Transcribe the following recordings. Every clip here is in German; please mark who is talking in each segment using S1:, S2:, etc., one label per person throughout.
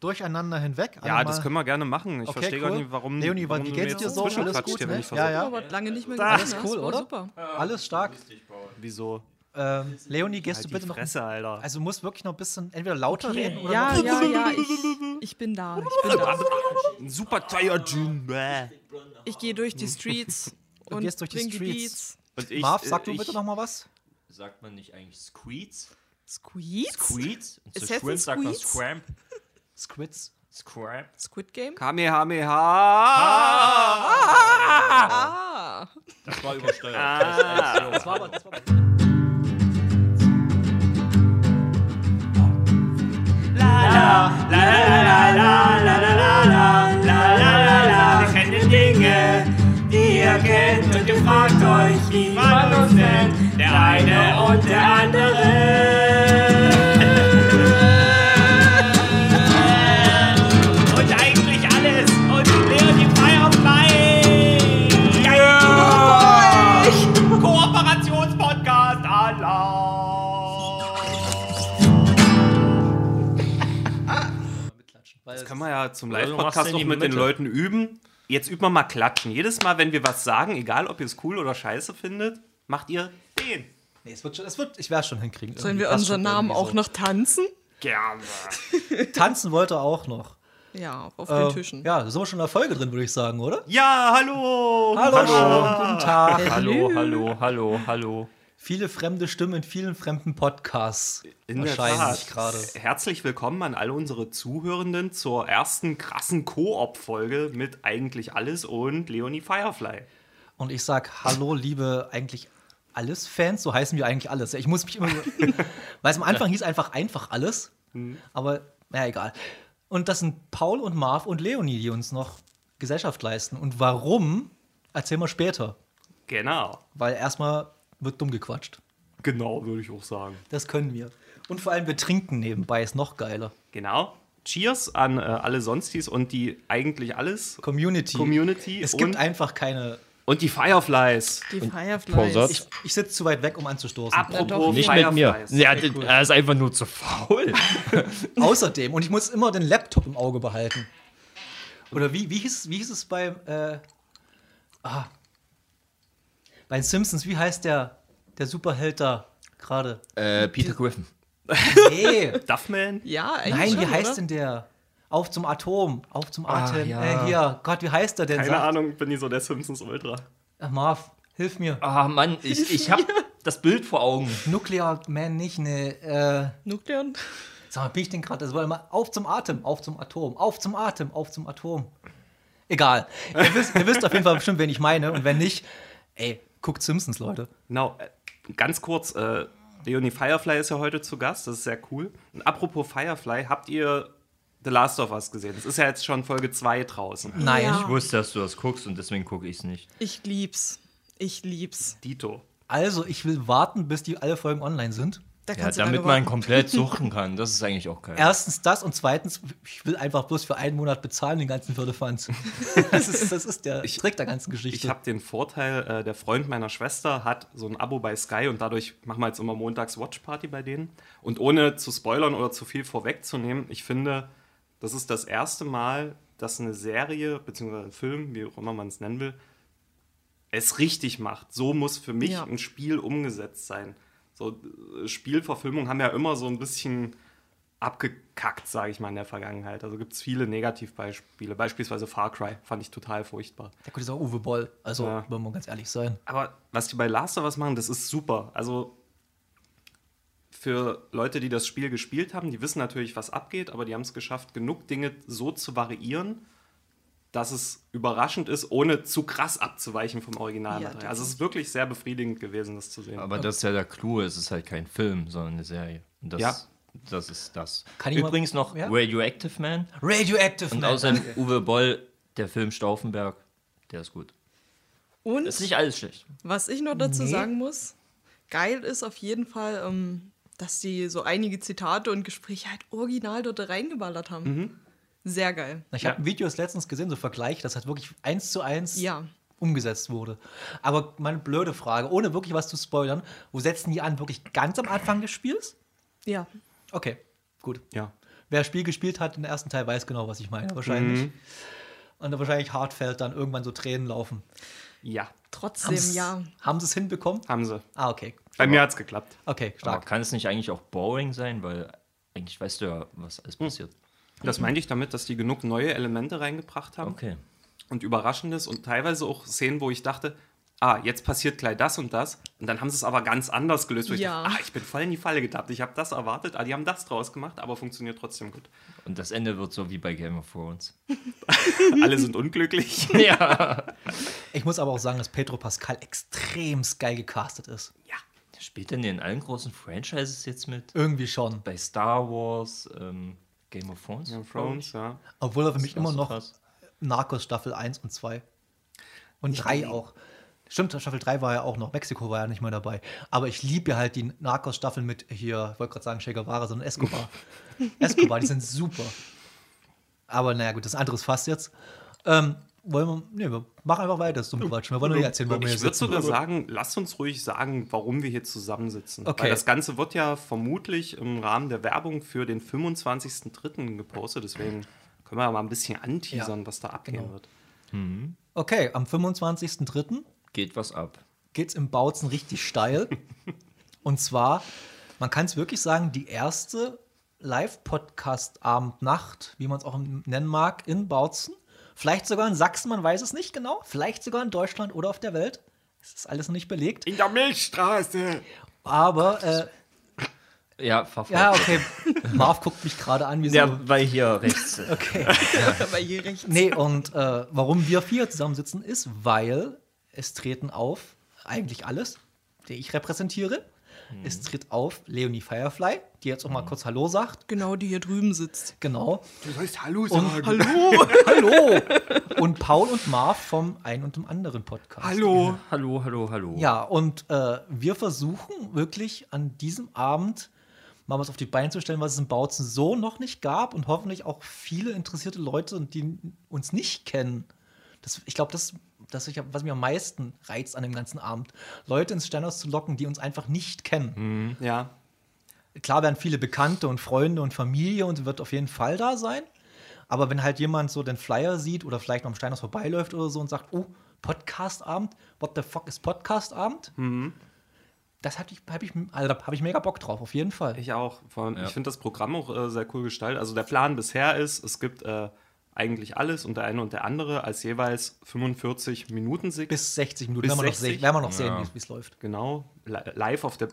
S1: durcheinander hinweg.
S2: Ja, das können wir gerne machen. Ich
S1: Okay,
S2: verstehe gar
S1: cool.
S2: nicht, warum.
S1: Leonie,
S2: warum
S1: wie
S2: du
S1: geht's dir so? Alles gut,
S2: hier,
S1: ne?
S2: wenn ich
S1: Ja,
S2: versuche.
S1: ja.
S3: Aber lange nicht mehr
S1: Alles
S3: gesehen,
S1: cool, oder?
S3: Super.
S1: Alles stark.
S2: Wieso?
S1: Ähm, Leonie, gehst
S2: Halt
S1: du
S2: die
S1: bitte noch.
S2: Fresse, Alter.
S1: Also du musst wirklich noch ein bisschen entweder lauter reden oder
S3: Ja,
S1: noch,
S3: ja, ja, ich, ich bin da. Ich bin da.
S2: Ein super Saiyajin.
S3: Ich gehe durch die Streets und
S1: gehst durch die Streets.
S2: Und ich,
S1: Marv, sag
S2: äh,
S1: du
S2: ich,
S1: bitte noch mal was?
S4: Sagt man nicht eigentlich Squeeds?
S3: Squeeze?
S4: Squeeds? Und zu
S3: Assassin's
S4: Shrimp sagt man
S3: Squeeds?
S4: Scramp.
S1: Squids.
S4: Scramp.
S3: Squid Game?
S2: Kamehameha.
S3: Ah!
S4: Das war übersteuert.
S1: Das war aber, das war
S5: Wir kennen Dinge, die ihr kennt und ihr fragt euch, wie man uns nennt. Der eine und der andere.
S2: Das kann man ja zum Live-Podcast
S4: die
S2: mit den. Leuten üben. Jetzt üben wir mal klatschen. Jedes Mal, wenn wir was sagen, egal ob ihr es cool oder scheiße findet, macht ihr den.
S1: Nee, es wird schon, es wird, ich werde es schon hinkriegen.
S3: Sollen wir unseren Namen auch noch tanzen?
S2: Gerne.
S1: so. Tanzen wollte er auch noch.
S3: Ja, auf
S1: Äh,
S3: den Tischen.
S1: Ja, da sind wir schon in der Folge drin, würde ich sagen, oder?
S2: Ja, hallo.
S1: Hallo, guten Tag.
S4: Hallo, hallo, hallo, hallo.
S1: Viele fremde Stimmen in vielen fremden Podcasts
S2: In der
S1: erscheinen sich gerade.
S2: Herzlich willkommen an alle unsere Zuhörenden zur ersten krassen Koop-Folge mit eigentlich alles und Leonie Firefly.
S1: Und ich sag Hallo, liebe eigentlich alles Fans, so heißen wir eigentlich alles. Ich muss mich immer. Weil es am Anfang hieß einfach einfach alles. Aber naja, egal. Und das sind Paul und Marv und Leonie, die uns noch Gesellschaft leisten. Und warum, erzählen wir später.
S2: Genau.
S1: Weil erstmal wird dumm gequatscht.
S2: Genau, würde ich auch sagen.
S1: Das können wir. Und vor allem wir trinken nebenbei, ist noch geiler.
S2: Genau. Cheers an äh, alle Sonstis und die eigentlich alles
S1: Community.
S2: Community
S1: Es gibt einfach keine.
S2: und die Fireflies.
S3: Die. Fireflies.
S1: Ich, ich sitze zu weit weg, um anzustoßen.
S2: Apropos.
S4: Nicht mit mir.
S2: Fireflies.
S4: Ja, er ist einfach nur zu faul.
S1: Außerdem, und ich muss immer den Laptop im Auge behalten. Oder wie, wie, hieß, wie hieß es beim. Äh, ah, bei den Simpsons, wie heißt der, der Superheld da gerade?
S4: äh, Peter Griffin.
S1: Nee,
S2: Duffman?
S3: ja, eigentlich
S1: nein, wie
S3: schon,
S1: heißt
S3: oder?
S1: denn der? Auf zum Atom, auf zum Atem.
S4: ja.
S1: Äh, hier, Gott, wie heißt der denn?
S2: Keine
S1: Sagt-
S2: Ahnung, bin ich so der Simpsons Ultra.
S1: Ach, Marv, hilf mir.
S4: Ah, Mann, ich, ich hab das Bild vor Augen.
S1: Nuclear Man nicht, ne. Äh,
S3: Nukleon?
S1: Sag mal, bin ich denn gerade? Das war immer auf zum Atem, auf zum Atom, auf zum Atem, auf zum Atom. Egal. Ihr wisst, ihr wisst auf jeden Fall bestimmt, wen ich meine. Und wenn nicht, ey, guckt Simpsons, Leute.
S2: Genau, äh, ganz kurz, äh, Leonie Firefly ist ja heute zu Gast, das ist sehr cool. Und apropos Firefly, habt ihr The Last of Us gesehen? Das ist ja jetzt schon Folge 2 draußen.
S1: Nein.
S3: Ja.
S4: Ich wusste, dass du das guckst und deswegen gucke ich es nicht.
S3: Ich lieb's. Ich lieb's.
S2: Dito.
S1: Also, ich will warten, bis die alle Folgen online sind.
S3: Da
S4: Ja, damit man komplett suchen kann. Das ist eigentlich auch geil.
S1: Erstens das und zweitens, ich will einfach bloß für einen Monat bezahlen, den ganzen Firlefanz. Das ist, das ist der Trick der ganzen Geschichte.
S2: Ich habe den Vorteil, äh, der Freund meiner Schwester hat so ein Abo bei Sky und dadurch machen wir jetzt immer montags Watchparty bei denen. Und ohne zu spoilern oder zu viel vorwegzunehmen, ich finde, das ist das erste Mal, dass eine Serie bzw. ein Film, wie auch immer man es nennen will, es richtig macht. So muss für mich
S3: Ja.
S2: ein Spiel umgesetzt sein. So äh, Spielverfilmungen haben ja immer so ein bisschen abgekackt, sage ich mal, in der Vergangenheit. Also gibt es viele Negativbeispiele. Beispielsweise Far Cry fand ich total furchtbar.
S1: Der gut ist auch Uwe Boll. Also,
S2: Ja.
S1: wollen wir ganz ehrlich sein.
S2: Aber was die bei Last of Us machen, das ist super. Also für Leute, die das Spiel gespielt haben, die wissen natürlich, was abgeht, aber die haben es geschafft, genug Dinge so zu variieren, dass es überraschend ist, ohne zu krass abzuweichen vom Originalmaterial.
S3: Ja,
S2: also es ist wirklich sehr befriedigend gewesen, das zu sehen.
S4: Aber das ist ja der Clou, es ist halt kein Film, sondern eine Serie. Und das,
S2: Ja.
S4: das ist das.
S1: Kann ich mal-
S4: Übrigens noch
S1: Ja?
S4: Radioactive Man
S1: Radioactive
S4: und
S1: Man.
S4: außerdem Uwe Boll, der Film Stauffenberg, der ist gut.
S3: Und
S4: Ist nicht alles schlecht.
S3: was ich noch dazu
S1: Nee.
S3: sagen muss, geil ist auf jeden Fall, ähm, dass die so einige Zitate und Gespräche halt original dort reingeballert haben.
S1: Mhm.
S3: Sehr geil.
S1: Ich habe Videos letztens gesehen, so Vergleich, dass halt wirklich eins zu eins
S3: Ja.
S1: umgesetzt wurde. Aber meine blöde Frage, ohne wirklich was zu spoilern, wo setzen die an? Wirklich ganz am Anfang des Spiels?
S3: Ja.
S1: Okay, gut.
S2: ja.
S1: wer Spiel gespielt hat, den ersten Teil, weiß genau, was ich meine, wahrscheinlich.
S2: Mhm.
S1: Und wahrscheinlich Hartfeld dann irgendwann so Tränen laufen.
S2: Ja,
S3: Trotzdem,
S1: Haben's-
S3: ja.
S1: Haben sie es hinbekommen?
S2: haben sie.
S1: Ah, okay.
S2: Bei mir hat es geklappt.
S1: Okay,
S4: Aber
S1: stark.
S4: kann es nicht eigentlich auch boring sein, weil eigentlich weißt du ja, was alles passiert.
S2: Das meinte ich damit, dass die genug neue Elemente reingebracht haben.
S4: Okay.
S2: und Überraschendes und teilweise auch Szenen, wo ich dachte, ah, jetzt passiert gleich das und das. Und dann haben sie es aber ganz anders gelöst. Wo
S3: Ja.
S2: ich dachte, ah, ich bin voll in die Falle getappt. Ich habe das erwartet, ah, die haben das draus gemacht, aber funktioniert trotzdem gut.
S4: Und das Ende wird so wie bei Game of Thrones.
S2: Alle sind unglücklich.
S4: ja.
S1: Ich muss aber auch sagen, dass Pedro Pascal extrem geil gecastet ist.
S2: ja.
S4: Spielt denn in allen großen Franchises jetzt mit?
S1: Irgendwie schon.
S4: Bei Star Wars, ähm, Game of Thrones?
S2: Game of Thrones, ja.
S1: Obwohl er für mich immer
S4: ist
S1: noch
S4: krass.
S1: Narcos Staffel 1 und 2. Und 3 auch. Stimmt, Staffel 3 war ja auch noch. Mexiko war ja nicht mehr dabei. Aber ich liebe ja halt die Narcos-Staffel mit hier, ich wollte gerade sagen Che Guevara, sondern Escobar. Escobar, die sind super. Aber naja, gut, das ist ein anderes Fass jetzt. Ähm, wollen wir, nee, wir machen einfach weiter, das ist dumm Quatsch. Wir wollen nur nicht erzählen, warum wir hier
S2: Ich würde
S1: sitzen.
S2: sogar sagen, lasst uns ruhig sagen, warum wir hier zusammensitzen.
S1: Okay.
S2: Weil das Ganze wird ja vermutlich im Rahmen der Werbung für den 25.03. gepostet. Deswegen können wir ja mal ein bisschen anteasern,
S1: Ja,
S2: was da abgehen
S1: genau.
S2: wird.
S1: Okay, am 25.03.
S4: Geht was ab.
S1: geht's im Bautzen richtig steil. Und zwar, man kann es wirklich sagen, die erste Live-Podcast-Abend-Nacht, wie man es auch nennen mag, in Bautzen. Vielleicht sogar in Sachsen, man weiß es nicht genau. Vielleicht sogar in Deutschland oder auf der Welt. Es ist alles noch nicht belegt.
S2: In der Milchstraße!
S1: Aber, äh,
S4: Ja, fort.
S1: ja, okay. Marv guckt mich gerade an, wie so.
S4: Ja, weil hier rechts.
S1: Okay.
S3: Aber hier rechts.
S1: Nee, und äh, warum wir vier zusammensitzen, ist, weil es treten auf, eigentlich alles, die ich repräsentiere. Es tritt auf Leonie Firefly, die jetzt auch mal kurz Hallo sagt.
S3: Genau, die hier drüben sitzt.
S1: Genau.
S2: Du sollst Hallo
S1: Und,
S2: sagen.
S1: hallo, hallo. Und Paul und Marv vom einen und dem anderen Podcast.
S2: Hallo.
S4: hallo, hallo, hallo.
S1: Ja, und äh, wir versuchen wirklich an diesem Abend mal was auf die Beine zu stellen, was es in Bautzen so noch nicht gab und hoffentlich auch viele interessierte Leute, die uns nicht kennen. Das, ich glaube, das, das ich, was mich am meisten reizt an dem ganzen Abend, Leute ins Sternhaus zu locken, die uns einfach nicht kennen.
S2: Ja.
S1: Klar werden viele Bekannte und Freunde und Familie und wird auf jeden Fall da sein. Aber wenn halt jemand so den Flyer sieht oder vielleicht noch am Steinhaus vorbeiläuft oder so und sagt, oh, Podcastabend, what the fuck ist Podcastabend? Das hatte ich, habe ich, also da habe ich mega Bock drauf, auf jeden Fall.
S2: Ich auch. Vor allem,
S4: Ja.
S2: Ich finde das Programm auch äh, sehr cool gestaltet. Also der Plan bisher ist, es gibt äh, eigentlich alles und der eine und der andere als jeweils 45 Minuten Sig
S1: Bis 60 Minuten,
S2: Bis
S1: werden wir noch
S2: 60?
S1: sehen, werden wir noch sehen
S4: Ja.
S1: wie- es läuft.
S2: Genau, li- live auf der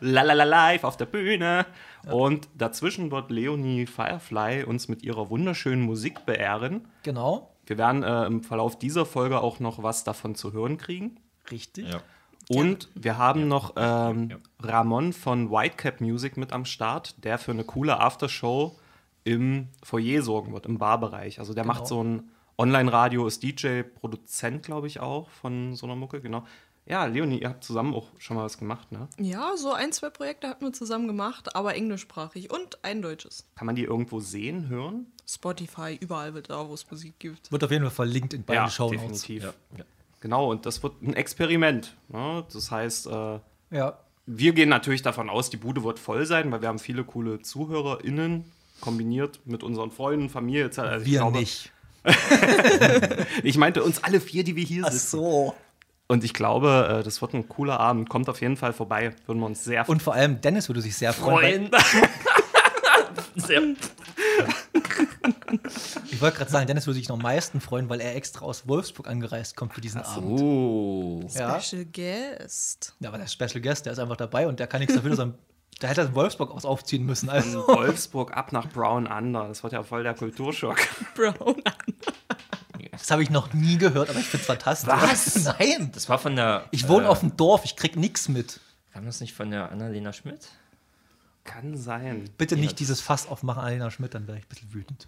S2: live auf der Bühne. Und dazwischen wird Leonie Firefly uns mit ihrer wunderschönen Musik beehren.
S1: Genau,
S2: Wir werden äh, im Verlauf dieser Folge auch noch was davon zu hören kriegen.
S1: richtig.
S4: Ja.
S2: Und wir haben noch ähm, Ramon von Whitecap Music mit am Start, der für eine coole Aftershow im Foyer sorgen wird, im Barbereich. Also der
S1: Genau.
S2: macht so ein Online-Radio, ist DJ, Produzent, glaube ich, auch von so einer Mucke, genau. Ja, Leonie, ihr habt zusammen auch schon mal was gemacht, ne?
S3: Ja, so ein, zwei Projekte hatten wir zusammen gemacht, aber englischsprachig und ein deutsches.
S2: Kann man die irgendwo sehen, hören?
S3: Spotify, überall wird da, wo es Musik gibt.
S1: Wird auf jeden Fall verlinkt in beiden Shownotes.
S2: definitiv.
S4: Ja. ja.
S2: Genau, und das wird ein Experiment. Ne? Das heißt, äh,
S1: Ja,
S2: Wir gehen natürlich davon aus, die Bude wird voll sein, weil wir haben viele coole ZuhörerInnen kombiniert mit unseren Freunden, Familie etc. Also ich
S1: wir
S2: glaube-
S1: nicht.
S2: Ich meinte uns alle vier, die wir hier
S1: Ach
S2: sitzen.
S1: so.
S2: Und ich glaube, äh, das wird ein cooler Abend. Kommt auf jeden Fall vorbei. Würden wir uns sehr
S1: Und vor allem Dennis würde sich sehr freuen.
S2: freuen.
S4: Sehr.
S1: Ich wollte gerade sagen, Dennis würde sich noch am meisten freuen, weil er extra aus Wolfsburg angereist kommt für diesen Abend.
S4: Oh.
S1: Ja.
S3: Special Guest.
S1: Ja, aber der Special Guest, der ist einfach dabei und der kann nichts dafür, sondern da hätte er Wolfsburg aus aufziehen müssen.
S2: Von
S1: Also.
S2: Wolfsburg ab nach Brown Under. Das wird ja voll der Kulturschock.
S3: Brown.
S1: Das habe ich noch nie gehört, aber ich finde es fantastisch.
S4: Was?
S1: Nein.
S4: Das war von der.
S1: Ich wohne
S4: äh,
S1: auf dem Dorf, ich krieg nichts mit.
S4: Kam das nicht von der Annalena Schmidt?
S2: Kann sein.
S1: Bitte nicht dieses Fass aufmachen, Alena Schmidt, dann wäre ich ein bisschen wütend.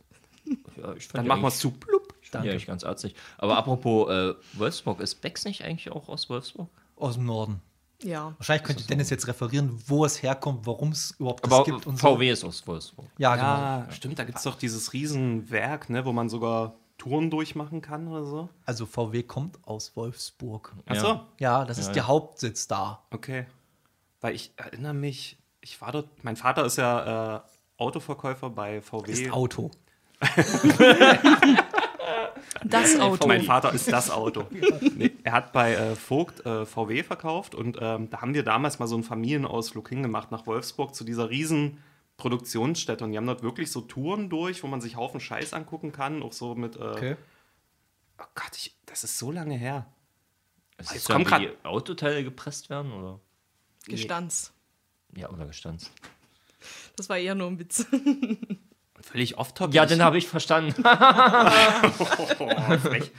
S4: Ja, ich
S2: Dann machen wir es zu. Blub.
S1: Danke.
S4: eigentlich ganz artig. Aber apropos äh, Wolfsburg, ist Becks nicht eigentlich auch aus Wolfsburg?
S1: Aus dem Norden.
S3: Ja.
S1: Wahrscheinlich könnte Dennis jetzt referieren, wo es herkommt, warum es überhaupt das
S4: Aber
S1: gibt und so.
S4: VW ist aus Wolfsburg.
S1: Ja, genau.
S2: Ja, stimmt. Da gibt es doch dieses Riesenwerk, ne, wo man sogar Touren durchmachen kann oder so.
S1: Also VW kommt aus Wolfsburg.
S2: Achso.
S4: Ja.
S1: Ja, das ist
S4: Ja,
S1: der
S4: ja.
S1: Hauptsitz da.
S2: Okay. Weil ich erinnere mich, ich war dort, mein Vater ist ja äh, Autoverkäufer bei VW.
S1: Ist Auto.
S3: Das Auto.
S2: Mein Vater ist das Auto. Nee, er hat bei äh, Vogt äh, VW verkauft und ähm, da haben wir damals mal so einen Familienausflug hingemacht nach Wolfsburg zu dieser riesen Produktionsstätte und die haben dort wirklich so Touren durch, wo man sich Haufen Scheiß angucken kann, auch so mit. Äh,
S1: Okay.
S2: Oh Gott, ich, das ist so lange her.
S4: Es
S2: Jetzt
S4: ist ja,
S2: kommt
S4: die Autoteile gepresst werden, oder?
S3: Gestanz.
S4: Ja, oder gestanzt.
S3: Das war eher nur ein Witz.
S2: Völlig off-topic.
S4: Ja, den habe ich verstanden.
S2: Oh, frech.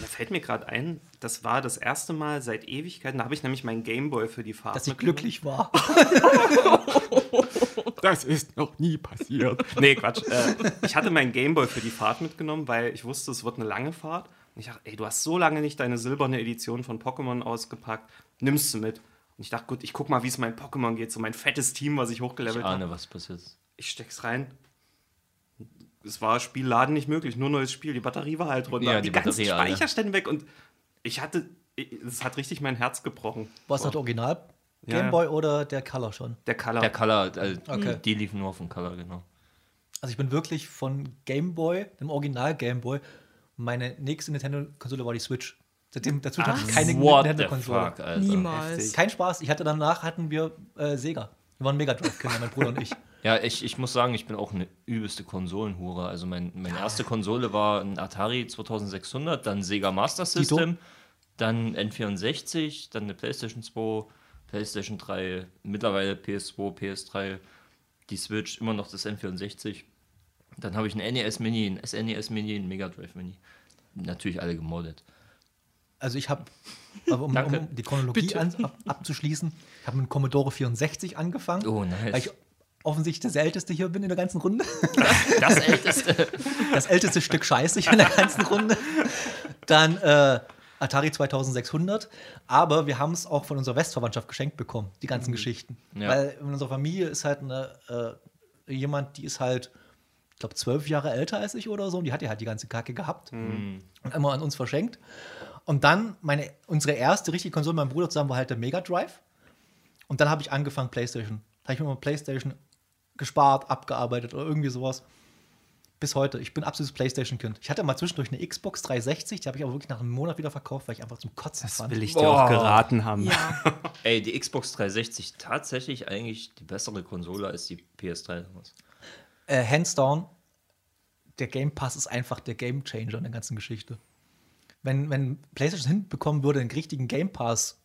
S2: Da fällt mir gerade ein, das war das erste Mal seit Ewigkeiten, da habe ich nämlich meinen Gameboy für die Fahrt
S1: Dass ich
S2: mitgenommen.
S1: glücklich war.
S2: Das ist noch nie passiert. nee, Quatsch. Äh, ich hatte meinen Gameboy für die Fahrt mitgenommen, weil ich wusste, es wird eine lange Fahrt. Und ich dachte, ey, du hast so lange nicht deine silberne Edition von Pokémon ausgepackt, nimmst du mit. Und ich dachte, gut, ich guck mal, wie es mein Pokémon geht, so mein fettes Team, was ich
S4: Ich
S2: hochgelevelt habe.
S4: ahne, was passiert.
S2: Ich steck's rein. Es war Spielladen nicht möglich, nur neues Spiel. Die Batterie war halt runter.
S4: Ja,
S2: die,
S4: die
S2: ganzen
S4: Batterie alle.
S2: Speicherstände weg. Und ich hatte, es hat richtig mein Herz gebrochen.
S1: Was das Original
S2: Ja, ja.
S1: Gameboy oder der Color schon?
S2: Der Color.
S4: Der Color, äh,
S1: Okay.
S4: die liefen nur auf dem Color, genau.
S1: Also ich bin wirklich von Gameboy, dem Original Gameboy, meine nächste Nintendo-Konsole war die Switch. Seitdem dazu hatte ich keine Nintendo-Konsole.
S3: Niemals.
S2: heftig.
S1: Kein Spaß. Ich hatte danach hatten wir äh, Sega. Wir waren Mega Drive-Kinder, mein Bruder und ich.
S4: Ja, ich, ich muss sagen, ich bin auch eine übelste Konsolenhure. Also mein, meine erste Konsole war ein Atari 2600, dann Sega Master System, dann N64, dann eine PlayStation 2, PlayStation 3, mittlerweile PS2, PS3, die Switch, immer noch das N64. Dann habe ich ein NES Mini, ein SNES Mini, ein Mega Drive Mini. Natürlich alle gemoddet.
S1: Also ich habe, aber um, um die Chronologie an, ab, abzuschließen, ich habe mit Commodore 64 angefangen.
S4: Oh, nice.
S1: Weil ich offensichtlich der Älteste hier bin in der ganzen Runde.
S4: Das älteste.
S1: Das älteste Stück Scheiße hier in der ganzen Runde. Dann äh, Atari 2600. Aber wir haben es auch von unserer Westverwandtschaft geschenkt bekommen, die ganzen Geschichten.
S4: Ja.
S1: Weil in unserer Familie ist halt eine, äh, jemand, die ist halt, ich glaube, zwölf Jahre älter als ich oder so. Und die hat ja halt die ganze Kacke gehabt. Und immer an uns verschenkt. Und dann meine, unsere erste richtige Konsole mit meinem Bruder zusammen war halt der Mega Drive. Und dann habe ich angefangen, PlayStation. Da habe ich mir mal PlayStation gespart, abgearbeitet oder irgendwie sowas. Bis heute. Ich bin absolutes PlayStation-Kind. Ich hatte mal zwischendurch eine Xbox 360, die habe ich aber wirklich nach einem Monat wieder verkauft, weil ich einfach zum Kotzen
S2: das
S1: fand.
S2: will ich dir auch geraten haben.
S3: Ja.
S4: Ey, die Xbox 360 tatsächlich eigentlich die bessere Konsole als die PS3 damals.
S1: Äh, hands down, der Game Pass ist einfach der Game Changer in der ganzen Geschichte. Wenn, wenn PlayStation hinbekommen würde, einen richtigen Game Pass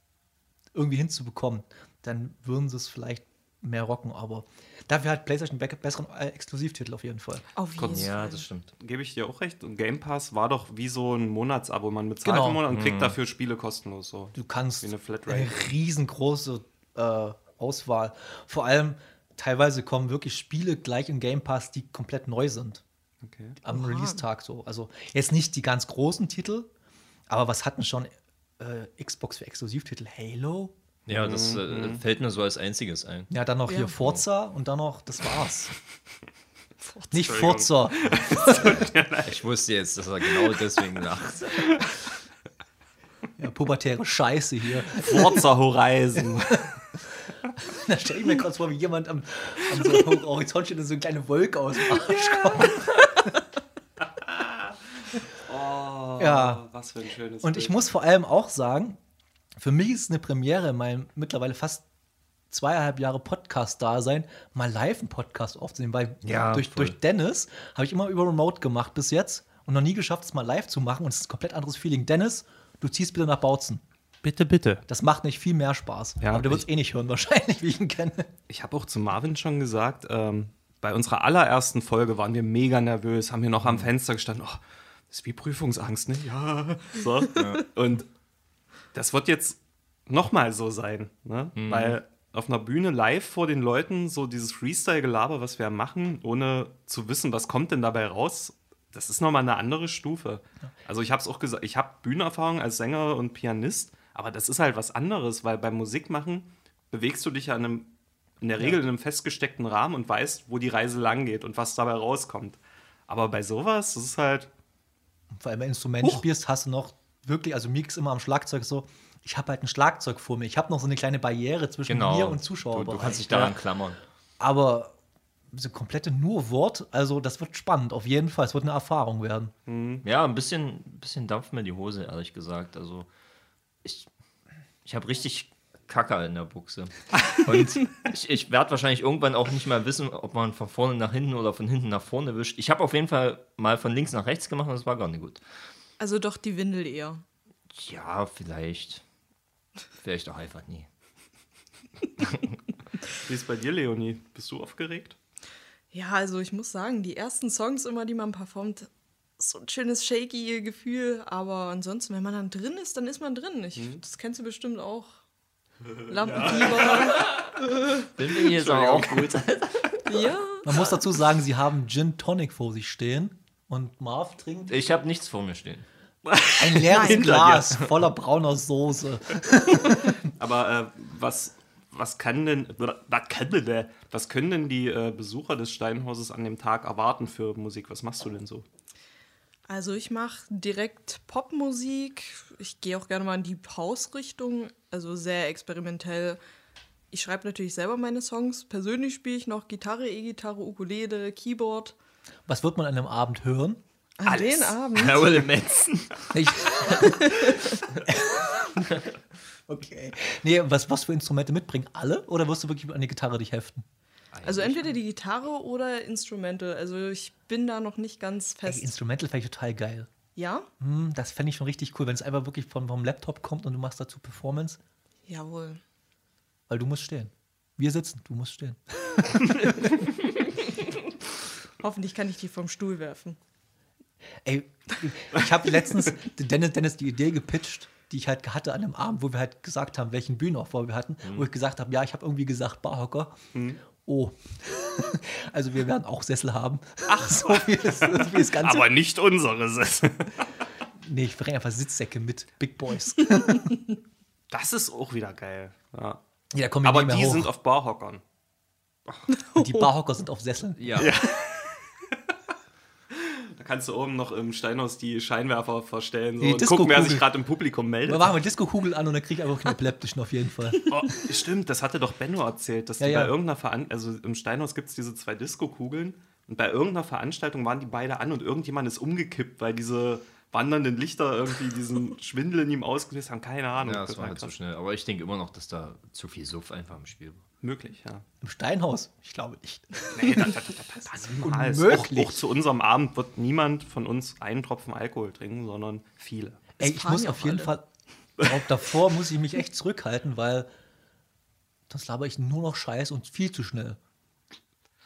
S1: irgendwie hinzubekommen, dann würden sie es vielleicht mehr rocken, aber dafür hat PlayStation be besseren äh, Exklusivtitel auf jeden Fall.
S3: Auf jeden
S2: Kurz-
S4: Ja,
S3: Fall.
S4: das stimmt.
S2: Gebe ich dir auch recht. Und Game Pass war doch wie so ein Monatsabo. Man bezahlt
S1: Genau.
S2: im Monat und kriegt dafür Spiele kostenlos. So.
S1: Du kannst
S2: Wie eine Flatrate.
S1: eine riesengroße äh, Auswahl. Vor allem teilweise kommen wirklich Spiele gleich im Game Pass, die komplett neu sind.
S2: Okay.
S1: am. Release-Tag so. Also jetzt nicht die ganz großen Titel, aber was hatten schon äh, Xbox für Exklusivtitel? Halo?
S4: Ja, das äh, fällt mir so als einziges ein.
S1: Ja, dann noch
S3: Ja.
S1: hier Forza und dann noch, das war's. nicht
S2: Entschuldigung.
S1: Forza.
S4: Ich wusste jetzt, dass er genau deswegen lacht.
S1: Ja, pubertäre Scheiße hier.
S2: Forza Horizon.
S1: Da stelle ich mir kurz vor, wie jemand am, am so Horizont steht und so eine kleine Wolke aus dem Arsch kommt.
S2: Oh,
S1: Ja.
S2: was für ein schönes
S1: Und ich muss vor allem auch sagen, für mich ist es eine Premiere in meinem mittlerweile fast zweieinhalb Jahre Podcast-Dasein, mal live einen Podcast aufzunehmen, weil
S4: Ja,
S1: durch,
S4: voll.
S1: durch Dennis habe ich immer über Remote gemacht bis jetzt und noch nie geschafft, es mal live zu machen und es ist ein komplett anderes Feeling. Dennis, du ziehst bitte nach Bautzen.
S2: Bitte, bitte.
S1: Das macht nicht viel mehr Spaß.
S2: Ja,
S1: aber du wirst eh nicht hören, wahrscheinlich, wie ich ihn kenne.
S2: Ich habe auch zu Marvin schon gesagt, ähm, bei unserer allerersten Folge waren wir mega nervös, haben hier noch
S1: Mhm.
S2: am Fenster gestanden. Oh, das ist wie Prüfungsangst, ne? Ja. So. Und das wird jetzt nochmal so sein, ne?
S1: Mhm.
S2: Weil auf einer Bühne live vor den Leuten so dieses Freestyle-Gelaber, was wir machen, ohne zu wissen, was kommt denn dabei raus, das ist nochmal eine andere Stufe. Also ich habe es auch gesagt, ich habe Bühnenerfahrung als Sänger und Pianist, aber das ist halt was anderes, weil beim Musikmachen bewegst du dich ja in, einem, in der Regel in einem festgesteckten Rahmen und weißt, wo die Reise lang geht und was dabei rauskommt. Aber bei sowas, das ist halt,
S1: Vor allem, wenn du Instrument spielst, hast du noch wirklich, also Mix immer am Schlagzeug so, ich habe halt ein Schlagzeug vor mir. Ich habe noch so eine kleine Barriere zwischen
S4: Genau.
S1: mir und
S4: Du,
S1: Zuschauer.
S4: du kannst dich daran klammern.
S1: Aber so komplette nur Wort. Also das wird spannend, auf jeden Fall. Es wird eine Erfahrung werden.
S4: Ja, ein bisschen, bisschen dampft mir die Hose, ehrlich gesagt. Also ich, ich habe richtig Kacke in der Buchse. Und ich, ich werde wahrscheinlich irgendwann auch nicht mehr wissen, ob man von vorne nach hinten oder von hinten nach vorne wischt. Ich habe auf jeden Fall mal von links nach rechts gemacht und das war gar nicht gut.
S3: Also doch die Windel eher.
S4: Ja, vielleicht. Vielleicht auch einfach nie.
S2: Wie ist bei dir, Leonie? Bist du aufgeregt?
S3: Ja, also ich muss sagen, die ersten Songs immer, die man performt, so ein schönes shaky Gefühl, aber ansonsten, wenn man dann drin ist, dann ist man drin. Ich, Das kennst du bestimmt auch. Lampenfieber.
S4: Bin wir jetzt aber auch gut.
S3: Ja.
S1: Man muss dazu sagen, sie haben Gin Tonic vor sich stehen und Marv trinkt
S4: Ich habe nichts vor mir stehen.
S1: ein leeres. Glas voller brauner Soße.
S2: Aber äh, was, was kann denn, was kann denn, der- was können denn die äh, Besucher des Steinhauses an dem Tag erwarten für Musik? Was machst du denn so?
S3: Also ich mache direkt Popmusik. Ich gehe auch gerne mal in die House-Richtung, also sehr experimentell. Ich schreibe natürlich selber meine Songs. Persönlich spiele ich noch Gitarre, E-Gitarre, Ukulele, Keyboard.
S1: Was wird man an einem Abend hören?
S3: An den Abend.
S4: Metzen.
S1: Ich okay. Nee, was, was für Instrumente mitbringen? Alle? Oder wirst du wirklich an die Gitarre dich heften?
S3: Also entweder die Gitarre oder Instrumente. Also ich bin da noch nicht ganz
S1: Ey,
S3: fest.
S1: Instrumental fände ich total geil.
S3: ja?
S1: Hm, das fände ich schon richtig cool, wenn es einfach wirklich vom, vom Laptop kommt und du machst dazu Performance,
S3: Jawohl.
S1: weil du musst stehen. Wir sitzen, du musst stehen.
S3: Hoffentlich kann ich die vom Stuhl werfen.
S1: Ey, ich habe letztens Dennis, Dennis die Idee gepitcht, die ich halt hatte an einem Abend, wo wir halt gesagt haben, welchen Bühnenaufbau wir hatten, wo ich gesagt habe, ja, ich habe irgendwie gesagt Barhocker. Oh. Also wir werden auch Sessel haben. Ach, so wie das, wie das Ganze.
S2: Aber nicht unsere Sessel.
S1: nee, ich bringe einfach Sitzsäcke mit, Big Boys.
S2: Das ist auch wieder geil. Ja.
S1: Ja, da kommen wir
S2: Aber
S1: nicht mehr
S2: die
S1: hoch.
S2: sind auf Barhockern.
S1: Und die Barhocker sind auf Sesseln.
S4: Ja.
S2: Da kannst du oben noch im Steinhaus die Scheinwerfer verstellen so,
S1: Die
S2: und gucken, wer sich gerade im Publikum meldet.
S1: Wir machen wir Disco-Kugel an und dann krieg ich einfach einen epileptischen auf jeden Fall.
S2: Oh, stimmt, das hatte doch Benno erzählt, dass
S1: Ja,
S2: die
S1: ja.
S2: bei irgendeiner Veranstaltung, also im Steinhaus gibt es diese zwei Disco-Kugeln und bei irgendeiner Veranstaltung waren die beide an und irgendjemand ist umgekippt, weil diese wandernden Lichter irgendwie diesen Schwindel in ihm ausgelöst haben. Keine Ahnung.
S4: Ja, das war halt
S2: krass.
S4: so schnell. Aber ich denke immer noch, dass da zu viel Suff einfach im Spiel war.
S2: Möglich, ja.
S1: Im Steinhaus? Ich glaube nicht.
S2: Nee, das, das, das, das, das niemals. Auch,
S1: unmöglich.
S2: auch zu unserem Abend wird niemand von uns einen Tropfen Alkohol trinken, sondern viele.
S1: Ey, ich muss
S3: ja
S1: auf
S3: auch
S1: jeden
S3: alle.
S1: Fall, auch davor muss ich mich echt zurückhalten, weil das laber ich nur noch Scheiß und viel zu schnell.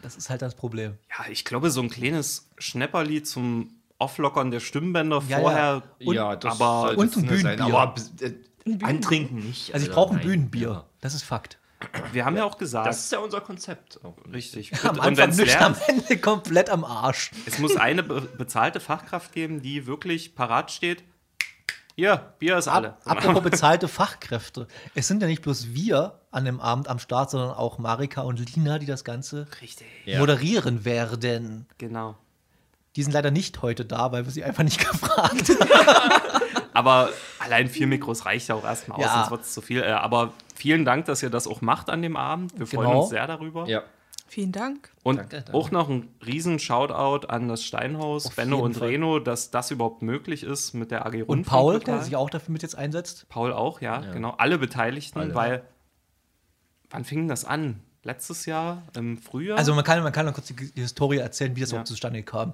S1: Das ist halt das Problem.
S2: Ja, ich glaube, so ein kleines Schnepperlied zum Auflockern der Stimmbänder
S1: Ja,
S2: vorher.
S1: Und-
S2: aber-
S4: sollte
S1: und ein
S4: drin sein,
S1: Bühnenbier.
S4: Aber äh, antrinken nicht.
S1: Also ich brauche ein. Bühnenbier.
S4: Ja.
S1: Das ist Fakt.
S2: Wir haben ja auch gesagt,
S4: Das ist ja unser Konzept. Auch.
S2: richtig.
S1: Am
S2: und
S1: Anfang nicht, am Ende komplett am Arsch.
S2: Es muss eine be bezahlte Fachkraft geben, die wirklich parat steht. Hier, Bier ist alle.
S1: Ab, apropos bezahlte Fachkräfte. Es sind ja nicht bloß wir an dem Abend am Start, sondern auch Marika und Lina, die das Ganze
S2: Richtig.
S4: Ja.
S1: moderieren werden.
S2: Genau.
S1: Die sind leider nicht heute da, weil wir sie einfach nicht gefragt haben.
S2: Aber allein vier Mikros reicht ja auch erstmal aus,
S1: Ja.
S2: sonst wird es zu viel. Äh, aber vielen Dank, dass ihr das auch macht an dem Abend. Wir freuen
S1: Genau.
S2: uns sehr darüber.
S4: Ja.
S3: Vielen Dank.
S2: Und
S4: Danke, danke.
S2: auch noch ein riesen Shoutout an das Steinhaus,
S1: Auf
S2: Benno und
S1: Fall.
S2: Reno, dass das überhaupt möglich ist mit der AG
S1: Und
S2: Rundfunk.
S1: Paul,
S2: total.
S1: der sich auch dafür mit jetzt einsetzt.
S2: Paul auch, ja, genau. Alle Beteiligten,
S4: Alle.
S2: weil wann fing das an? Letztes Jahr im Frühjahr?
S1: Also man kann, man kann noch kurz die, die Historie erzählen, wie das
S2: Ja.
S1: überhaupt zustande kam.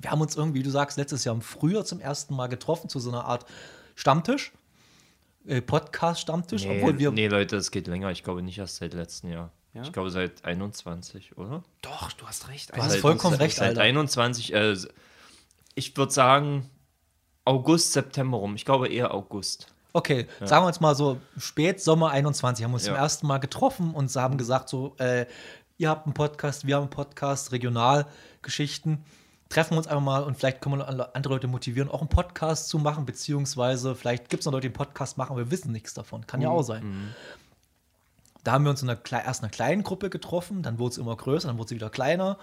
S1: Wir haben uns irgendwie, wie du sagst, letztes Jahr im Frühjahr zum ersten Mal getroffen zu so einer Art Stammtisch, äh, Podcast-Stammtisch,
S4: Nee,
S1: obwohl wir
S4: nee, Leute, es geht länger. Ich glaube nicht erst seit letztem Jahr.
S2: Ja?
S4: Ich glaube seit 21, oder?
S2: Doch, du hast recht.
S1: Du hast vollkommen
S4: seit,
S1: recht,
S4: Seit
S1: Alter.
S4: 21, äh, ich würde sagen August, September rum. Ich glaube eher August.
S1: Okay, sagen wir uns mal so, spät Sommer 21 haben wir uns zum
S4: Ja.
S1: ersten Mal getroffen und sie haben gesagt so, äh, ihr habt einen Podcast, wir haben einen Podcast, Regionalgeschichten. Treffen wir uns einfach mal und vielleicht können wir andere Leute motivieren, auch einen Podcast zu machen, beziehungsweise vielleicht gibt es noch Leute, die einen Podcast machen, aber wir wissen nichts davon. Kann ja auch sein. Da haben wir uns in einer, erst einer kleinen Gruppe getroffen, dann wurde es immer größer, dann wurde sie wieder kleiner,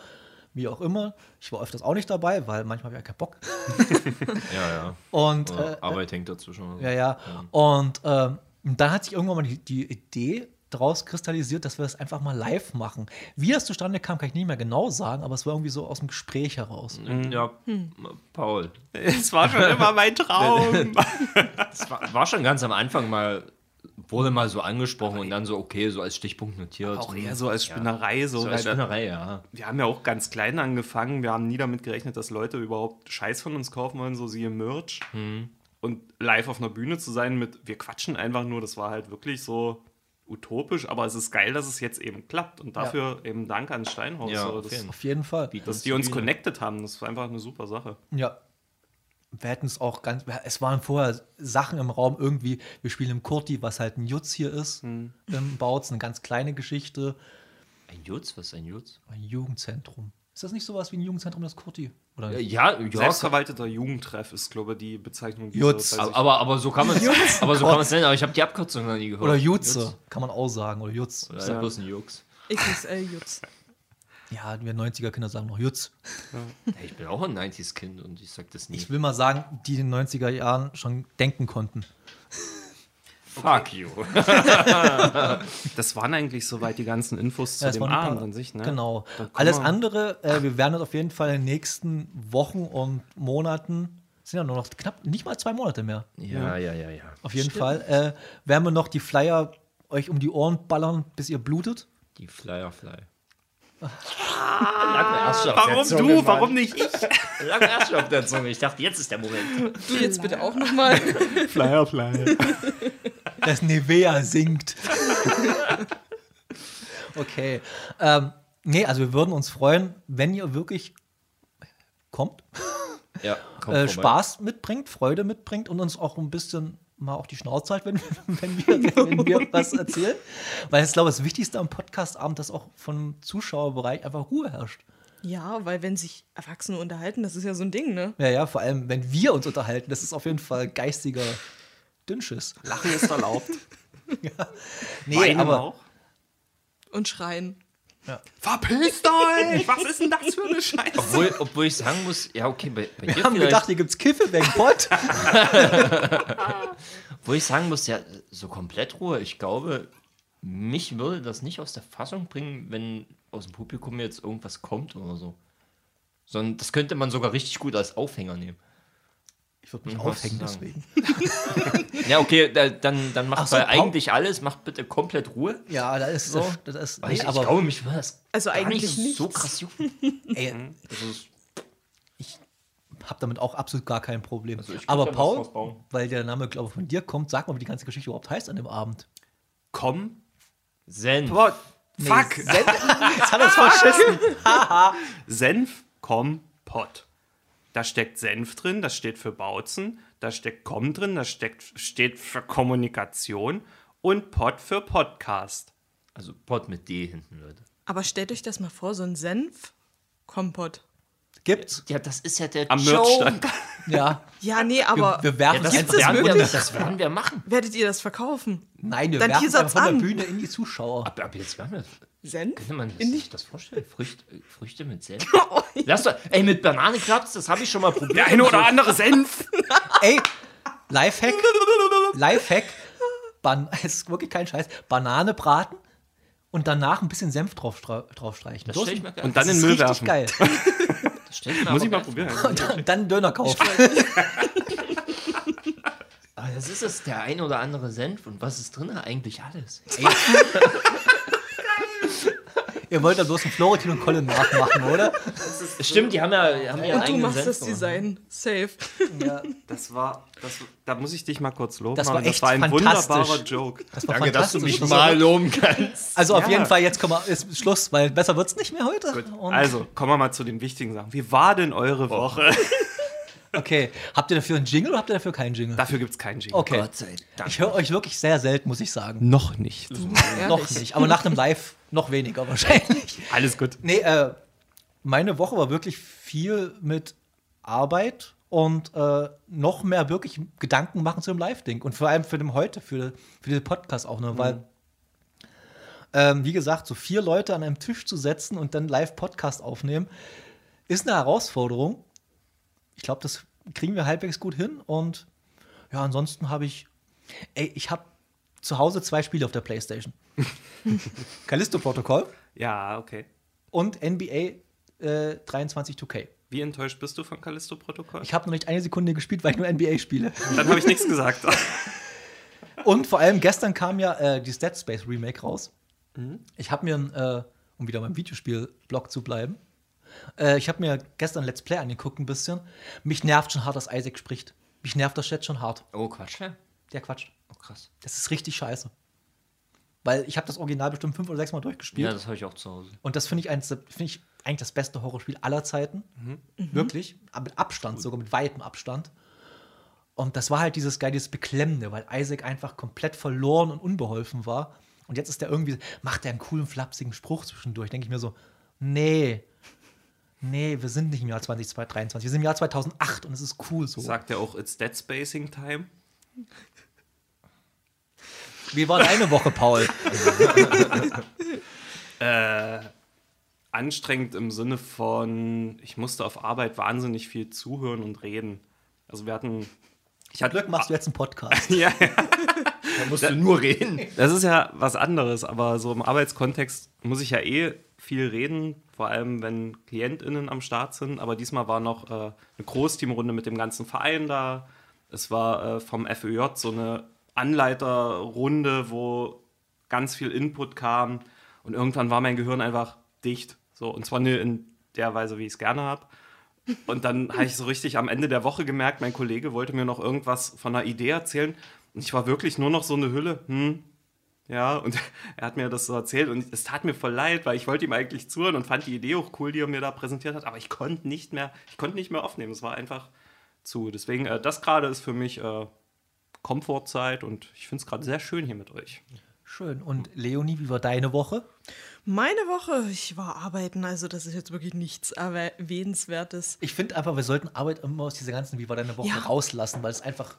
S1: wie auch immer. Ich war öfters auch nicht dabei, weil manchmal habe ich ja keinen Bock.
S4: Ja, ja.
S1: Und äh,
S4: Arbeit hängt dazwischen.
S1: ja, ja. Und ähm, dann hat sich irgendwann mal die, die Idee daraus kristallisiert, dass wir das einfach mal live machen. Wie das zustande kam, kann ich nicht mehr genau sagen, aber es war irgendwie so aus dem Gespräch heraus.
S4: Ja, Paul.
S2: Es war schon immer mein Traum.
S4: Es war, war schon ganz am Anfang mal, wurde mal so angesprochen und dann so, okay, so als Stichpunkt notiert.
S2: auch eher so als Spinnerei. So,
S4: so als
S2: weil da-
S4: Spinnerei, ja.
S2: wir haben ja auch ganz klein angefangen. Wir haben nie damit gerechnet, dass Leute überhaupt Scheiß von uns kaufen wollen, so siehe Merch. Und live auf einer Bühne zu sein mit, wir quatschen einfach nur, das war halt wirklich so utopisch, aber es ist geil, dass es jetzt eben klappt. Und dafür eben Dank an Steinhaus,
S4: Ja,
S2: so,
S4: auf
S2: dass,
S4: jeden
S1: Auf jeden Fall.
S2: dass die uns connected haben. Das war einfach eine super Sache.
S1: Ja. Wir hätten es auch ganz. Es waren vorher Sachen im Raum irgendwie. Wir spielen im Kurti, was halt ein Jutz hier ist. Im Bautzen, eine ganz kleine Geschichte.
S4: Ein Jutz, was ist ein Jutz?
S1: Ein Jugendzentrum. Ist das nicht sowas wie ein Jugendzentrum, das Kurti? Oder
S4: Ja, ja,
S2: Selbstverwalteter Jugendtreff ist, glaube ich, die Bezeichnung. die
S1: Jutz.
S2: so
S4: aber, aber so kann man es aber so kann man es nennen, aber ich habe die Abkürzung noch nie gehört.
S1: Oder Jutze,
S4: Jutz.
S1: kann man auch sagen. Oder Jutz.
S4: Oder einfach bloß ein Jux.
S3: XXL Jutz.
S1: Ja, wir 90er-Kinder sagen noch Jutz.
S4: Hey, ich bin auch ein 90s-Kind und ich sag das nie.
S1: Ich will mal sagen, die in den 90er Jahren schon denken konnten.
S4: Fuck you.
S2: Das waren eigentlich soweit die ganzen Infos zu
S1: Ja,
S2: dem
S1: ein paar-
S2: Abend an sich, ne?
S1: Genau. Alles
S2: wir-
S1: andere, äh, wir werden uns auf jeden Fall in den nächsten Wochen und Monaten, es sind ja nur noch knapp, nicht mal zwei Monate mehr,
S4: Ja, ja, ja, ja.
S1: auf jeden Fall, äh, werden wir noch die Flyer euch um die Ohren ballern, bis ihr blutet.
S4: Die Flyer Fly. Lag mir erst schon auf der
S2: Warum
S4: Zunge,
S2: du?
S4: Mann.
S2: Warum nicht ich?
S4: Lag mir erst schon auf der Zunge. Ich dachte, jetzt ist der Moment.
S3: Du jetzt bitte auch nochmal.
S2: Flyer, Flyer.
S1: Das Nevea singt. okay. Ähm, nee, also wir würden uns freuen, wenn ihr wirklich kommt,
S4: Ja, komm
S1: äh. Spaß mitbringt, Freude mitbringt und uns auch ein bisschen mal auf die Schnauze halt, wenn, wenn, wir, wenn wir was erzählen. Weil ich glaube, das Wichtigste am Podcastabend, dass auch vom Zuschauerbereich einfach Ruhe herrscht.
S3: Ja, weil wenn sich Erwachsene unterhalten, das ist ja so ein Ding, ne?
S1: Ja, ja, vor allem, wenn wir uns unterhalten, das ist auf jeden Fall geistiger Dünnschiss.
S2: Lachen ist erlaubt.
S1: Nee,
S2: Weinen
S1: aber
S2: auch.
S3: Und schreien.
S2: Verpisst euch! Was ist denn das für eine Scheiße?
S4: Obwohl, obwohl ich sagen muss, ja, okay, bei, bei
S1: wir
S4: dir
S1: haben gedacht, hier gibt's Kiffe wegen Pott.
S4: wo ich sagen muss, ja, so komplett Ruhe. Ich glaube, mich würde das nicht aus der Fassung bringen, wenn aus dem Publikum jetzt irgendwas kommt oder so. Sondern das könnte man sogar richtig gut als Aufhänger nehmen.
S1: Ich würde mich
S4: Was
S1: aufhängen
S4: sagen?
S1: deswegen.
S4: Ja, okay, da, dann, dann macht
S1: Ach so,
S4: bei eigentlich alles, macht bitte komplett Ruhe.
S1: Ja, da ist so. Das ist,
S4: ich,
S1: nee,
S4: ich
S1: aber
S4: glaube, mich das
S3: Also eigentlich
S4: nicht so krass jucken.
S1: ey,
S4: Also,
S1: ich habe damit auch absolut gar kein Problem.
S4: Also ich
S1: aber
S4: was
S1: Paul, weil der Name, glaube ich, von dir kommt, sag mal, wie die ganze Geschichte überhaupt heißt an dem Abend.
S2: Komm.
S4: Senf.
S2: Boah, fuck.
S1: Nee, Sen- Jetzt hat er es verschissen.
S2: Senf, komm, Pott. Da steckt Senf drin, das steht für Bautzen, da steckt Komm drin, das steckt, steht für Kommunikation und Pott für Podcast.
S4: Also Pot mit D hinten, Leute.
S3: Aber stellt euch das mal vor, so ein Senf-Kompott.
S1: Gibt's?
S4: Ja, das ist ja der
S2: Am
S4: Joke.
S1: Ja.
S3: Ja, nee, aber
S1: wir, wir werfen
S4: Ja, das,
S3: Gibt
S1: einfach
S3: es
S4: werden wir,
S3: wirklich?
S4: das werden wir machen.
S3: werdet ihr das verkaufen?
S1: Nein, wir
S3: Dann
S1: werfen einfach von der
S3: an.
S1: Bühne in die Zuschauer.
S4: Ab, ab jetzt werden wir.
S3: Senf?
S4: Könnte man
S3: In
S4: sich das vorstellen? Früchte, Früchte mit Senf? Lass doch, ey, mit Banane klappt's, das habe ich schon mal probiert.
S2: Der eine oder andere Senf.
S1: Ey, Lifehack. Lifehack. Ban es ist wirklich kein Scheiß. Banane braten und danach ein bisschen Senf drauf, stra- drauf streichen.
S4: Das stell
S1: ist-
S4: ich mir geil.
S2: Und dann
S1: das
S2: in
S1: ist
S2: den Müll
S1: richtig
S2: werfen.
S1: geil.
S4: das ich
S2: Muss ich mal probieren.
S1: Und dann Döner kaufen.
S4: Aber das ist es, der ein oder andere Senf. Und was ist drin? Eigentlich alles.
S1: Ihr wollt ja bloß einen Florentin und Colin nachmachen, oder?
S4: Stimmt, die haben ja, haben ja
S3: Und du machst das Design. Safe.
S1: Ja.
S2: Das war, das, da muss ich dich mal kurz loben.
S1: Das war echt
S2: das war ein wunderbarer Joke.
S1: Das war
S4: Danke, dass du mich mal loben kannst.
S1: Also auf
S2: Ja.
S1: jeden Fall, jetzt kommen wir, ist Schluss, weil besser wird's nicht mehr heute. Und,
S2: Also, kommen wir mal zu den wichtigen Sachen. Wie war denn eure Woche?
S1: okay, habt ihr dafür einen Jingle oder habt ihr dafür keinen Jingle?
S2: Dafür gibt es keinen Jingle.
S1: Okay.
S4: Gott sei Dank.
S1: Ich höre euch wirklich sehr selten, muss ich sagen.
S2: Noch nicht.
S1: Noch nicht. Aber nach einem Live noch weniger wahrscheinlich.
S2: Alles gut.
S1: Nee, äh, meine Woche war wirklich viel mit Arbeit und äh, noch mehr wirklich Gedanken machen zu dem Live-Ding. Und vor allem für den heute, für, für den Podcast auch, ne? Weil, ähm, wie gesagt, so vier Leute an einem Tisch zu setzen und dann Live-Podcast aufnehmen, ist eine Herausforderung. Ich glaube, das kriegen wir halbwegs gut hin. Und ja, ansonsten habe ich, ey, ich habe zu Hause zwei Spiele auf der Playstation. Callisto-Protokoll
S2: Ja, okay.
S1: und NBA äh, 23 2K.
S2: Wie enttäuscht bist du von Callisto-Protokoll?
S1: Ich habe noch nicht eine Sekunde gespielt, weil ich nur NBA spiele.
S2: Dann habe ich nichts gesagt.
S1: Und vor allem gestern kam ja äh, die Dead Space Remake raus. Ich habe mir, äh, um wieder beim Videospiel-Blog zu bleiben, äh, ich habe mir gestern Let's Play angeguckt ein bisschen. Mich nervt schon hart, dass Isaac spricht. Mich nervt das jetzt schon hart.
S4: Oh, Quatsch. Ja.
S1: Der quatscht.
S4: Oh, krass.
S1: Das ist richtig scheiße. Weil ich habe das Original bestimmt fünf oder sechs Mal durchgespielt.
S4: Ja, das habe ich auch zu Hause.
S1: Und das finde ich, eins- finde ich eigentlich das beste Horrorspiel aller Zeiten. Wirklich. Aber mit Abstand, sogar mit weitem Abstand. Und das war halt dieses geile, dieses Beklemmende, weil Isaac einfach komplett verloren und unbeholfen war. Und jetzt ist er irgendwie, macht er einen coolen, flapsigen Spruch zwischendurch. Denke ich mir so, nee, nee, wir sind nicht im Jahr 2023, wir sind im Jahr 2008 und es ist cool so.
S2: Sagt er auch, it's Dead Spacing Time?
S1: Wie war deine Woche, Paul?
S2: Anstrengend im Sinne von, ich musste auf Arbeit wahnsinnig viel zuhören und reden. Also wir hatten. Ich hatte
S1: Glück machst du jetzt einen Podcast.
S2: ja, ja.
S4: Da musst du nur reden.
S2: Das ist ja was anderes, aber so im Arbeitskontext muss ich ja eh viel reden, vor allem wenn KlientInnen am Start sind. Aber diesmal war noch äh, eine Großteamrunde mit dem ganzen Verein da. Es war äh, vom FÖJ so eine Anleiterrunde, wo ganz viel Input kam. Und irgendwann war mein Gehirn einfach dicht. So, und zwar in der Weise, wie ich es gerne habe. Und dann habe ich so richtig am Ende der Woche gemerkt, mein Kollege wollte mir noch irgendwas von einer Idee erzählen. Und ich war wirklich nur noch so eine Hülle. Hm, ja, und er hat mir das so erzählt und es tat mir voll leid, weil ich wollte ihm eigentlich zuhören und fand die Idee auch cool, die er mir da präsentiert hat, aber ich konnte nicht mehr, ich konnte nicht mehr aufnehmen. Es war einfach zu. Deswegen, äh, das gerade ist für mich äh, Komfortzeit und ich finde es gerade sehr schön hier mit euch.
S1: Schön. Und Leonie, wie war deine Woche?
S3: Meine Woche, ich war arbeiten, also das ist jetzt wirklich nichts Erwähnenswertes.
S1: Ich finde einfach, wir sollten Arbeit immer aus dieser ganzen Wie war deine Woche
S3: Ja.
S1: rauslassen, weil es einfach.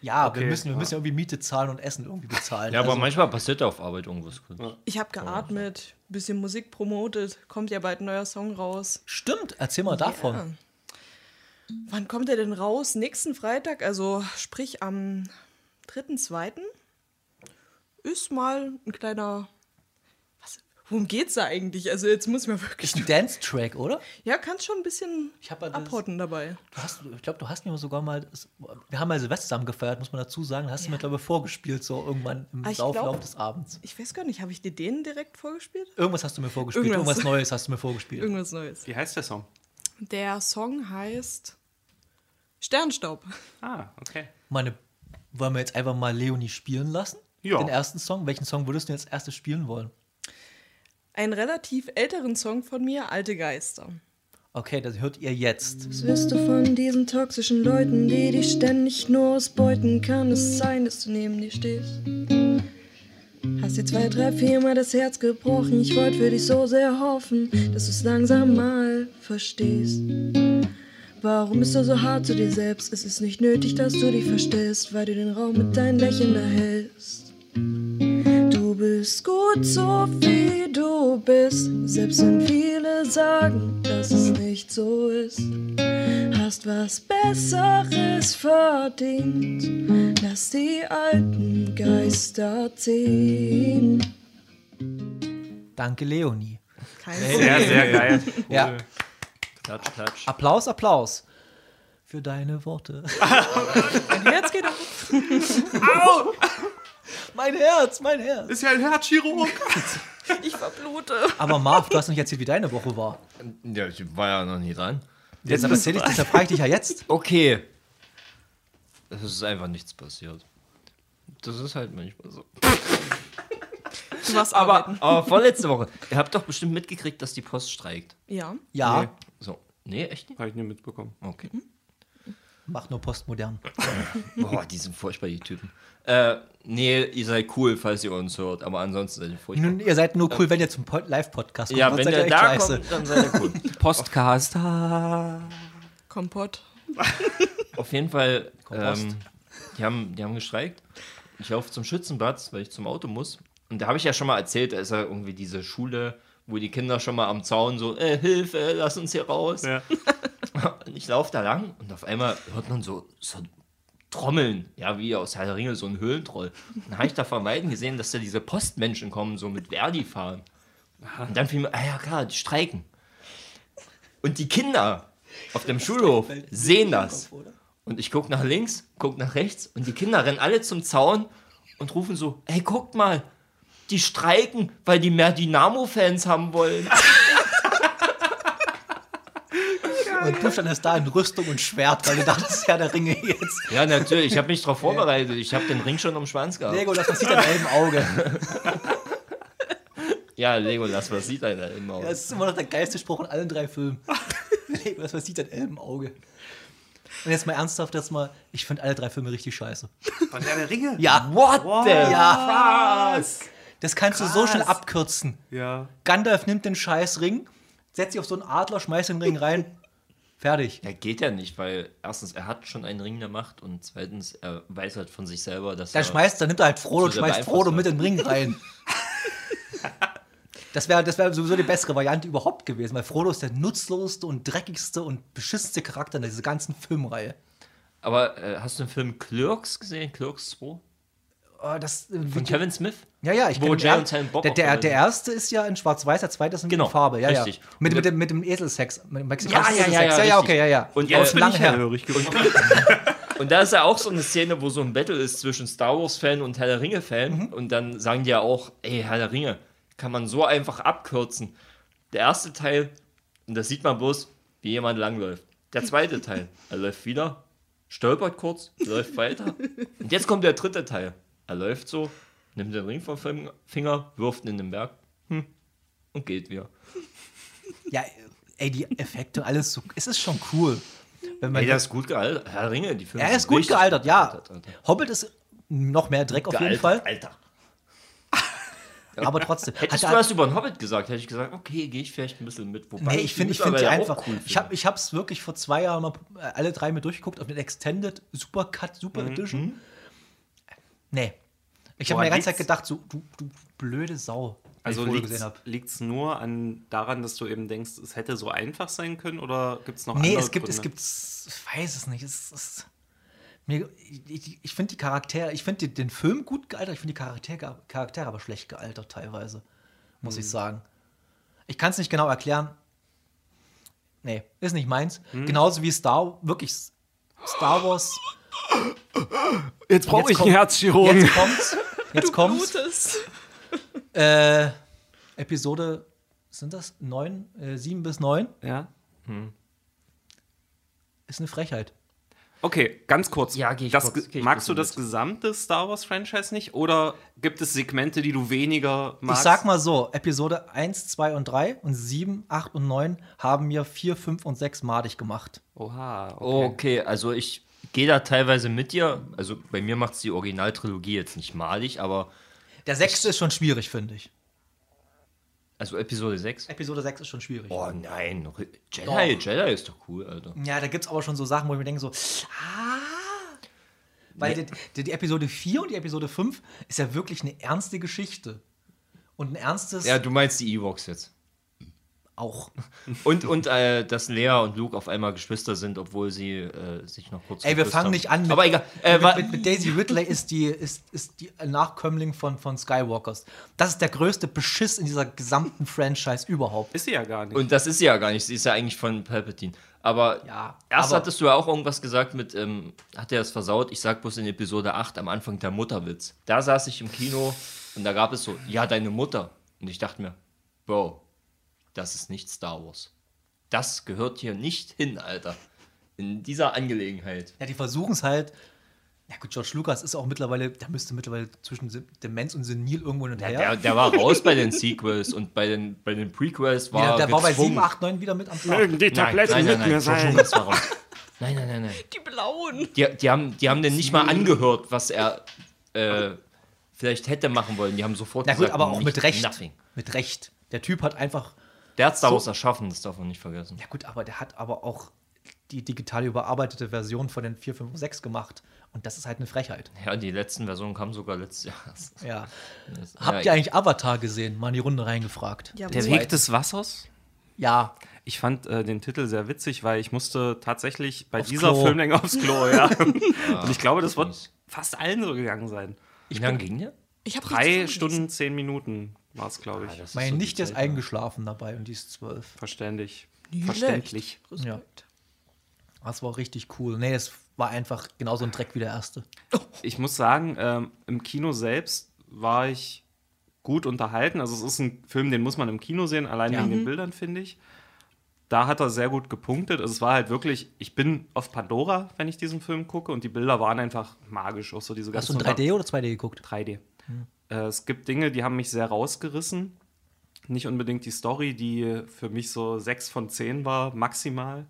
S1: Ja,
S2: Okay,
S1: wir müssen, wir
S2: ja.
S1: müssen ja irgendwie Miete zahlen und Essen irgendwie bezahlen.
S4: Ja, aber
S1: Also,
S4: manchmal passiert auf Arbeit irgendwas gut.
S3: Ich habe geatmet, bisschen Musik promotet, kommt ja bald ein neuer Song raus.
S1: Stimmt, erzähl mal davon.
S3: Ja. Wann kommt er denn raus? Nächsten Freitag, also sprich am 3.2. Ist mal ein kleiner. Was? Worum geht's da eigentlich? Also jetzt muss ich mir wirklich.
S1: Ist ein Dance-Track, oder?
S3: Ja, kannst schon ein bisschen
S1: Ich hab ja das-
S3: abhotten dabei.
S1: Du hast, ich glaube, du hast mir sogar mal. Wir haben mal Silvester zusammen gefeiert, muss man dazu sagen. Da hast du mir, glaube ich, vorgespielt, so irgendwann im
S3: Ah, ich glaub-
S1: des Abends.
S3: Ich weiß gar nicht, habe ich dir den direkt vorgespielt?
S1: Irgendwas hast du mir vorgespielt,
S3: Irgendwas.
S1: irgendwas, Neues hast du mir vorgespielt.
S3: Irgendwas Neues.
S2: Wie heißt der Song?
S3: Der Song heißt Sternstaub.
S2: Ah, okay.
S1: Meine, wollen wir jetzt einfach mal Leonie spielen lassen?
S2: Ja.
S1: Den ersten Song? Welchen Song würdest du jetzt erstes spielen wollen?
S3: Einen relativ älteren Song von mir, Alte Geister.
S1: Okay, das hört ihr jetzt.
S3: Was wirst du von diesen toxischen Leuten, die dich ständig nur ausbeuten? Kann es sein, dass du neben dir stehst? Hast dir zwei, drei, viermal das Herz gebrochen. Ich wollte für dich so sehr hoffen, dass du es langsam mal verstehst. Warum bist du so hart zu dir selbst? Es ist nicht nötig, dass du dich verstellst, weil du den Raum mit deinen Lächeln erhältst. Du bist gut so wie du bist, selbst wenn viele sagen, dass es nicht so ist. Hast was Besseres verdient, lass die alten Geister ziehen.
S1: Danke, Leonie.
S3: Kein
S2: Sehr, sehr geil.
S1: Ja.
S4: Klatsch, klatsch.
S1: Applaus, Applaus. Für deine Worte.
S3: Mein Herz geht auf.
S1: mein Herz, mein Herz.
S2: Ist ja ein Herzchirurg.
S3: Ich verblute.
S1: Aber Marv, du hast nicht erzählt, wie deine Woche war.
S4: Ja, ich war ja noch nie dran.
S1: Jetzt erzähl ich, deshalb frage ich dich ja jetzt.
S4: Okay. Es ist einfach nichts passiert. Das ist halt manchmal so.
S3: Du warst
S4: Aber,
S3: arbeiten.
S4: aber vorletzte Woche. Ihr habt doch bestimmt mitgekriegt, dass die Post streikt.
S3: Ja.
S1: Ja,
S2: Nee.
S4: Nee, echt nicht?
S2: Habe ich nie mitbekommen.
S4: Okay.
S1: mach nur postmodern.
S4: Boah, die sind furchtbar, die Typen. Äh, nee, ihr seid cool, falls ihr uns hört, aber ansonsten seid ihr furchtbar.
S1: Nun, ihr seid nur cool, wenn ihr zum Pod- Live-Podcast kommt.
S4: Ja,
S1: Sonst
S4: wenn
S1: seid
S4: ihr
S1: echt
S4: da
S1: scheiße.
S4: kommt, dann seid ihr cool.
S2: Postcast. Ah.
S3: Kompott.
S4: Auf jeden Fall,
S1: Kompost.
S4: ähm, die, haben, die haben gestreikt. Ich laufe zum Schützenplatz, weil ich zum Auto muss. Und da habe ich ja schon mal erzählt, da ist ja irgendwie diese Schule, wo die Kinder schon mal am Zaun so, äh, Hilfe, lass uns hier raus.
S2: Ja.
S4: Und ich laufe da lang und auf einmal hört man so, so Trommeln. Ja, wie aus Herr der Ringe, so ein Höhlentroll. Dann habe ich da vermeiden gesehen, dass da diese Postmenschen kommen, so mit Verdi fahren. Und dann fiel mir, ah ja klar, die streiken. Und die Kinder auf dem Schulhof sehen das. Und ich gucke nach links, gucke nach rechts und die Kinder rennen alle zum Zaun und rufen so, ey, guckt mal, die streiken, weil die mehr Dynamo-Fans haben wollen.
S1: Und du standest da in Rüstung und Schwert, weil du dachtest, ja, der Ringe jetzt.
S4: Ja, natürlich, ich habe mich darauf vorbereitet. Ich habe den Ring schon um den Schwanz gehabt.
S1: Legolas, was sieht dein Elben Auge?
S4: Ja, Legolas, was sieht einer im Auge?
S1: Das ist immer noch der geilste Spruch in allen drei Filmen. Legolas, was sieht dein Elben Auge? Und jetzt mal ernsthaft, das mal, ich finde alle drei Filme richtig scheiße.
S2: Von der, der Ringe?
S1: Ja,
S4: What the
S1: Ja.
S4: Was?
S1: Das kannst du so
S2: Krass.
S1: schnell abkürzen.
S2: Ja.
S1: Gandalf nimmt den scheiß Ring, setzt sich auf so einen Adler, schmeißt den Ring rein, fertig.
S4: Ja, geht ja nicht, weil erstens, er hat schon einen Ring der Macht und zweitens, er weiß halt von sich selber, dass
S1: Dann
S4: er...
S1: schmeißt, dann nimmt er halt Frodo und schmeißt Frodo mit in den Ring rein. Das wäre das wär sowieso die bessere Variante überhaupt gewesen, weil Frodo ist der nutzloseste und dreckigste und beschissenste Charakter in dieser ganzen Filmreihe.
S4: Aber äh, hast du den Film Clerks gesehen? Clerks 2?
S1: Oh, das, äh,
S4: Von Kevin Smith?
S1: Ja, ja, ich
S4: Wo Jay und Silent Bob
S1: der, der, der erste ist ja in Schwarz-Weiß, der zweite ist in
S4: Genau,
S1: Farbe. Ja,
S4: richtig.
S1: ja. Mit,
S4: Und
S1: mit, mit dem Eselsex. Mit dem
S4: Ja, ja, ja, ja,
S1: ja, okay, ja, ja.
S4: Und
S1: ja,
S4: äh,
S1: ist lang her.
S2: hellhörig geworden.
S4: Und da ist ja auch so eine Szene, wo so ein Battle ist zwischen Star Wars-Fan und Herr der Ringe-Fan.
S1: Mhm.
S4: Und dann sagen die ja auch, ey, Herr der Ringe, kann man so einfach abkürzen. Der erste Teil, und das sieht man bloß, wie jemand langläuft. Der zweite Teil, er läuft wieder, stolpert kurz, läuft weiter. Und jetzt kommt der dritte Teil. Er läuft so, nimmt den Ring vom Fing- Finger, wirft ihn in den Berg hm, und geht wieder.
S1: Ja, ey, die Effekte, alles so. Es ist schon cool. Wenn man
S4: Ey, der ist gut gealtert. Herr Ringe, die Filme
S1: er ist gut gealtert, ja.
S4: gealtert.
S1: Hobbit ist noch mehr Dreck auf jeden Fall.
S4: Gealtert, Alter.
S1: Aber trotzdem.
S4: Hättest du was über den Hobbit gesagt, hätte ich gesagt, okay, gehe ich vielleicht ein bisschen mit. Wobei
S1: Nee, ich finde ich find die einfach.
S4: cool
S1: ich habe ich es wirklich vor zwei Jahren mal äh, alle drei mit durchgeguckt auf den Extended Super Cut Super
S4: Mhm.
S1: Edition. Nee. Ich habe mir die ganze Zeit gedacht, so, du, du blöde Sau.
S2: Also liegt es nur an, daran, dass du eben denkst, es hätte so einfach sein können oder gibt es noch
S1: Nee,
S2: andere
S1: es gibt,
S2: Gründe?
S1: es gibt, ich weiß es nicht. Es, es, mir, ich ich finde die Charaktere, ich finde den, den Film gut gealtert, ich finde die Charaktere, Charaktere aber schlecht gealtert teilweise, muss
S2: Hm.
S1: ich sagen. Ich kann es nicht genau erklären. Nee, ist nicht meins.
S2: Hm.
S1: Genauso wie Star, wirklich Star Wars.
S2: Jetzt
S1: brauch ich einen
S2: Herzchirurgen.
S1: Jetzt kommt's. Jetzt kommt's.
S3: Blutest.
S1: Äh, Episode, sind das neun, äh, sieben bis neun?
S2: Ja.
S1: Ist eine Frechheit.
S2: Okay, ganz kurz.
S4: Ja, geh ich
S2: das,
S4: kurz-
S2: ge-
S4: geh ich
S2: magst du
S4: kurz
S2: das
S4: mit.
S2: gesamte Star Wars Franchise nicht oder gibt es Segmente, die du weniger magst?
S1: Ich sag mal so, Episode 1, 2 und 3 und 7, 8 und 9 haben mir 4, 5 und 6 madig gemacht.
S2: Oha, okay.
S4: Okay, also ich gehe da teilweise mit dir. Also bei mir macht es die Originaltrilogie jetzt nicht malig, aber
S1: Der sechste ist schon schwierig, finde ich.
S4: also Episode 6.
S1: Episode 6 ist schon schwierig.
S4: Oh nein, Jedi,
S1: Doch.
S4: Jedi ist doch cool, Alter.
S1: Ja, da gibt es aber schon so Sachen, wo ich mir denke so, ah. Weil
S4: Nee.
S1: die, die, die Episode 4 und die Episode 5 ist ja wirklich eine ernste Geschichte. Und ein ernstes
S4: Ja, du meinst die Ewoks jetzt.
S1: Auch.
S4: Und, und äh, dass Lea und Luke auf einmal Geschwister sind, obwohl sie äh, sich noch kurz
S1: Ey, wir fangen
S4: haben.
S1: nicht an mit,
S4: Aber egal. Äh,
S1: mit, mit, mit Daisy Ridley ist die, ist, ist die Nachkömmling von, von Skywalkers. Das ist der größte Beschiss in dieser gesamten Franchise überhaupt.
S2: Ist sie ja gar nicht.
S4: Und das ist sie ja gar nicht. Sie ist ja eigentlich von Palpatine. Aber
S1: Ja,
S4: erst
S1: aber-
S4: hattest du ja auch irgendwas gesagt mit, ähm, hat er das versaut? Ich sag bloß in Episode 8 am Anfang der Mutterwitz. Da saß ich im Kino und da gab es so, ja, deine Mutter. Und ich dachte mir, Bro, das ist nicht Star Wars. Das gehört hier nicht hin, Alter. In dieser Angelegenheit.
S1: Ja, die versuchen es halt. Ja gut, George Lucas ist auch mittlerweile, der müsste mittlerweile zwischen Demenz und Senil irgendwo hin und her.
S4: Der, der war raus bei den Sequels und bei den, bei den Prequels war
S1: Wieder, der war bei
S4: gezwungen.
S1: 7, 8, 9 wieder mit am Start.
S2: Mögen die
S4: Nein,
S2: Tabletten
S4: nein, nein, nein, George
S2: sein.
S4: Lucas war raus. Nein, nein, nein, nein.
S3: Die blauen.
S4: Die, die, haben, die haben den nicht mal angehört, was er äh, vielleicht hätte machen wollen. Die haben sofort
S1: Na gut,
S4: gesagt,
S1: aber auch mit Recht.
S4: Nothing.
S1: Mit Recht. Der Typ hat einfach.
S4: Der hat Star
S1: So-
S4: Wars erschaffen, das darf man nicht vergessen.
S1: Ja gut, aber der hat aber auch die digital überarbeitete Version von den 4, 5 und 6 gemacht. Und das ist halt eine Frechheit.
S4: Ja, die letzten Versionen kamen sogar letztes Jahr.
S1: Ja.
S4: Das-
S1: Habt
S4: ja,
S1: ihr eigentlich Avatar gesehen? Mal in die Runde reingefragt.
S3: Ja,
S2: Der Weg des Wassers?
S1: Ja,
S2: Ich fand äh, den Titel sehr witzig, weil ich musste tatsächlich bei
S1: Aufs
S2: dieser
S1: Klo.
S2: Filmlänge aufs Klo, ja. Und ich glaube, das wird fast allen so gegangen sein.
S4: Wie lange ging der?
S3: Ich habe
S2: Drei Stunden, zehn Minuten war es, glaube ich.
S4: das ist
S1: meine
S4: so
S1: Nichte ist
S4: Zeit,
S1: eingeschlafen dabei und die ist zwölf.
S2: Verständlich.
S3: Nicht
S2: Verständlich.
S3: Respekt.
S1: Das war richtig cool. Nee, es war einfach genauso ein Dreck wie der erste.
S2: Ich muss sagen, ähm, im Kino selbst war ich gut unterhalten. Also es ist ein Film, den muss man im Kino sehen, allein
S1: Ja.
S2: wegen den Bildern, finde ich. Da hat er sehr gut gepunktet. Also es war halt wirklich, ich bin auf Pandora, wenn ich diesen Film gucke, und die Bilder waren einfach magisch. Auch so diese
S1: Hast du in
S2: ganzen
S1: 3D oder 2D geguckt?
S2: 3D. Äh, es gibt Dinge, die haben mich sehr rausgerissen. Nicht unbedingt die Story, die für mich so 6 von 10 war, maximal.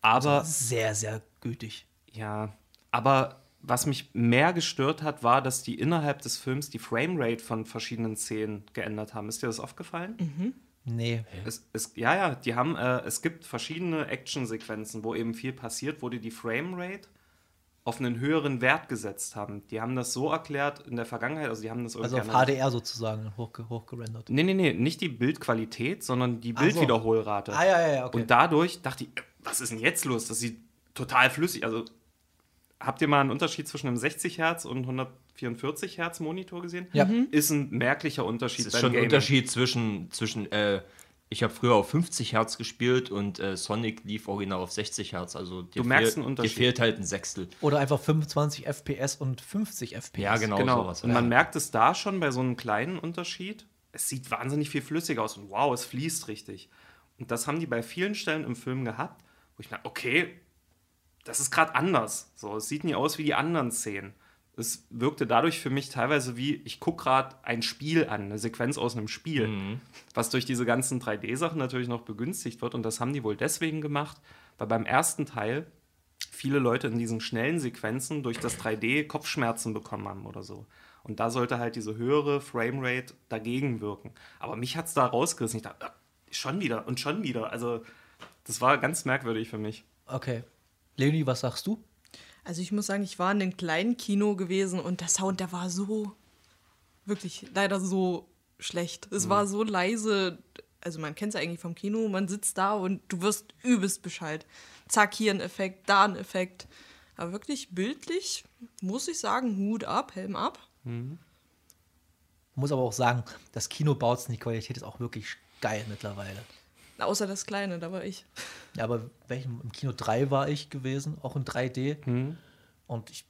S2: Aber
S1: Sehr, sehr gütig.
S2: ja, aber was mich mehr gestört hat, war, dass die innerhalb des Films die Framerate von verschiedenen Szenen geändert haben. Ist dir das aufgefallen?
S1: Nee.
S2: Es, es, ja, ja, die haben, äh, es gibt verschiedene Actionsequenzen, wo eben viel passiert, wo die die Framerate auf einen höheren Wert gesetzt haben. Die haben das so erklärt in der Vergangenheit, also die haben das
S1: Also auf
S2: irgendwie
S1: HDR sozusagen hochge hochgerendert.
S2: Nee, nee, nee, nicht die Bildqualität, sondern die
S1: Ach so.
S2: Bildwiederholrate.
S1: Ah, ja, ja, ja, okay.
S2: Und dadurch dachte ich, was ist denn jetzt los? Das sieht total flüssig. Also, habt ihr mal einen Unterschied zwischen einem 60 Hertz und 144 Hertz Monitor gesehen?
S1: Ja.
S2: Ist ein merklicher Unterschied.
S4: Es ist schon ein. Unterschied zwischen, zwischen äh, ich habe früher auf 50 Hertz gespielt und äh, Sonic lief original auf 60 Hertz. Also dir
S2: Du merkst
S4: fehl-
S2: einen Unterschied.
S4: Dir fehlt halt ein Sechstel.
S1: Oder einfach 25 FPS und 50 FPS.
S4: Ja, genau,
S2: Genau.
S4: sowas.
S2: Und man merkt es da schon bei so einem kleinen Unterschied. Es sieht wahnsinnig viel flüssiger aus und wow, es fließt richtig. Und das haben die bei vielen Stellen im Film gehabt, wo ich dachte, okay, das ist gerade anders. So, es sieht nie aus wie die anderen Szenen. Es wirkte dadurch für mich teilweise wie, ich gucke gerade ein Spiel an, eine Sequenz aus einem Spiel, was durch diese ganzen 3D-Sachen natürlich noch begünstigt wird. Und das haben die wohl deswegen gemacht, weil beim ersten Teil viele Leute in diesen schnellen Sequenzen durch das 3D Kopfschmerzen bekommen haben oder so. Und da sollte halt diese höhere Framerate dagegen wirken. Aber mich hat es da rausgerissen. Ich dachte, schon wieder und schon wieder. Also, das war ganz merkwürdig für mich.
S1: Okay. Leonie, was sagst du?
S3: Also ich muss sagen, ich war in einem kleinen Kino gewesen und der Sound, der war so, wirklich leider so schlecht. Es war so leise. Also man kennt es eigentlich vom Kino, man sitzt da und du wirst übelst Bescheid. Zack, hier ein Effekt, da ein Effekt. Aber wirklich bildlich, muss ich sagen, Hut ab, Helm ab.
S1: Muss aber auch sagen, das Kino baut die Qualität ist auch wirklich geil mittlerweile.
S3: Außer das Kleine, da war ich.
S1: Ja, aber welchem, im Kino 3 war ich gewesen, auch in 3D. Und ich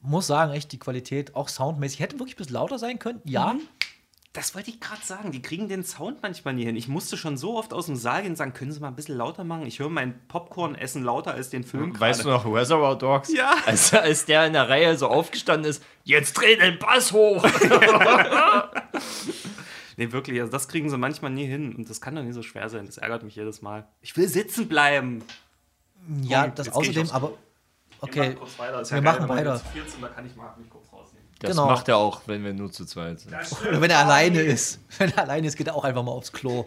S1: muss sagen, echt die Qualität, auch soundmäßig, hätte wirklich ein bisschen lauter sein können. Ja,
S2: Das wollte ich gerade sagen. Die kriegen den Sound manchmal nie hin. Ich musste schon so oft aus dem Saal gehen und sagen, können Sie mal ein bisschen lauter machen? Ich höre mein Popcorn essen lauter als den Film.
S4: Weißt du noch Reservoir Dogs?
S2: Ja.
S4: Als, als der in der Reihe so aufgestanden ist, jetzt dreh den Bass hoch.
S2: Nee, wirklich. Also das kriegen sie manchmal nie hin. Und das kann doch nicht so schwer sein. Das ärgert mich jedes Mal. Ich will sitzen bleiben.
S1: ja,
S2: Komm,
S1: das außerdem, aber okay.
S2: kurz weiter. Ist
S1: Wir machen weiter.
S2: jetzt 14, da kann ich mal mich kurz rausnehmen.
S4: Das
S1: Genau.
S4: macht er auch, wenn wir nur zu zweit sind.
S1: Oder wenn er alleine ist. Wenn er alleine ist, geht er auch einfach mal aufs Klo.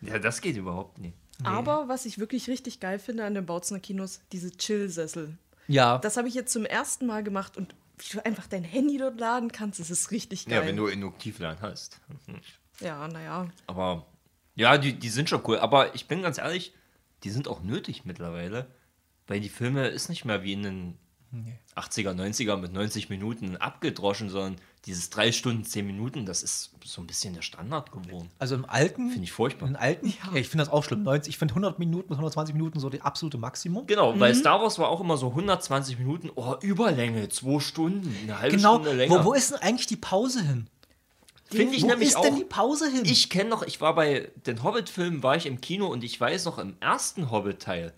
S4: Ja, das geht überhaupt nicht.
S3: Aber was ich wirklich richtig geil finde an den Bautzner Kinos, diese Chill-Sessel.
S1: Ja,
S3: Das habe ich jetzt zum ersten Mal gemacht und wie du einfach dein Handy dort laden kannst, das ist richtig geil.
S4: Ja, wenn du Induktivlernen hast.
S3: Ja, naja.
S4: Aber ja, die, die sind schon cool. Aber ich bin ganz ehrlich, die sind auch nötig mittlerweile. Weil die Filme ist nicht mehr wie in den 80er, 90er mit 90 Minuten abgedroschen, sondern dieses 3 Stunden, 10 Minuten, das ist so ein bisschen der Standard geworden.
S1: also im alten.
S4: Finde ich furchtbar.
S1: Im alten, ja, ich finde das auch schlimm. 90, ich finde 100 Minuten bis 120 Minuten so das absolute Maximum.
S4: Genau, weil Star Wars war auch immer so 120 Minuten, oh, Überlänge, 2 Stunden, eine halbe
S1: Genau,
S4: Stunde länger.
S1: wo, wo ist denn eigentlich die Pause hin?
S4: Finde ich
S1: wo
S4: nämlich
S1: ist
S4: auch.
S1: denn die Pause hin?
S4: Ich kenne noch, ich war bei den Hobbit-Filmen, war ich im Kino und ich weiß noch, im ersten Hobbit-Teil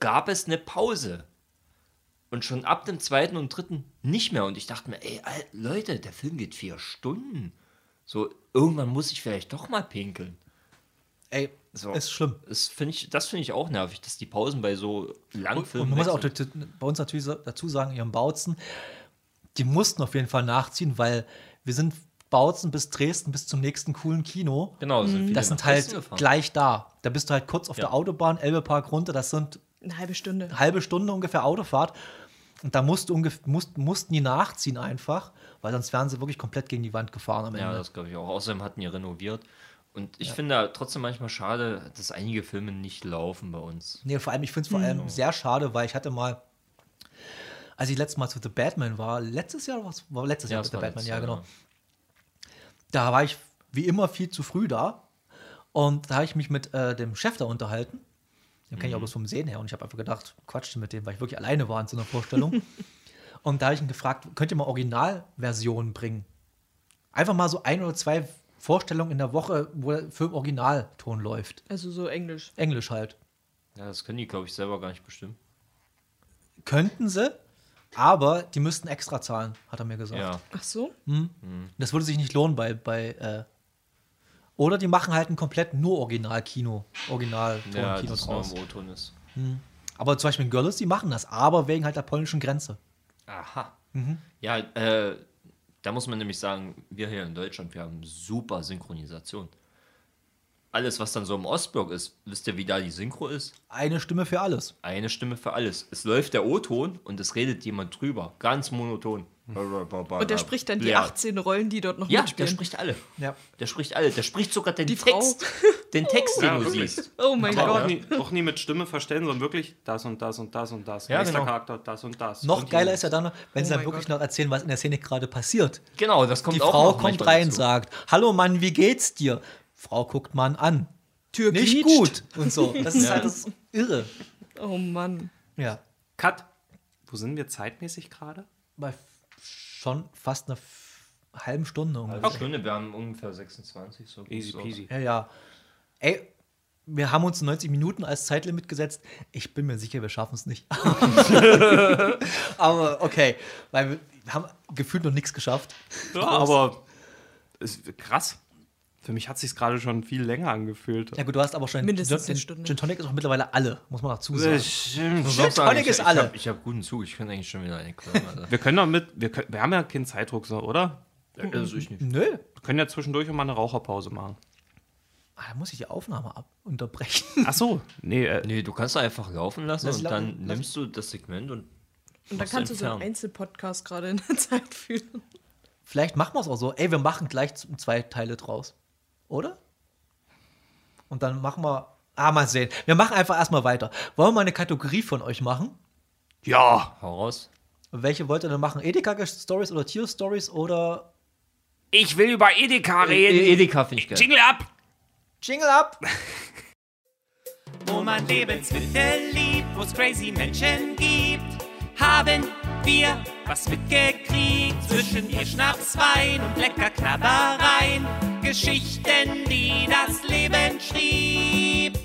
S4: gab es eine Pause. Und schon ab dem zweiten und dritten nicht mehr. Und ich dachte mir, ey, Leute, der Film geht vier Stunden. So, irgendwann muss ich vielleicht doch mal pinkeln.
S1: Ey,
S4: So.
S1: ist schlimm.
S4: Das finde ich, das finde ich auch nervig, dass die Pausen bei so langen
S1: Und
S4: Filmen.
S1: man muss auch bei uns natürlich dazu sagen, ihren Bautzen, die mussten auf jeden Fall nachziehen, weil wir sind Bautzen bis Dresden bis zum nächsten coolen Kino.
S4: Genau, das sind, viele
S1: Das sind halt gleich da. Da bist du halt kurz auf
S4: Ja.
S1: der Autobahn, Elbepark runter, das sind
S3: Eine halbe Stunde.
S1: eine halbe Stunde ungefähr Autofahrt. Und da musst musst, mussten die nachziehen einfach, weil sonst wären sie wirklich komplett gegen die Wand gefahren am Ende.
S4: Ja, das glaube ich auch. Außerdem hatten die renoviert. Und ich finde trotzdem manchmal schade, dass einige Filme nicht laufen bei uns.
S1: Nee, vor allem, ich finde es vor allem sehr schade, weil ich hatte mal, als ich letztes Mal zu The Batman war, letztes Jahr was war letztes Jahr
S4: es
S1: mit The Batman, ja,
S4: Jahr,
S1: genau. Da war ich wie immer viel zu früh da. Und da habe ich mich mit äh, dem Chef da unterhalten. Den kenne ich auch bloß vom Sehen her. Und ich habe einfach gedacht, quatschte mit dem, weil ich wirklich alleine war in so einer Vorstellung. und da habe ich ihn gefragt, könnt ihr mal Originalversionen bringen? Einfach mal so ein oder zwei Vorstellungen in der Woche, wo der Film Originalton läuft.
S3: Also so Englisch.
S1: Englisch halt.
S4: Ja, das können die, glaube ich, selber gar nicht bestimmen.
S1: Könnten sie, aber die müssten extra zahlen, hat er mir gesagt.
S4: Ja.
S3: Ach so?
S1: Das würde sich nicht lohnen bei. bei äh, oder die machen halt ein komplett nur Original-Kino. Original-Ton-Kino
S4: Ja, nur
S1: draus.
S4: im O-Ton ist.
S1: Aber zum Beispiel in Görlitz, die machen das, aber wegen halt der polnischen Grenze.
S4: Aha. Ja, äh, da muss man nämlich sagen, wir hier in Deutschland, wir haben super Synchronisation. Alles, was dann so im Ostblock ist, wisst ihr, wie da die Synchro ist?
S1: Eine Stimme für alles.
S4: Eine Stimme für alles. Es läuft der O-Ton und es redet jemand drüber. Ganz monoton.
S3: Und der spricht dann die
S4: Ja.
S3: 18 Rollen, die dort noch
S4: Ja, der
S3: mitspielen.
S4: spricht alle.
S1: Ja.
S4: Der spricht alle. Der spricht sogar den
S3: Die Frau.
S4: Text. Den Text, den
S2: Ja,
S4: du
S2: wirklich.
S4: siehst.
S3: Oh mein
S2: Aber auch
S3: Gott.
S2: nie, auch nie mit Stimme verstellen, sondern wirklich das und das und das und das.
S4: Ja, genau.
S2: Charakter, das und das.
S1: Noch
S2: und
S1: geiler ist ja dann, wenn sie dann wirklich
S3: Gott.
S1: noch erzählen, was in der Szene gerade passiert.
S4: Genau, das kommt
S1: Die
S4: auch
S1: Frau
S4: noch
S1: kommt rein,
S4: dazu.
S1: sagt: Hallo Mann, wie geht's dir? Frau guckt Mann an.
S3: Tür
S1: Nicht
S3: quietscht.
S1: gut. Und so. Das ist halt das Irre.
S3: Oh Mann.
S1: Ja.
S2: Cut. Wo sind wir zeitmäßig gerade?
S1: Bei schon fast einer f- halben Stunde ungefähr.
S4: Eine Stunde, wir haben ungefähr 26. So
S2: Easy
S4: so.
S2: peasy.
S1: Ja, ja. Ey, wir haben uns 90 Minuten als Zeitlimit gesetzt. Ich bin mir sicher, wir schaffen es nicht. Aber okay, weil wir, wir haben gefühlt noch nichts geschafft.
S2: Ja, aber ist krass. Für mich hat sich gerade schon viel länger angefühlt.
S1: Ja gut, du hast aber schon
S3: Mindestens eine Stunde.
S1: Gin Tonic ist auch mittlerweile alle, muss man dazu sagen. Gin Tonic
S4: ich,
S1: ist alle.
S4: Hab, ich habe guten Zug, ich kann eigentlich schon wieder eine klauen, Alter.
S2: Wir können doch mit, wir, können, wir haben ja keinen Zeitdruck, so, oder?
S4: also ich nicht.
S1: Nö,
S2: Wir können ja zwischendurch immer eine Raucherpause machen.
S1: ah, da muss ich die Aufnahme ab unterbrechen.
S2: Ach so. Nee, äh,
S4: Nee, du kannst einfach laufen lassen
S1: Lass
S4: und
S1: lau-
S4: dann
S1: lass-
S4: nimmst du das Segment und
S3: Und dann kannst du so einen. Einzelpodcast gerade in der Zeit führen.
S1: Vielleicht machen wir es auch so. Ey, wir machen gleich zwei Teile draus. Oder? Und dann machen wir. Ah, mal sehen. Wir machen einfach erstmal weiter. Wollen wir mal eine Kategorie von euch machen?
S2: ja.
S4: hau raus.
S1: Welche wollt ihr denn machen? Edeka-Stories oder Tier-Stories oder
S2: Ich will über Edeka
S4: E Edeka finde ich geil.
S2: Jingle ab!
S1: Jingle ab?
S5: wo man Lebensmittel liebt, wo es crazy Menschen gibt, haben wir was mitgekriegt zwischen ihr Schnaps, Wein und lecker Knabbereien. Geschichten, die das Leben schrieb.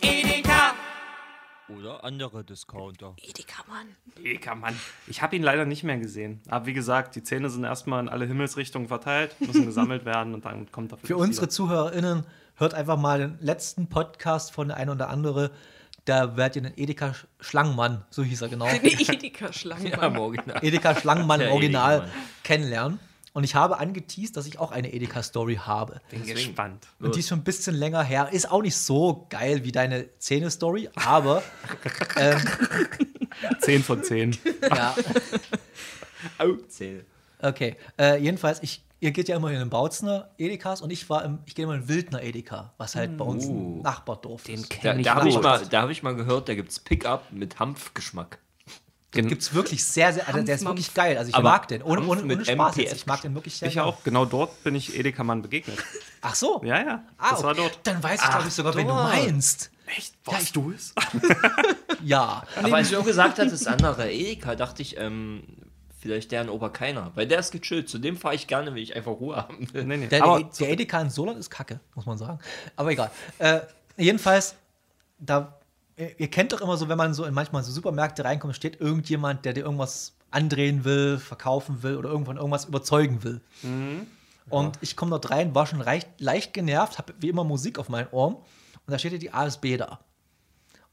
S5: Edeka,
S4: Oder andere Discounter.
S3: Edeka, Mann.
S2: Edeka, Mann. Ich habe ihn leider nicht mehr gesehen. Aber wie gesagt, die Zähne sind erstmal in alle Himmelsrichtungen verteilt, müssen gesammelt werden und dann kommt dafür.
S1: Für unsere ZuhörerInnen hört einfach mal den letzten Podcast von der ein oder andere. Da werdet ihr den Edeka Sch- Schlangenmann, so hieß er genau.
S3: Den Edeka-Schlangen.
S4: Ja, im Original.
S1: Edeka Schlangenmann im Original
S4: Edeka-Mann.
S1: kennenlernen. Und ich habe angeteased, dass ich auch eine Edeka-Story habe.
S2: Bin gespannt.
S1: Und die ist schon ein bisschen länger her. Ist auch nicht so geil wie deine Zähne-Story, aber
S2: 10 von 10.
S1: ja,
S4: Zähl.
S1: okay. Äh, jedenfalls, ich, ihr geht ja immer in den Bautzner Edekas und ich war im, ich gehe immer in Wildner Edeka, was halt bei uns ein Nachbardorf ist.
S4: Da,
S2: Kenn ich
S4: da habe ich, mal- da hab ich mal gehört, da gibt es Pickup mit Hanfgeschmack.
S1: Gibt es wirklich sehr, sehr, also der ist wirklich geil. Also ich
S4: Aber
S1: mag den. Ohne, ohne, ohne Spaß jetzt. Ich mag den wirklich sehr
S2: Ich auch. Genau dort bin ich Edeka-Mann begegnet.
S1: Ach so.
S2: Ja, ja.
S1: Ah,
S2: das war
S1: okay.
S2: dort.
S1: Dann weiß ich, glaube ich, sogar, wen du meinst.
S2: Echt? Warst du es?
S1: Ja.
S4: Aber als du gesagt hast, das andere Edeka, dachte ich, ähm, vielleicht der in Oberkeiner. Weil der ist gechillt. Zu dem fahre ich gerne, wenn ich einfach Ruhe haben will.
S2: Nee, nee.
S1: Der,
S2: Aber
S1: der Edeka in Solan ist kacke, muss man sagen. Aber egal. Äh, jedenfalls, da, ihr kennt doch immer so, wenn man so in manchmal so Supermärkte reinkommt, steht irgendjemand, der dir irgendwas andrehen will, verkaufen will oder irgendwann irgendwas überzeugen will. Und ich komme dort rein, war schon leicht, leicht genervt, habe wie immer Musik auf meinen Ohren und da steht ja die ASB da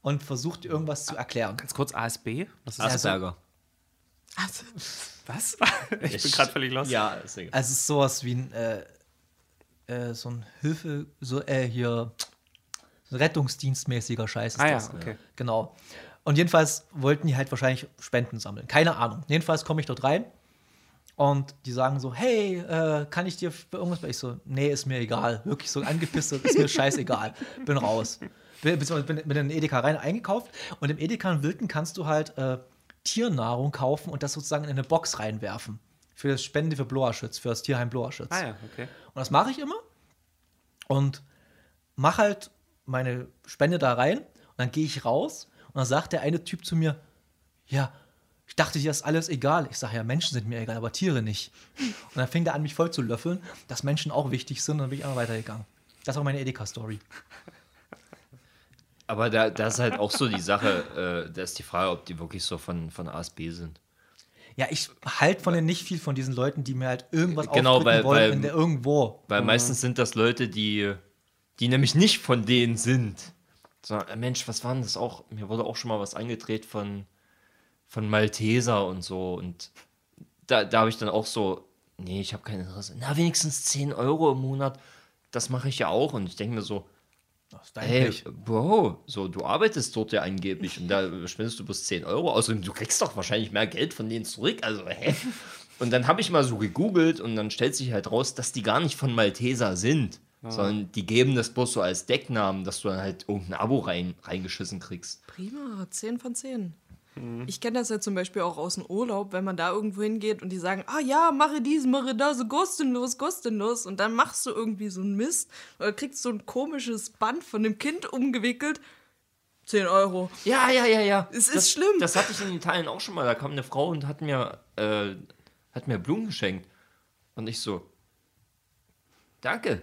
S1: und versucht dir irgendwas zu erklären.
S2: ganz kurz ASB. Was ist das?
S4: Asperger.
S3: Also,
S2: Was? Ich bin gerade völlig los.
S4: Ja, ist egal.
S1: Also es ist sowas wie ein, äh, äh, so ein Hilfe, so, äh, hier, so ein rettungsdienstmäßiger Scheiß ist
S2: Ah ja,
S1: das.
S2: okay.
S1: Und die sagen so, hey, äh, kann ich dir für irgendwas? Ich so, nee, ist mir egal. Wirklich so angepisst, ist mir scheißegal. Bin raus. Bin, bin, bin, in den Edeka rein eingekauft und im Edeka in Wilken kannst du halt äh, Tiernahrung kaufen und das sozusagen in eine Box reinwerfen. Für das Spende für Bloerschütz, für das Tierheim Bloerschütz.
S2: Ah ja, okay.
S1: Und das mache ich immer und mache halt meine Spende da rein und dann gehe ich raus und dann sagt der eine Typ zu mir, ja, ich dachte, dir ist alles egal. Ich sage, ja, Menschen sind mir egal, aber Tiere nicht. Und dann fing er an, mich voll zu löffeln, dass Menschen auch wichtig sind und dann bin ich einfach weitergegangen. Das auch meine Edeka-Story.
S4: Aber da, da ist halt auch so die Sache, äh, da ist die Frage, ob die wirklich so von, von A bis B sind.
S1: Ja, ich halte von denen nicht viel von diesen Leuten, die mir halt irgendwas
S4: Genau, weil-
S1: wollen,
S4: weil-
S1: irgendwo.
S4: Weil meistens sind das Leute, die, die nämlich nicht von denen sind. So, äh, Mensch, was war denn das auch? Mir wurde auch schon mal was angedreht von, von Malteser und so. Und da, da habe ich dann auch so, nee, ich habe kein Interesse. Na, wenigstens 10 Euro im Monat, das mache ich ja auch. Und ich denke mir so,
S1: Das ist dein
S4: Hey,
S1: Pech.
S4: Bro, so, du arbeitest dort ja angeblich und da spendest du bloß 10 Euro. Außerdem, du kriegst doch wahrscheinlich mehr Geld von denen zurück. Also, hä? Und dann habe ich mal so gegoogelt und dann stellt sich halt raus, dass die gar nicht von Malteser sind, sondern die geben das bloß so als Decknamen, dass du dann halt irgendein Abo rein, reingeschissen kriegst.
S3: Prima, 10 von 10. Ich kenne das ja zum Beispiel auch aus dem Urlaub, wenn man da irgendwo hingeht und die sagen, ah ja, mache dies, mache das, so kostenlos, kostenlos. Und dann machst du irgendwie so einen Mist oder kriegst so ein komisches Band von dem Kind umgewickelt. 10 Euro.
S4: Ja, ja, ja, ja.
S3: Es ist
S4: das,
S3: schlimm.
S4: Das hatte ich in Italien auch schon mal. Da kam eine Frau und hat mir, äh, hat mir Blumen geschenkt. Und ich so, danke.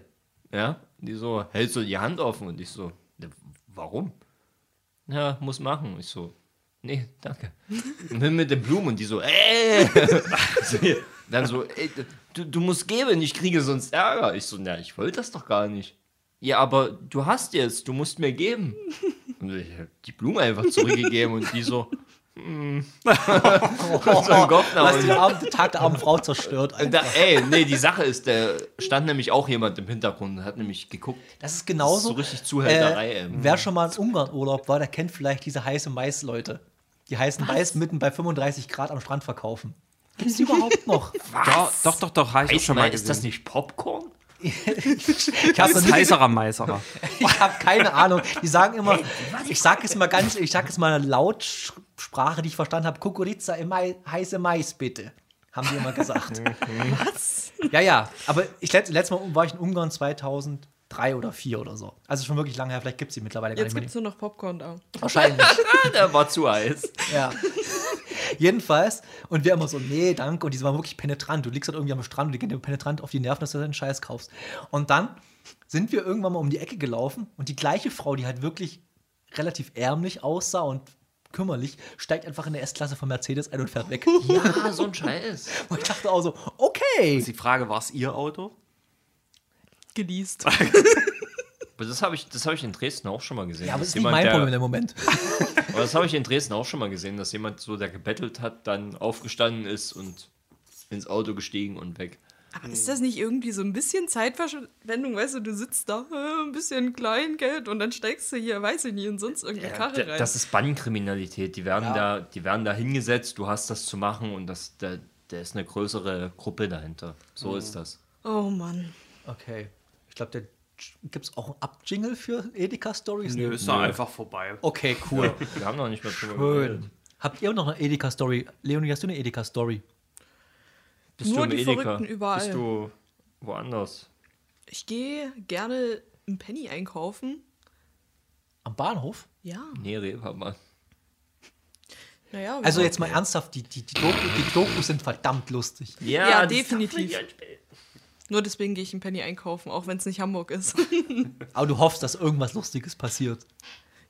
S4: Ja, die so, hältst du die Hand offen? Und ich so, "Ne, warum? Ja, muss machen. Ich so, nee, danke. Und bin mit den Blumen und die so, äh. so, dann so, ey, du, du musst geben, ich kriege sonst Ärger. Ich so, na, ich wollte das doch gar nicht. Ja, aber du hast jetzt, du musst mir geben. Und ich hab die Blume einfach zurückgegeben und die so, hm. unten.
S1: den Abend, Tag der armen Frau zerstört.
S4: Da, ey, nee, die Sache ist, da stand nämlich auch jemand im Hintergrund und hat nämlich geguckt.
S1: Das ist genauso.
S4: So richtig Zuhälterei,
S1: Äh,
S4: ey.
S1: wer schon mal in Ungarn Urlaub war, der kennt vielleicht diese heiße Mais-Leute. Die heißen Mais mitten bei 35 Grad am Strand verkaufen. Gibt es die überhaupt noch?
S2: Doch, doch, doch, doch, habe ich schon mal
S4: ist das nicht Popcorn?
S1: Ich habe
S2: ist heißerer Mais, aber.
S1: ich hab keine Ahnung. Die sagen immer, ich sag es mal ganz, ich sag es mal eine Lautsprache, die ich verstanden habe, Kukuriza im Mai, heiße Mais bitte. Haben die immer gesagt.
S3: Was?
S1: ja, ja, aber ich, letzt, letztes Mal war ich in Ungarn 2003 oder 2004 oder so. Also schon wirklich lange her, vielleicht gibt es die mittlerweile gar
S3: Jetzt
S1: nicht
S3: gibt
S1: mehr.
S3: es nur noch Popcorn da.
S1: Wahrscheinlich.
S4: Ah, der war zu heiß.
S1: Ja. Jedenfalls, und wir immer so, nee, danke. Und die waren wirklich penetrant. Du liegst dann irgendwie am Strand und die gehen dir penetrant auf die Nerven, dass du deinen Scheiß kaufst. Und dann sind wir irgendwann mal um die Ecke gelaufen und die gleiche Frau, die halt wirklich relativ ärmlich aussah und kümmerlich, steigt einfach in der S-Klasse von Mercedes ein und fährt weg.
S4: Ja, so ein Scheiß.
S1: Und ich dachte auch so, okay.
S2: Ist die Frage, war es Ihr Auto?
S3: Geleast.
S4: Aber das habe ich, das hab ich in Dresden auch schon mal gesehen.
S1: Ja, aber das ist nicht mein
S4: der-
S1: Problem im Moment.
S4: Aber das habe ich in Dresden auch schon mal gesehen, dass jemand so, der gebettelt hat, dann aufgestanden ist und ins Auto gestiegen und weg.
S3: Aber ist das nicht irgendwie so ein bisschen Zeitverschwendung? Weißt du, du sitzt da, äh, ein bisschen Kleingeld und dann steigst du hier, weiß ich nicht, in sonst irgendeine Karre
S4: D-
S3: rein.
S4: Das ist Bandenkriminalität. Die werden,
S1: Ja.
S4: da, die werden da hingesetzt, du hast das zu machen und das, da, da ist eine größere Gruppe dahinter. So ist das.
S3: oh Mann.
S1: Okay. Ich glaube, der gibt es auch einen Ab-Jingle für Edeka-Stories?
S2: Nö, ist da einfach vorbei.
S1: Okay, cool.
S4: Wir haben noch nicht mehr drüber
S1: Schön. Habt ihr noch eine Edeka-Story? Leonie, hast du eine Edeka-Story?
S4: Bist
S3: Nur
S4: du im
S3: die
S4: Edeka?
S3: Verrückten überall.
S4: Bist du woanders?
S3: Ich gehe gerne im Penny einkaufen.
S1: Am Bahnhof?
S3: Ja,
S4: Nee, Reeperbahn.
S3: naja.
S1: Also jetzt mal ernsthaft, die, die, die, Doku, die Dokus sind verdammt lustig.
S3: Ja,
S4: das
S3: definitiv. Nur deswegen gehe ich im Penny einkaufen, auch wenn es nicht Hamburg ist.
S1: Aber du hoffst, dass irgendwas Lustiges passiert.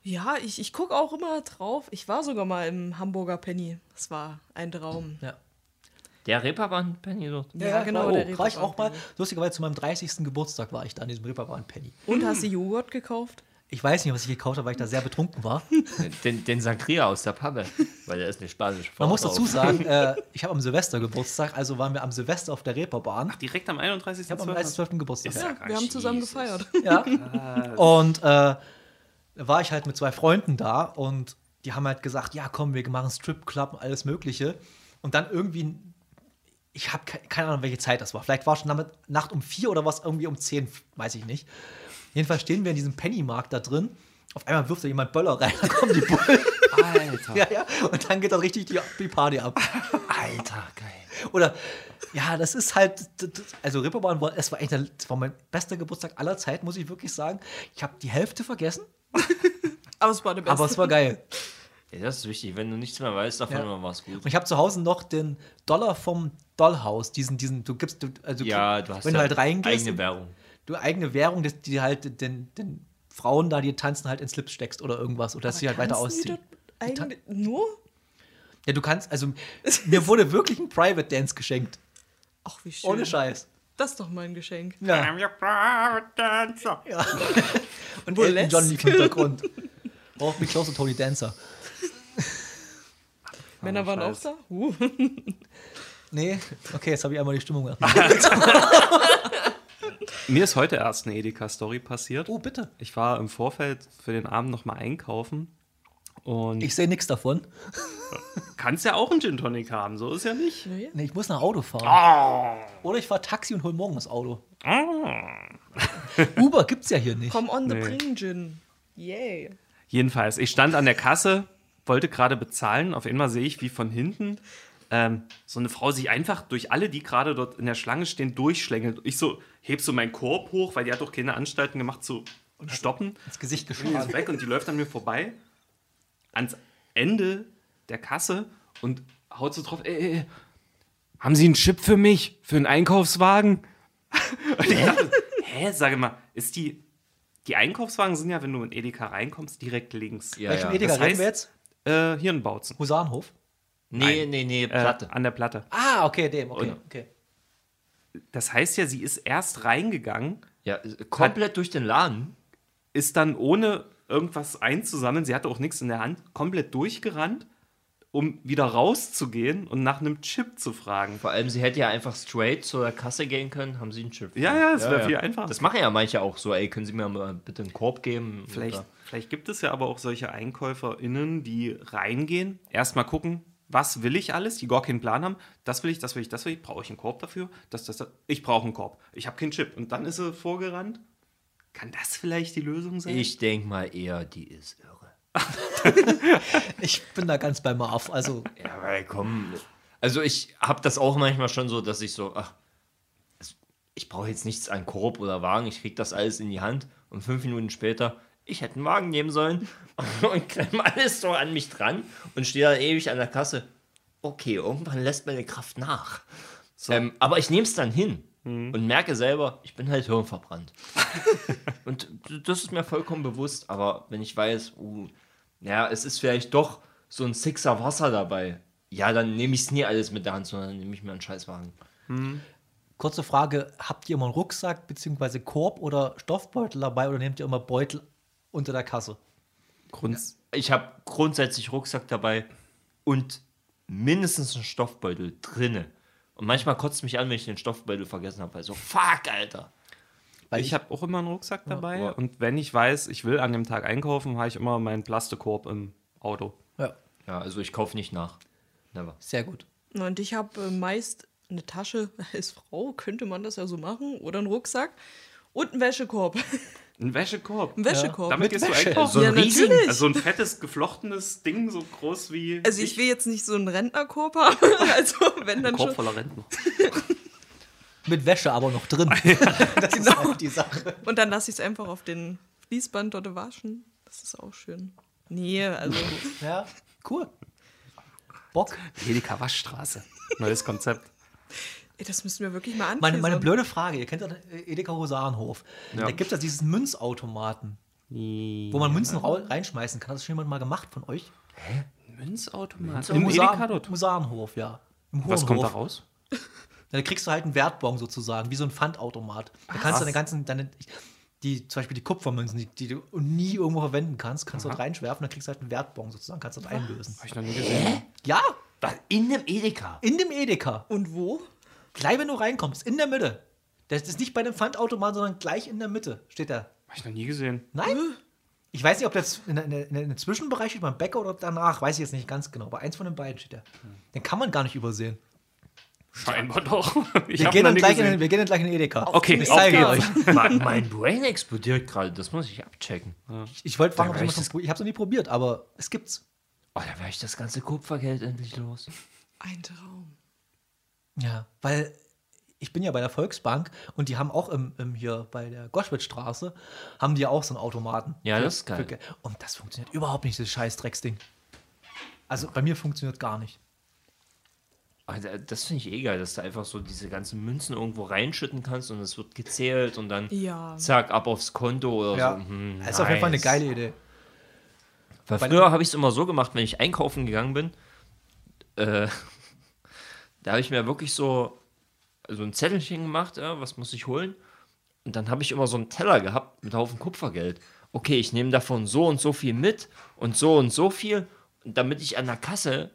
S3: ja, ich, ich gucke auch immer drauf. Ich war sogar mal im Hamburger Penny. Das war ein Traum.
S1: Ja,
S4: Der Reeperbahn, Penny dort.
S3: Ja, genau,
S1: Oh,
S3: der
S1: war ich auch mal.
S3: Reeperbahn-Penny.
S1: Lustigerweise zu meinem 30. Geburtstag war ich da an diesem Reeperbahn Penny.
S3: Und hast du Joghurt gekauft?
S1: Ich weiß nicht, was ich gekauft habe, weil ich da sehr betrunken war.
S4: Den, den Sangria aus der Pappe. Weil der ist eine spanische
S1: Man muss dazu sagen, äh, ich habe am Silvester Geburtstag, also waren wir am Silvester auf der Reeperbahn.
S2: Direkt am 31.
S1: Ich habe am 31.12. Geburtstag.
S3: Ja, wir haben zusammen
S2: Jesus.
S3: gefeiert.
S1: Ja. Und äh, da war ich halt mit zwei Freunden da und die haben halt gesagt, ja komm, wir machen Stripclub und alles Mögliche. Und dann irgendwie ich habe keine Ahnung, welche Zeit das war. Vielleicht war es schon Nacht- Nacht um vier oder was irgendwie um zehn, weiß ich nicht. Jedenfalls stehen wir in diesem Pennymarkt da drin. Auf einmal wirft da jemand Böller rein, dann kommen die Bullen.
S2: Alter.
S1: ja, ja. Und dann geht dann richtig die, die Party ab.
S4: Alter, geil.
S1: Oder, ja, das ist halt, also Ripperbahn war, es war echt, das war mein bester Geburtstag aller Zeit, muss ich wirklich sagen. Ich habe die Hälfte vergessen,
S3: Aber es war der beste.
S1: aber es war geil.
S4: Ja, das ist wichtig. Wenn du nichts mehr weißt, davon
S1: Ja.
S4: war es gut.
S1: Und ich habe zu Hause noch den Dollar vom Dollhaus, diesen, diesen, du gibst, du, also
S4: Ja, du hast
S1: wenn du
S4: ja
S1: halt reingehst,
S4: eigene Währung.
S1: Du eigene Währung, dass die halt den, den Frauen da, die tanzen, halt in Slips steckst oder irgendwas, oder dass sie halt weiter
S3: die
S1: ausziehen.
S3: Eigentlich nur?
S1: Ja, du kannst, also mir wurde wirklich ein Private Dance geschenkt.
S3: Ach, wie schön.
S1: Ohne Scheiß.
S3: Das ist doch mein Geschenk.
S1: Ja.
S2: I'm your private dancer.
S1: ja. Und. Elton John lief im Hintergrund. Braucht mich close Tony Dancer.
S3: Männer waren auch da? Uh.
S1: Nee, okay, jetzt habe ich einmal die Stimmung gemacht.
S2: Mir ist heute erst eine Edeka-Story passiert.
S1: Oh, bitte.
S2: Ich war im Vorfeld für den Abend noch mal einkaufen und
S1: Ich sehe nichts davon.
S2: kannst ja auch einen Gin Tonic haben, so ist ja nicht.
S1: Nee, ich muss nach Auto fahren. Oder ich fahre Taxi und hol morgen das Auto. Uber gibt's ja hier nicht.
S3: Come on the
S2: Nee.
S3: Bring Gin. Yay.
S2: Jedenfalls, ich stand an der Kasse, wollte gerade bezahlen. Auf einmal sehe ich, wie von hinten ähm, so eine Frau sich einfach durch alle, die gerade dort in der Schlange stehen, durchschlängelt. Ich so, heb so meinen Korb hoch, weil die hat doch keine Anstalten gemacht zu stoppen.
S1: Ins Gesicht geschlagen.
S2: weg und die läuft an mir vorbei ans Ende der Kasse und haut so drauf, ey, ey, ey, haben Sie einen Chip für mich? Für einen Einkaufswagen? Und ich dachte, hä, sage mal, ist die, die Einkaufswagen sind ja, wenn du in Edeka reinkommst, direkt links.
S4: Ja,
S1: Welchen
S4: ja.
S1: Edeka
S2: Das
S1: reden
S2: heißt-
S1: wir jetzt?
S2: Äh, hier in Bautzen.
S1: Husarenhof?
S4: Nee, nee, nee,
S2: Äh,
S4: Platte.
S2: an der Platte.
S1: Ah, okay, dem, okay,
S2: Und-
S1: okay.
S2: Das heißt ja, sie ist erst reingegangen,
S4: ja, komplett durch den Laden.
S2: ist dann ohne irgendwas einzusammeln, sie hatte auch nichts in der Hand, komplett durchgerannt, um wieder rauszugehen und nach einem Chip zu fragen.
S4: Vor allem, sie hätte ja einfach straight zur Kasse gehen können, haben sie einen Chip.
S2: Ja, ja, das wäre viel einfacher.
S4: Das machen ja manche auch so, ey, können Sie mir mal bitte einen Korb geben?
S2: Vielleicht,
S4: Oder-
S2: vielleicht gibt es ja aber auch solche EinkäuferInnen, die reingehen, erstmal gucken, was will ich alles, die gar keinen Plan haben. Das will ich, das will ich, das will ich. Brauche ich einen Korb dafür? Das, das, das. Ich brauche einen Korb. Ich habe keinen Chip. Und dann ist sie vorgerannt. Kann das vielleicht die Lösung sein?
S4: Ich denke mal eher, die ist irre.
S1: Ich bin da ganz bei Marv. Also,
S4: Ja, weil komm. Also ich habe das auch manchmal schon so, dass ich so, ach, es- ich brauche jetzt nichts an Korb oder Wagen, ich krieg das alles in die Hand und fünf Minuten später, ich hätte einen Wagen nehmen sollen und klemm alles so an mich dran und stehe da ewig an der Kasse. Okay, irgendwann lässt meine Kraft nach. Ähm, aber ich nehme es dann hin und merke selber, ich bin halt hirnverbrannt. und das ist mir vollkommen bewusst, aber wenn ich weiß, uh, ja, es ist vielleicht doch so ein Sixer Wasser dabei, ja, dann nehme ich es nie alles mit der Hand, sondern nehme ich mir einen Scheißwagen.
S1: kurze Frage: Habt ihr immer einen Rucksack bzw. Korb oder Stoffbeutel dabei oder nehmt ihr immer Beutel unter der Kasse?
S2: Grunds
S4: Ich habe grundsätzlich Rucksack dabei und mindestens einen Stoffbeutel drinne. Und manchmal kotzt es mich an, wenn ich den Stoffbeutel vergessen habe, weil so, fuck, Alter.
S1: Weil
S2: ich habe auch immer einen Rucksack dabei.
S4: ja.
S2: Und wenn ich weiß, ich will an dem Tag einkaufen, habe ich immer meinen Plastikkorb im Auto.
S1: Ja,
S4: Ja, also ich kaufe nicht nach. Never.
S1: sehr gut.
S3: Und ich habe äh, meist eine Tasche, als Frau könnte man das ja so machen, oder einen Rucksack und einen Wäschekorb.
S2: Ein Wäschekorb.
S3: Ein Wäschekorb.
S2: Damit gehst du
S1: Wäsche.
S2: einkaufen.
S4: So ein
S3: ja, natürlich.
S2: Also ein fettes, geflochtenes Ding, so groß wie.
S3: Also ich will jetzt nicht so einen Rentnerkorb haben. Also wenn dann
S2: Korb
S3: schon.
S2: voller Rentner.
S1: Mit Wäsche aber noch drin. das ist halt die Sache.
S3: Und dann lasse ich es einfach auf den Fließband dort waschen. Das ist auch schön. Nee, also
S1: Ja, cool. Bock.
S2: Edeka Waschstraße. Neues Konzept.
S3: Das müssen wir wirklich mal anschauen.
S1: Meine, meine blöde Frage: Ihr kennt ja Edeka Husarenhof.
S2: Ja.
S1: Da gibt es ja dieses Münzautomaten, wo man Münzen reinschmeißen kann. Hat das schon jemand mal gemacht von euch?
S2: Münzautomat.
S1: Im
S2: Im Edeka dort.
S1: Husarenhof, ja. Im
S2: Was kommt da raus?
S1: Da kriegst du halt einen Wertbon sozusagen, wie so ein Pfandautomat. Da kannst du deine ganzen, deine, die, zum Beispiel die Kupfermünzen, die, die du nie irgendwo verwenden kannst, kannst du dort reinschwerfen, dann kriegst du halt einen Wertbon sozusagen, kannst du dort einlösen.
S2: Habe ich noch nie gesehen.
S1: Ja?
S4: In dem Edeka?
S1: in dem Edeka.
S3: Und wo?
S1: Gleich, wenn du reinkommst, in der Mitte. Das ist nicht bei dem Pfandautomat, sondern gleich in der Mitte steht der.
S2: Habe ich noch nie gesehen.
S1: Nein? Ich weiß nicht, ob das in, der- in, der- in, der- in der Zwischenbereich steht, beim Bäcker oder danach, weiß ich jetzt nicht ganz genau. Aber eins von den beiden steht der. Den kann man gar nicht übersehen.
S2: Scheinbar doch. Ich
S1: Wir gehen, dann gleich in,
S2: gesehen.
S1: den- wir gehen dann gleich in den Edeka.
S2: Okay,
S1: ich zeige euch.
S4: mein, mein Brain explodiert gerade, das muss ich abchecken.
S1: Ich wollte fragen, ob ich noch Ich habe es noch nie probiert, aber es gibt's.
S4: Oh, da wäre ich das ganze Kupfergeld endlich los.
S3: Ein Traum.
S1: Ja, weil ich bin ja bei der Volksbank und die haben auch im, im hier bei der Goschwitzstraße haben die ja auch so einen Automaten.
S4: Ja,
S1: Für-
S4: das ist geil.
S1: für Und das funktioniert überhaupt nicht, das scheiß Drecksding. Also bei mir funktioniert gar nicht.
S4: Da- Das finde ich eh geil, dass du einfach so diese ganzen Münzen irgendwo reinschütten kannst und es wird gezählt und dann
S3: Ja.
S4: zack, ab aufs Konto oder
S1: Ja,
S4: so. Hm,
S1: das ist auf jeden Fall eine
S4: nice.
S1: geile Idee.
S4: Weil früher habe ich es immer so gemacht, wenn ich einkaufen gegangen bin, äh, da habe ich mir wirklich so, so ein Zettelchen gemacht, ja, was muss ich holen? Und dann habe ich immer so einen Teller gehabt mit Haufen Kupfergeld. Okay, ich nehme davon so und so viel mit und so und so viel, und damit ich an der Kasse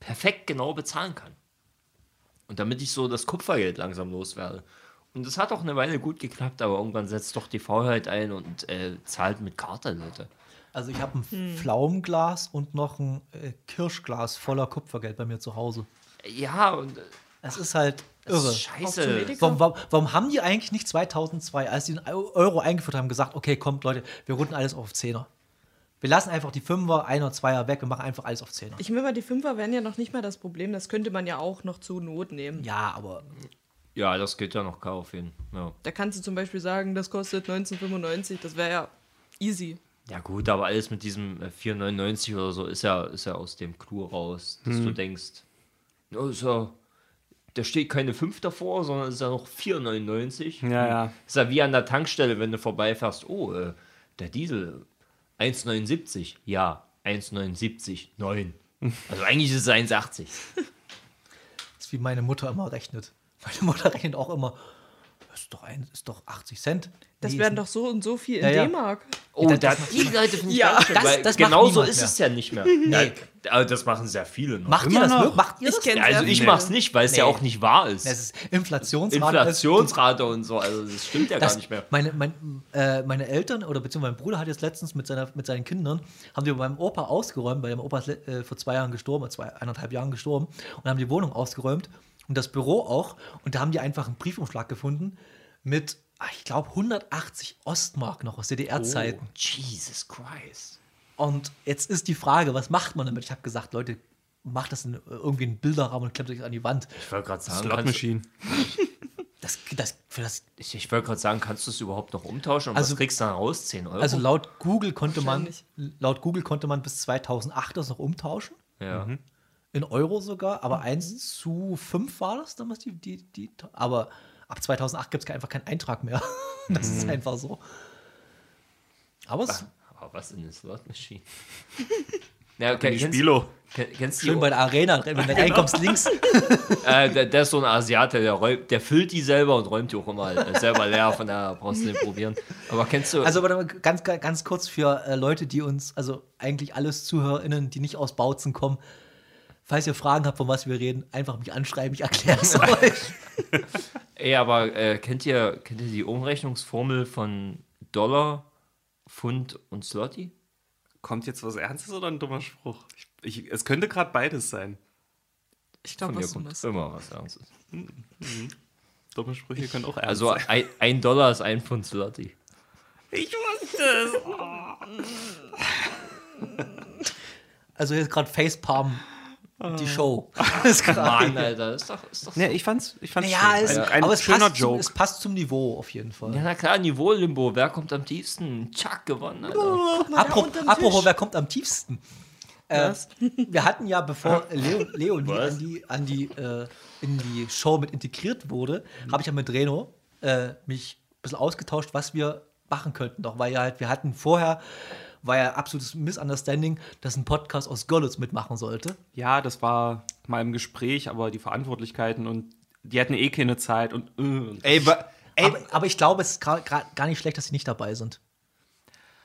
S4: perfekt genau bezahlen kann. Und damit ich so das Kupfergeld langsam loswerde. Und das hat auch eine Weile gut geklappt, aber irgendwann setzt doch die Faulheit ein und äh, zahlt mit Karte, Leute.
S1: Also ich habe ein
S3: Hm.
S1: Pflaumenglas und noch ein äh, Kirschglas voller Kupfergeld bei mir zu Hause.
S4: Ja, und äh,
S1: Es ist halt
S4: das
S1: irre.
S4: ist scheiße.
S1: Warum, warum, warum haben die eigentlich nicht 2002, als die den Euro eingeführt haben, gesagt, okay, kommt Leute, wir runden alles auf Zehner. Wir lassen einfach die Fünfer, Einer, Zweier weg und machen einfach alles auf Zehner.
S3: Ich meine mal, die Fünfer wären ja noch nicht mal das Problem. Das könnte man ja auch noch zu Not nehmen.
S1: Ja, aber
S4: Ja, das geht ja noch gar auf jeden ja.
S3: Da kannst du zum Beispiel sagen, das kostet 1995. Das wäre ja easy.
S4: ja gut, aber alles mit diesem äh, 4,99 oder so ist ja, ist ja aus dem Clou raus, dass du denkst, ja, da steht keine 5 davor, sondern ist ja noch 4,99.
S2: Ja, ja.
S4: Ist ja wie an der Tankstelle, wenn du vorbeifährst, oh, äh, der Diesel 1,79. Ja, 1,79, 9. Also eigentlich ist es 1,80.
S1: das ist wie meine Mutter immer rechnet. Meine Mutter rechnet auch immer, ist doch, ein, ist doch 80 Cent.
S3: Das
S1: Nee,
S3: wären doch so und so viel in
S1: Ja, ja.
S3: D-Mark.
S4: Oh,
S1: Das-
S4: da,
S1: das
S4: die Leute finde ich
S3: Ja,
S4: ganz schön,
S1: das-
S4: weil
S1: das
S4: genau so ist
S1: mehr.
S4: es ja nicht mehr. Nee. Ja, das machen sehr viele noch.
S1: Macht ihr
S2: Immer
S1: das
S2: noch.
S1: wirklich? Macht ihr
S3: Ich
S1: das?
S4: Ja, also ich mach's nicht, weil es ja
S1: Nee.
S4: auch nicht wahr ist.
S1: Das ist Inflationsrate.
S4: Inflationsrate und so, also das stimmt ja
S1: Das,
S4: gar nicht mehr.
S1: Meine, mein, äh, meine Eltern oder beziehungsweise mein Bruder hat jetzt letztens mit, seiner, mit seinen Kindern, haben die bei meinem Opa ausgeräumt, weil mein Opa ist äh, vor zwei Jahren gestorben, zwei, eineinhalb Jahren gestorben, und haben die Wohnung ausgeräumt und das Büro auch. Und da haben die einfach einen Briefumschlag gefunden mit, ah, ich glaube, 180 Ostmark noch aus DDR-Zeiten.
S4: Oh, Jesus Christ.
S1: Und jetzt ist die Frage, was macht man damit? Ich habe gesagt, Leute, macht das in irgendwie einen Bilderrahmen und klemmt euch an die Wand.
S4: Ich wollte gerade sagen,
S2: Slot
S4: kannst,
S2: Machine.
S1: Das, das, für das,
S4: ich, ich wollte gerade sagen, kannst du es überhaupt noch umtauschen? Und
S1: Also-
S4: was kriegst du dann raus? 10 Euro?
S1: also laut Google konnte man, laut Google konnte man bis 2008 das noch umtauschen.
S4: ja.
S1: In Euro sogar, aber 1 zu 5 war das damals die, die, die aber ab 2008 gibt es einfach keinen Eintrag mehr. das ist einfach so. Aber es ist
S4: Aber was in der Slot Machine? ja, okay,
S2: Die
S4: kennst,
S2: Spilo.
S4: kenn- kennst
S1: schön bei der Arena, wenn du reinkommst links.
S4: äh, der, der ist so ein Asiate, der, räumt, der füllt die selber und räumt die auch immer äh, selber leer, von daher brauchst du nicht probieren. Aber kennst du,
S1: Also warte mal, ganz, ganz kurz für äh, Leute, die uns, also eigentlich alles ZuhörerInnen, die nicht aus Bautzen kommen, falls ihr Fragen habt, von was wir reden, einfach mich anschreiben, ich erkläre es euch.
S4: ey, aber äh, kennt, ihr, kennt ihr die Umrechnungsformel von Dollar, Pfund und Slotty?
S2: Kommt jetzt was Ernstes oder ein dummer Spruch? Ich, ich, es könnte gerade beides sein.
S3: Ich glaube, was du
S4: kommt
S3: meinst.
S4: immer was Ernstes.
S2: Dumme Sprüche können auch ernst
S4: Also
S2: sein.
S4: ein, ein Dollar ist ein Pfund Slotty.
S2: Ich wusste es.
S1: Also jetzt gerade Facepalm, die Show. ist gerade
S4: Mann, Alter, ist doch, ist doch so.
S2: Ja, ich fand's, ich fand's
S1: Ja,
S2: schön.
S1: es,
S2: ein, ein
S1: aber es
S2: schöner
S1: passt, zum,
S2: Joke.
S1: es passt zum Niveau auf jeden Fall.
S4: Ja, na klar, Niveau-Limbo. Wer kommt am tiefsten? Chuck gewonnen, Alter.
S3: Da
S1: Apropos, apropos, wer kommt am tiefsten? Äh, wir hatten ja, bevor Leo, Leonie an die, an die, äh, in die Show mit integriert wurde, habe ich ja mit Reno äh, mich ein bisschen ausgetauscht, was wir machen könnten. Doch, weil ja halt, wir hatten vorher, war ja absolutes Misunderstanding, dass ein Podcast aus Görlitz mitmachen sollte.
S2: Ja, das war mal im Gespräch, aber die Verantwortlichkeiten und die hatten eh keine Zeit und. äh,
S4: Ey, ey,
S1: Aber, aber ich glaube, es ist gar nicht schlecht, dass sie nicht dabei sind.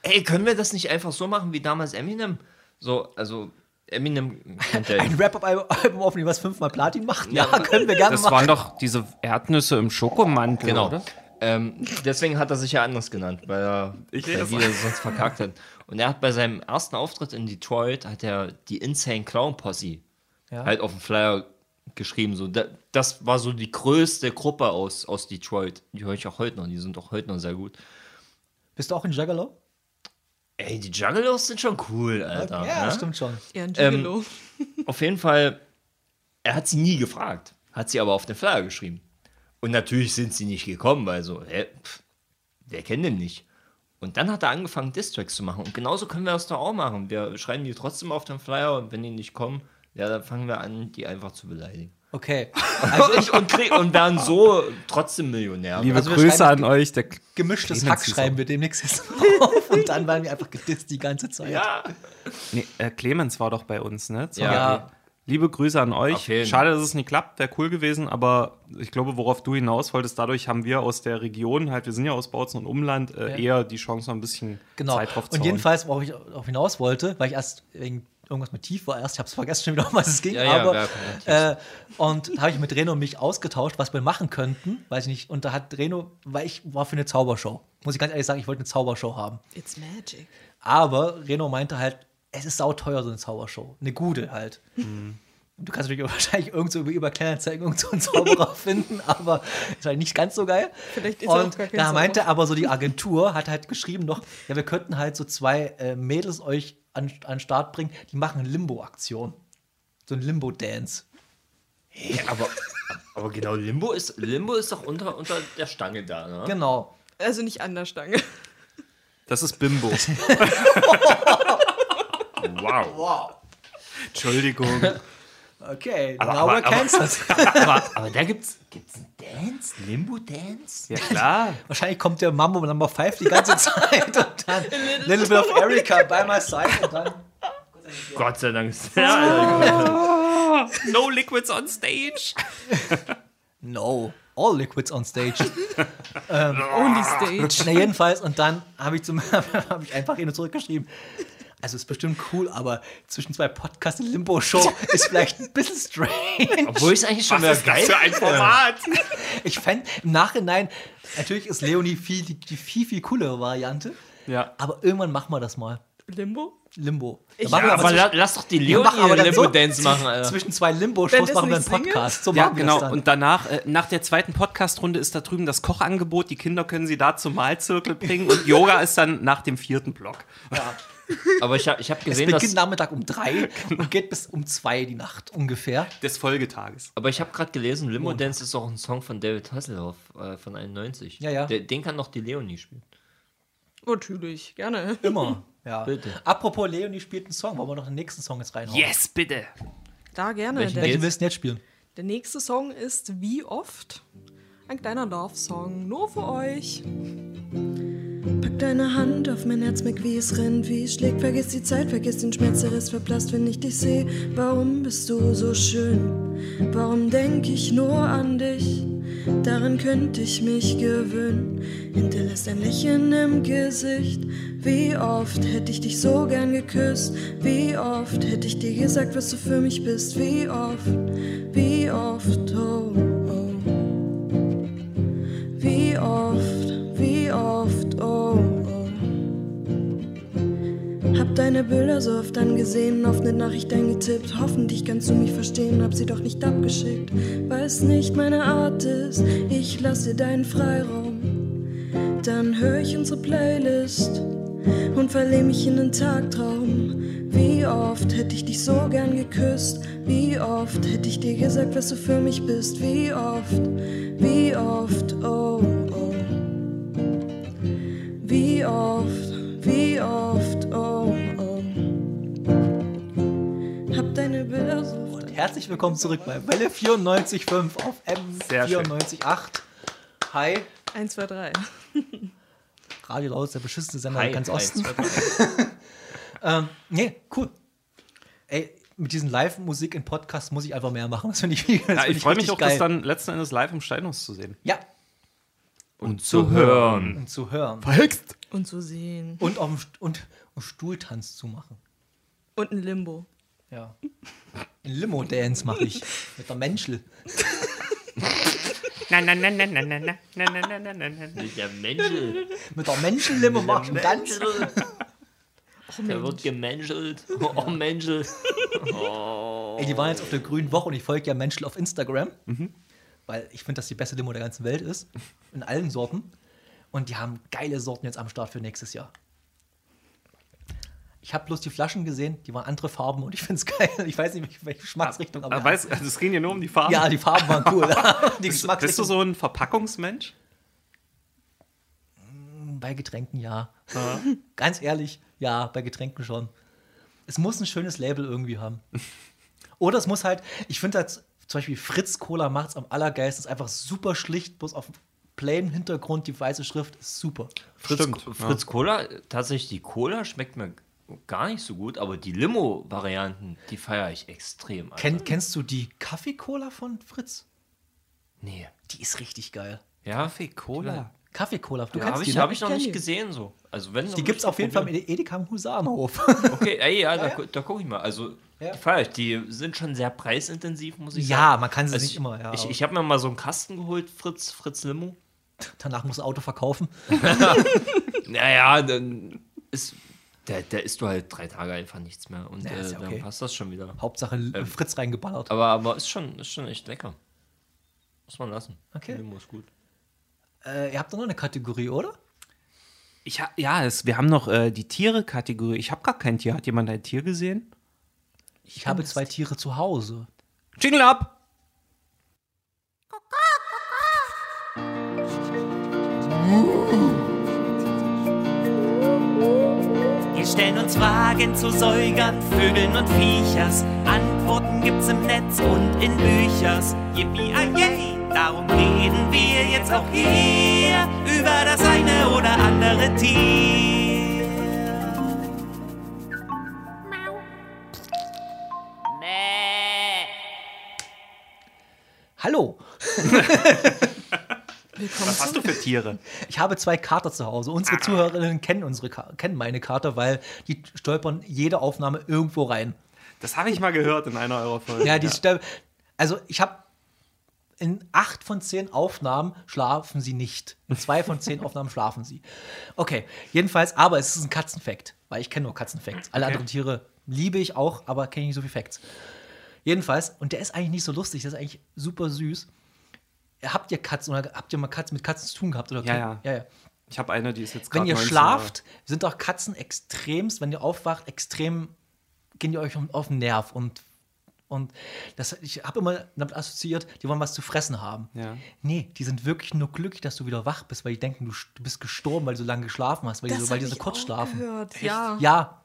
S4: ey, können wir das nicht einfach so machen wie damals Eminem? So, also Eminem ja
S1: Ein Rap-Album aufnehmen, was fünfmal Platin macht? Ja, können wir gerne
S2: das
S1: machen.
S2: waren doch diese Erdnüsse im Schokomantel,
S4: Genau.
S2: oder?
S4: Ähm, deswegen hat er sich ja anders genannt, weil er
S2: Ich
S4: weil das sonst verkackt hat. Und er hat bei seinem ersten Auftritt in Detroit hat er die Insane Clown Posse
S1: Ja.
S4: halt auf dem Flyer geschrieben. So, da, das war so die größte Gruppe aus, aus Detroit. Die höre ich auch heute noch. Die sind auch heute noch sehr gut.
S1: Bist du auch in Juggalo?
S4: Ey, die Juggalos sind schon cool, Alter.
S1: ja,
S4: ne?
S1: stimmt schon.
S3: Ja, ein
S4: Ähm,
S3: Gigolo.
S4: Auf jeden Fall, er hat sie nie gefragt, hat sie aber auf den Flyer geschrieben. Und natürlich sind sie nicht gekommen, weil so, hä, pff, wer kennt den nicht? Und dann hat er angefangen, Distracks zu machen. Und genauso können wir das doch auch machen. Wir schreiben die trotzdem auf den Flyer und wenn die nicht kommen, ja, dann fangen wir an, die einfach zu beleidigen.
S1: Okay.
S4: Also ich und, krieg, und werden so trotzdem Millionär.
S2: Liebe
S1: Also wir
S2: Grüße an euch. Der
S1: Gemischtes
S2: Clemens
S1: Hack schreiben wir demnächst jetzt auf und dann werden wir einfach gedisst die ganze Zeit.
S4: ja.
S2: nee, äh, Clemens war doch bei uns, ne? Zur
S4: Ja.
S2: Liebe Grüße an euch.
S4: jeden.
S2: Schade, dass es nicht klappt. Wäre cool gewesen, aber ich glaube, worauf du hinaus wolltest, dadurch haben wir aus der Region, halt, wir sind ja aus Bautzen und Umland, äh,
S1: Ja.
S2: eher die Chance, noch ein bisschen
S1: Genau.
S2: Zeit drauf zu
S1: Und
S2: hauen.
S1: jedenfalls, worauf ich auch hinaus wollte, weil ich erst wegen irgendwas mit tief war erst, ich habe es vergessen schon wieder, um was es ging,
S4: Ja, ja,
S1: aber äh, und habe ich mit Reno und mich ausgetauscht, was wir machen könnten, weiß ich nicht. Und da hat Reno, weil ich war für eine Zaubershow, muss ich ganz ehrlich sagen, ich wollte eine Zaubershow haben.
S3: It's magic.
S1: Aber Reno meinte halt, es ist sauteuer, so eine Zaubershow. Eine gute halt.
S2: Mhm.
S1: Du kannst natürlich wahrscheinlich irgend so über, über Kleinanzeigen so einen Zauberer finden, aber ist halt nicht ganz so geil.
S3: Vielleicht ist auch
S1: Und
S3: gar kein
S1: da meinte aber so die Agentur, hat halt geschrieben noch, ja, wir könnten halt so zwei äh, Mädels euch an, an den Start bringen, die machen eine Limbo-Aktion. So ein Limbo-Dance.
S4: Ja, aber, aber genau, Limbo ist, Limbo ist doch unter, unter der Stange da, ne?
S1: Genau.
S3: Also nicht an der Stange.
S2: Das ist Bimbo.
S4: Wow.
S1: Wow.
S2: Entschuldigung.
S1: Okay,
S4: Aber-
S1: now
S4: aber-
S1: we're cancelled.
S4: aber, aber da gibt's, gibt's einen Dance? Limbo-Dance?
S2: Ja, klar.
S1: Wahrscheinlich kommt der Mambo Number 5 die ganze Zeit und dann Little Bit of Erica by my side und dann
S4: Gott sei Dank. Alter.
S2: No liquids on stage.
S1: No, all liquids on stage.
S3: Only stage.
S1: Na jedenfalls, und dann habe ich, zum- hab ich einfach ihn zurückgeschrieben. Also ist bestimmt cool, aber zwischen zwei Podcasts und Limbo-Show ist vielleicht ein bisschen strange.
S4: Obwohl ich es eigentlich schon wieder geil
S2: für ein Format?
S1: Ich fände im Nachhinein, natürlich ist Leonie viel, die, die viel, viel coolere Variante,
S2: Ja.
S1: aber irgendwann machen wir das mal.
S3: Limbo?
S1: Limbo.
S3: Ich-
S4: Ja,
S1: aber
S4: la, lass doch die Leonie
S1: machen aber
S4: einen
S1: dann so-
S4: Limbo-Dance machen, Alter.
S1: Zwischen zwei Limbo-Shows machen wir einen? Podcast. So
S2: Ja, genau.
S1: dann.
S2: Und danach, äh, nach der zweiten Podcast-Runde ist da drüben das Kochangebot. Die Kinder können sie da zum Mahlzirkel bringen. Und Yoga ist dann nach dem vierten Block.
S4: Aber ich habe ich hab
S1: es
S4: gesehen,
S1: beginnt
S4: dass.
S1: Nachmittag um drei und geht bis um zwei die Nacht ungefähr.
S2: Des Folgetages.
S4: Aber ich habe gerade gelesen, Limbo Dance ist auch ein Song von David Hasselhoff äh, von 91.
S1: Ja, ja.
S4: Der, den kann noch die Leonie spielen.
S3: Natürlich, gerne.
S1: Immer. Ja.
S4: Bitte.
S1: Apropos Leonie spielt einen Song, wollen wir noch den nächsten Song jetzt reinhauen?
S2: Yes, bitte.
S3: Da gerne.
S4: Welchen
S1: Welchen willst du denn jetzt spielen?
S3: der nächste Song ist Wie oft? Ein kleiner Love-Song, nur für euch. Pack deine Hand auf mein Herz, merk wie es rennt, wie es schlägt. Vergiss die Zeit, vergiss den Schmerz, der ist verblasst, wenn ich dich sehe. Warum bist du so schön? Warum denk ich nur an dich? Daran könnte ich mich gewöhnen. Hinterlässt ein Lächeln im Gesicht. Wie oft hätte ich dich so gern geküsst? Wie oft hätte ich dir gesagt, was du für mich bist? Wie oft, wie oft, oh, deine Bilder so oft angesehen, oft eine Nachricht eingetippt. Hoffentlich kannst du mich verstehen, hab sie doch nicht abgeschickt. Weil es nicht meine Art ist, ich lasse deinen Freiraum. Dann höre ich unsere Playlist und verliere mich in den Tagtraum. Wie oft hätte ich dich so gern geküsst? Wie oft hätte ich dir gesagt, was du für mich bist? Wie oft, wie oft, oh, oh. Wie oft, wie oft, oh. Oft
S1: Herzlich willkommen zurück bei Welle 94.5 auf
S2: Sehr schön.
S1: M94.8. Hi,
S3: 1, 2, 3.
S1: Radio Laut, der beschissene Sender
S4: Hi,
S1: ganz Osten. Ähm, nee, cool. Ey, mit diesen Live-Musik in Podcasts muss ich einfach mehr machen. Das finde ich, das
S2: Ja,
S1: find
S2: ich freue mich auch, das
S1: geil.
S2: dann letzten Endes live im Steinhaus zu sehen.
S1: Ja,
S4: Und zu hören.
S1: und zu hören.
S2: Verhext.
S3: Und zu sehen.
S1: Und auf dem St und, und Stuhltanz zu machen.
S3: Und ein Limbo.
S1: Ja. Ein Limo-Dance mache ich. Mit der Menschel.
S2: Na, na, na, na, na, na, na, na, na, na, na, na.
S4: Der Menschel.
S1: Mit der Menschel-Limo mach ich einen Tanz.
S4: Der wird gemenschelt. Oh, Menschel. Oh.
S1: Ey, die waren jetzt auf der grünen Woche und ich folge ja Menschen auf Instagram, weil ich finde, dass die beste Limo der ganzen Welt ist. In allen Sorten. Und die haben geile Sorten jetzt am Start für nächstes Jahr. Ich habe bloß die Flaschen gesehen, die waren andere Farben und ich finde es geil. Ich weiß nicht, welche Geschmacksrichtung, aber
S2: Aber weißt, also es ging ja nur um die Farben.
S1: ja, die Farben waren cool. die
S2: bist, du- bist du so ein Verpackungsmensch?
S1: Bei Getränken ja. Ganz ehrlich, ja, bei Getränken schon. Es muss ein schönes Label irgendwie haben. Oder es muss halt, ich finde halt, zum Beispiel Fritz Cola macht es am allergeilsten, ist einfach super schlicht, bloß auf plain Hintergrund, die weiße Schrift ist super.
S4: Fritz,
S2: Stimmt,
S4: Fritz Cola, tatsächlich die Cola schmeckt mir gar nicht so gut, aber die Limo-Varianten, die feiere ich extrem. Alter.
S1: Kenn, kennst du die Kaffee-Cola von Fritz?
S4: nee.
S1: Die ist richtig geil.
S4: Ja,
S2: Kaffee, Cola.
S1: Kaffee-Cola, du
S4: ja,
S1: kennst
S4: habe
S1: die,
S4: ich,
S1: ne?
S4: hab ich noch nicht gesehen so. Also wenn
S1: Die gibt es auf jeden Fall im Edeka am Husarenhof.
S4: Okay, ey, ja, da, gu- da gucke ich mal. Also,
S1: Ja.
S4: die feiere ich. Die sind schon sehr preisintensiv, muss ich sagen.
S1: ja, man kann sie
S4: Also
S1: nicht immer, ja.
S4: ich ich habe mir mal so einen Kasten geholt, Fritz, Fritz Limo.
S1: danach muss Auto verkaufen.
S4: Naja, dann ist. Der, der isst du halt drei Tage einfach nichts mehr. Und
S1: Ja,
S4: äh,
S1: ja okay.
S4: dann passt das schon wieder.
S1: Hauptsache Fritz reingeballert.
S4: Aber, aber ist, schon, ist schon echt lecker. Muss man lassen.
S1: Okay.
S4: Limo ist gut.
S1: Äh, ihr habt doch noch eine Kategorie, oder?
S2: Ich ha ja, es, wir haben noch äh, die Tiere-Kategorie. Ich habe gar kein Tier. Hat jemand ein Tier gesehen?
S1: Ich habe zwei Tiere zu Hause.
S2: Jingle up!
S5: Wir stellen uns Fragen zu Säugern, Vögeln und Viechers. Antworten gibt's im Netz und in Büchers. Yippie, yay, darum reden wir jetzt auch hier über das eine oder andere Tier.
S1: Hallo!
S3: Willkommen
S2: Was hast du für Tiere?
S1: Ich habe zwei Kater zu Hause. Unsere Zuhörerinnen kennen, unsere kennen meine Kater, weil die stolpern jede Aufnahme irgendwo rein.
S2: Das habe ich mal gehört in einer eurer Folgen.
S1: Ja, die stol- Also ich habe in acht von zehn Aufnahmen schlafen sie nicht. In zwei von zehn Aufnahmen schlafen sie. Okay, jedenfalls, aber es ist ein Katzenfakt, weil ich kenne nur Katzenfacts. Alle anderen Tiere liebe ich auch, aber kenne ich nicht so viele Facts. Jedenfalls, und der ist eigentlich nicht so lustig, der ist eigentlich super süß. Habt ihr Katzen oder habt ihr mal Katzen mit Katzen zu tun gehabt? Oder
S2: Ja, ja.
S1: ja, ja.
S2: Ich habe eine, die ist jetzt
S1: Wenn
S2: gerade
S1: ihr
S2: 19
S1: schlaft, sind doch Katzen extremst, wenn ihr aufwacht, extrem gehen die euch auf den Nerv und und das, ich habe immer damit assoziiert, die wollen was zu fressen haben.
S2: Ja.
S1: Nee, die sind wirklich nur glücklich, dass du wieder wach bist, weil die denken, du, du bist gestorben, weil du so lange geschlafen hast, weil die
S3: Das
S1: so, weil die so
S3: ich
S1: kurz
S3: auch
S1: schlafen.
S3: Gehört. Ja.
S1: Ja.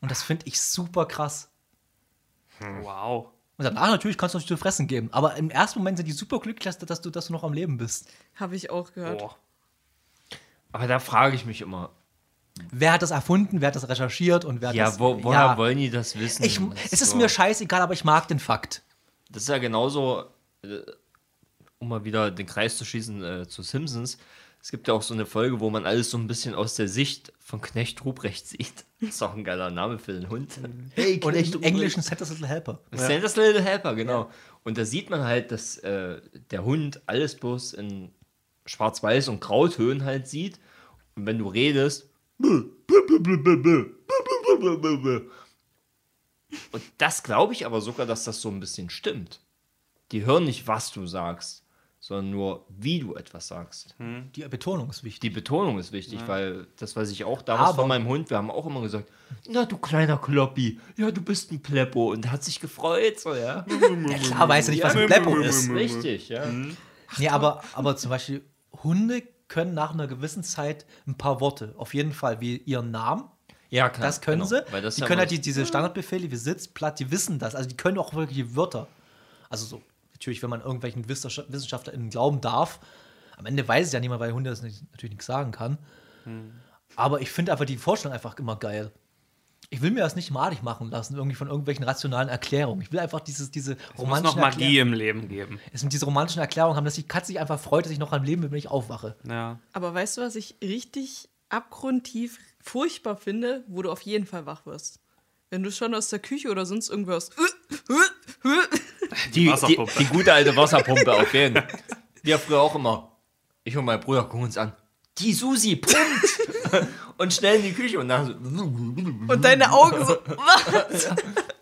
S1: Und das finde ich super krass.
S2: Jahre. Wow.
S1: Und danach natürlich kannst du uns zu fressen geben. Aber im ersten Moment sind die super glücklich, dass, du, dass du noch am Leben bist.
S3: Habe ich auch gehört.
S2: Boah.
S4: Aber da frage ich mich immer,
S1: Wer hat das erfunden, wer hat das recherchiert und wer hat
S4: ja,
S1: das.
S4: wo, woher wollen die das wissen?
S1: ich,
S4: Das
S1: es ist
S4: so-
S1: mir scheißegal, aber ich mag den Fakt.
S4: Das ist ja genauso, äh, um mal wieder den Kreis zu schließen äh, zu Simpsons. Es gibt ja auch so eine Folge, wo man alles so ein bisschen aus der Sicht von Knecht Ruprecht sieht. Das ist auch ein geiler Name für den Hund. Hey,
S1: Und im Englischen Santa's Little Helper.
S4: Santa's Little Helper, genau. Und da sieht man halt, dass äh, der Hund alles bloß in Schwarz-Weiß und Grautönen halt sieht. Und wenn du redest. Und das glaube ich aber sogar, dass das so ein bisschen stimmt. Die hören nicht, was du sagst, sondern nur, wie du etwas sagst.
S1: Die Betonung ist wichtig.
S4: Die Betonung ist wichtig, weil das weiß ich auch damals
S1: Aber-
S4: von meinem Hund. Wir haben auch immer gesagt, na du kleiner Kloppi, ja du bist ein Pleppo und hat sich gefreut, so ja.
S1: Ja, klar weiß er nicht, was ein Pleppo ist.
S4: Richtig, ja.
S1: Nee, aber, aber zum Beispiel Hunde können nach einer gewissen Zeit ein paar Worte, auf jeden Fall, wie ihren Namen.
S4: Ja, klar.
S1: Das können
S4: genau.
S1: sie.
S4: Weil das
S1: die
S4: ja
S1: können halt die, diese Standardbefehle wie Sitz, Platt, die wissen das. Also die können auch wirklich Wörter. Also so, natürlich, wenn man irgendwelchen Wissenschaft- WissenschaftlerInnen glauben darf. Am Ende weiß es ja niemand, weil Hunde das nicht, natürlich nichts sagen kann.
S4: Hm.
S1: Aber ich finde einfach die Vorstellung einfach immer geil. Ich will mir das nicht malig machen lassen, irgendwie von irgendwelchen rationalen Erklärungen. Ich will einfach dieses, diese
S2: Es muss
S1: romantischen
S2: noch Magie
S1: Erklärungen.
S2: im Leben geben.
S1: Es sind diese romantischen Erklärungen haben, dass die Katze sich einfach freut, dass ich noch am Leben bin, wenn ich aufwache.
S2: Ja.
S3: Aber weißt du, was ich richtig abgrundtief furchtbar finde, wo du auf jeden Fall wach wirst? Wenn du schon aus der Küche oder sonst irgendwas.
S4: Die, die,
S2: Wasserpumpe.
S4: die gute alte Wasserpumpe auf jeden Fall. Wir früher auch immer. Ich und mein Bruder gucken uns an. Die Susi pumpt! und schnell in die Küche und dann so.
S3: Und deine Augen so. Was?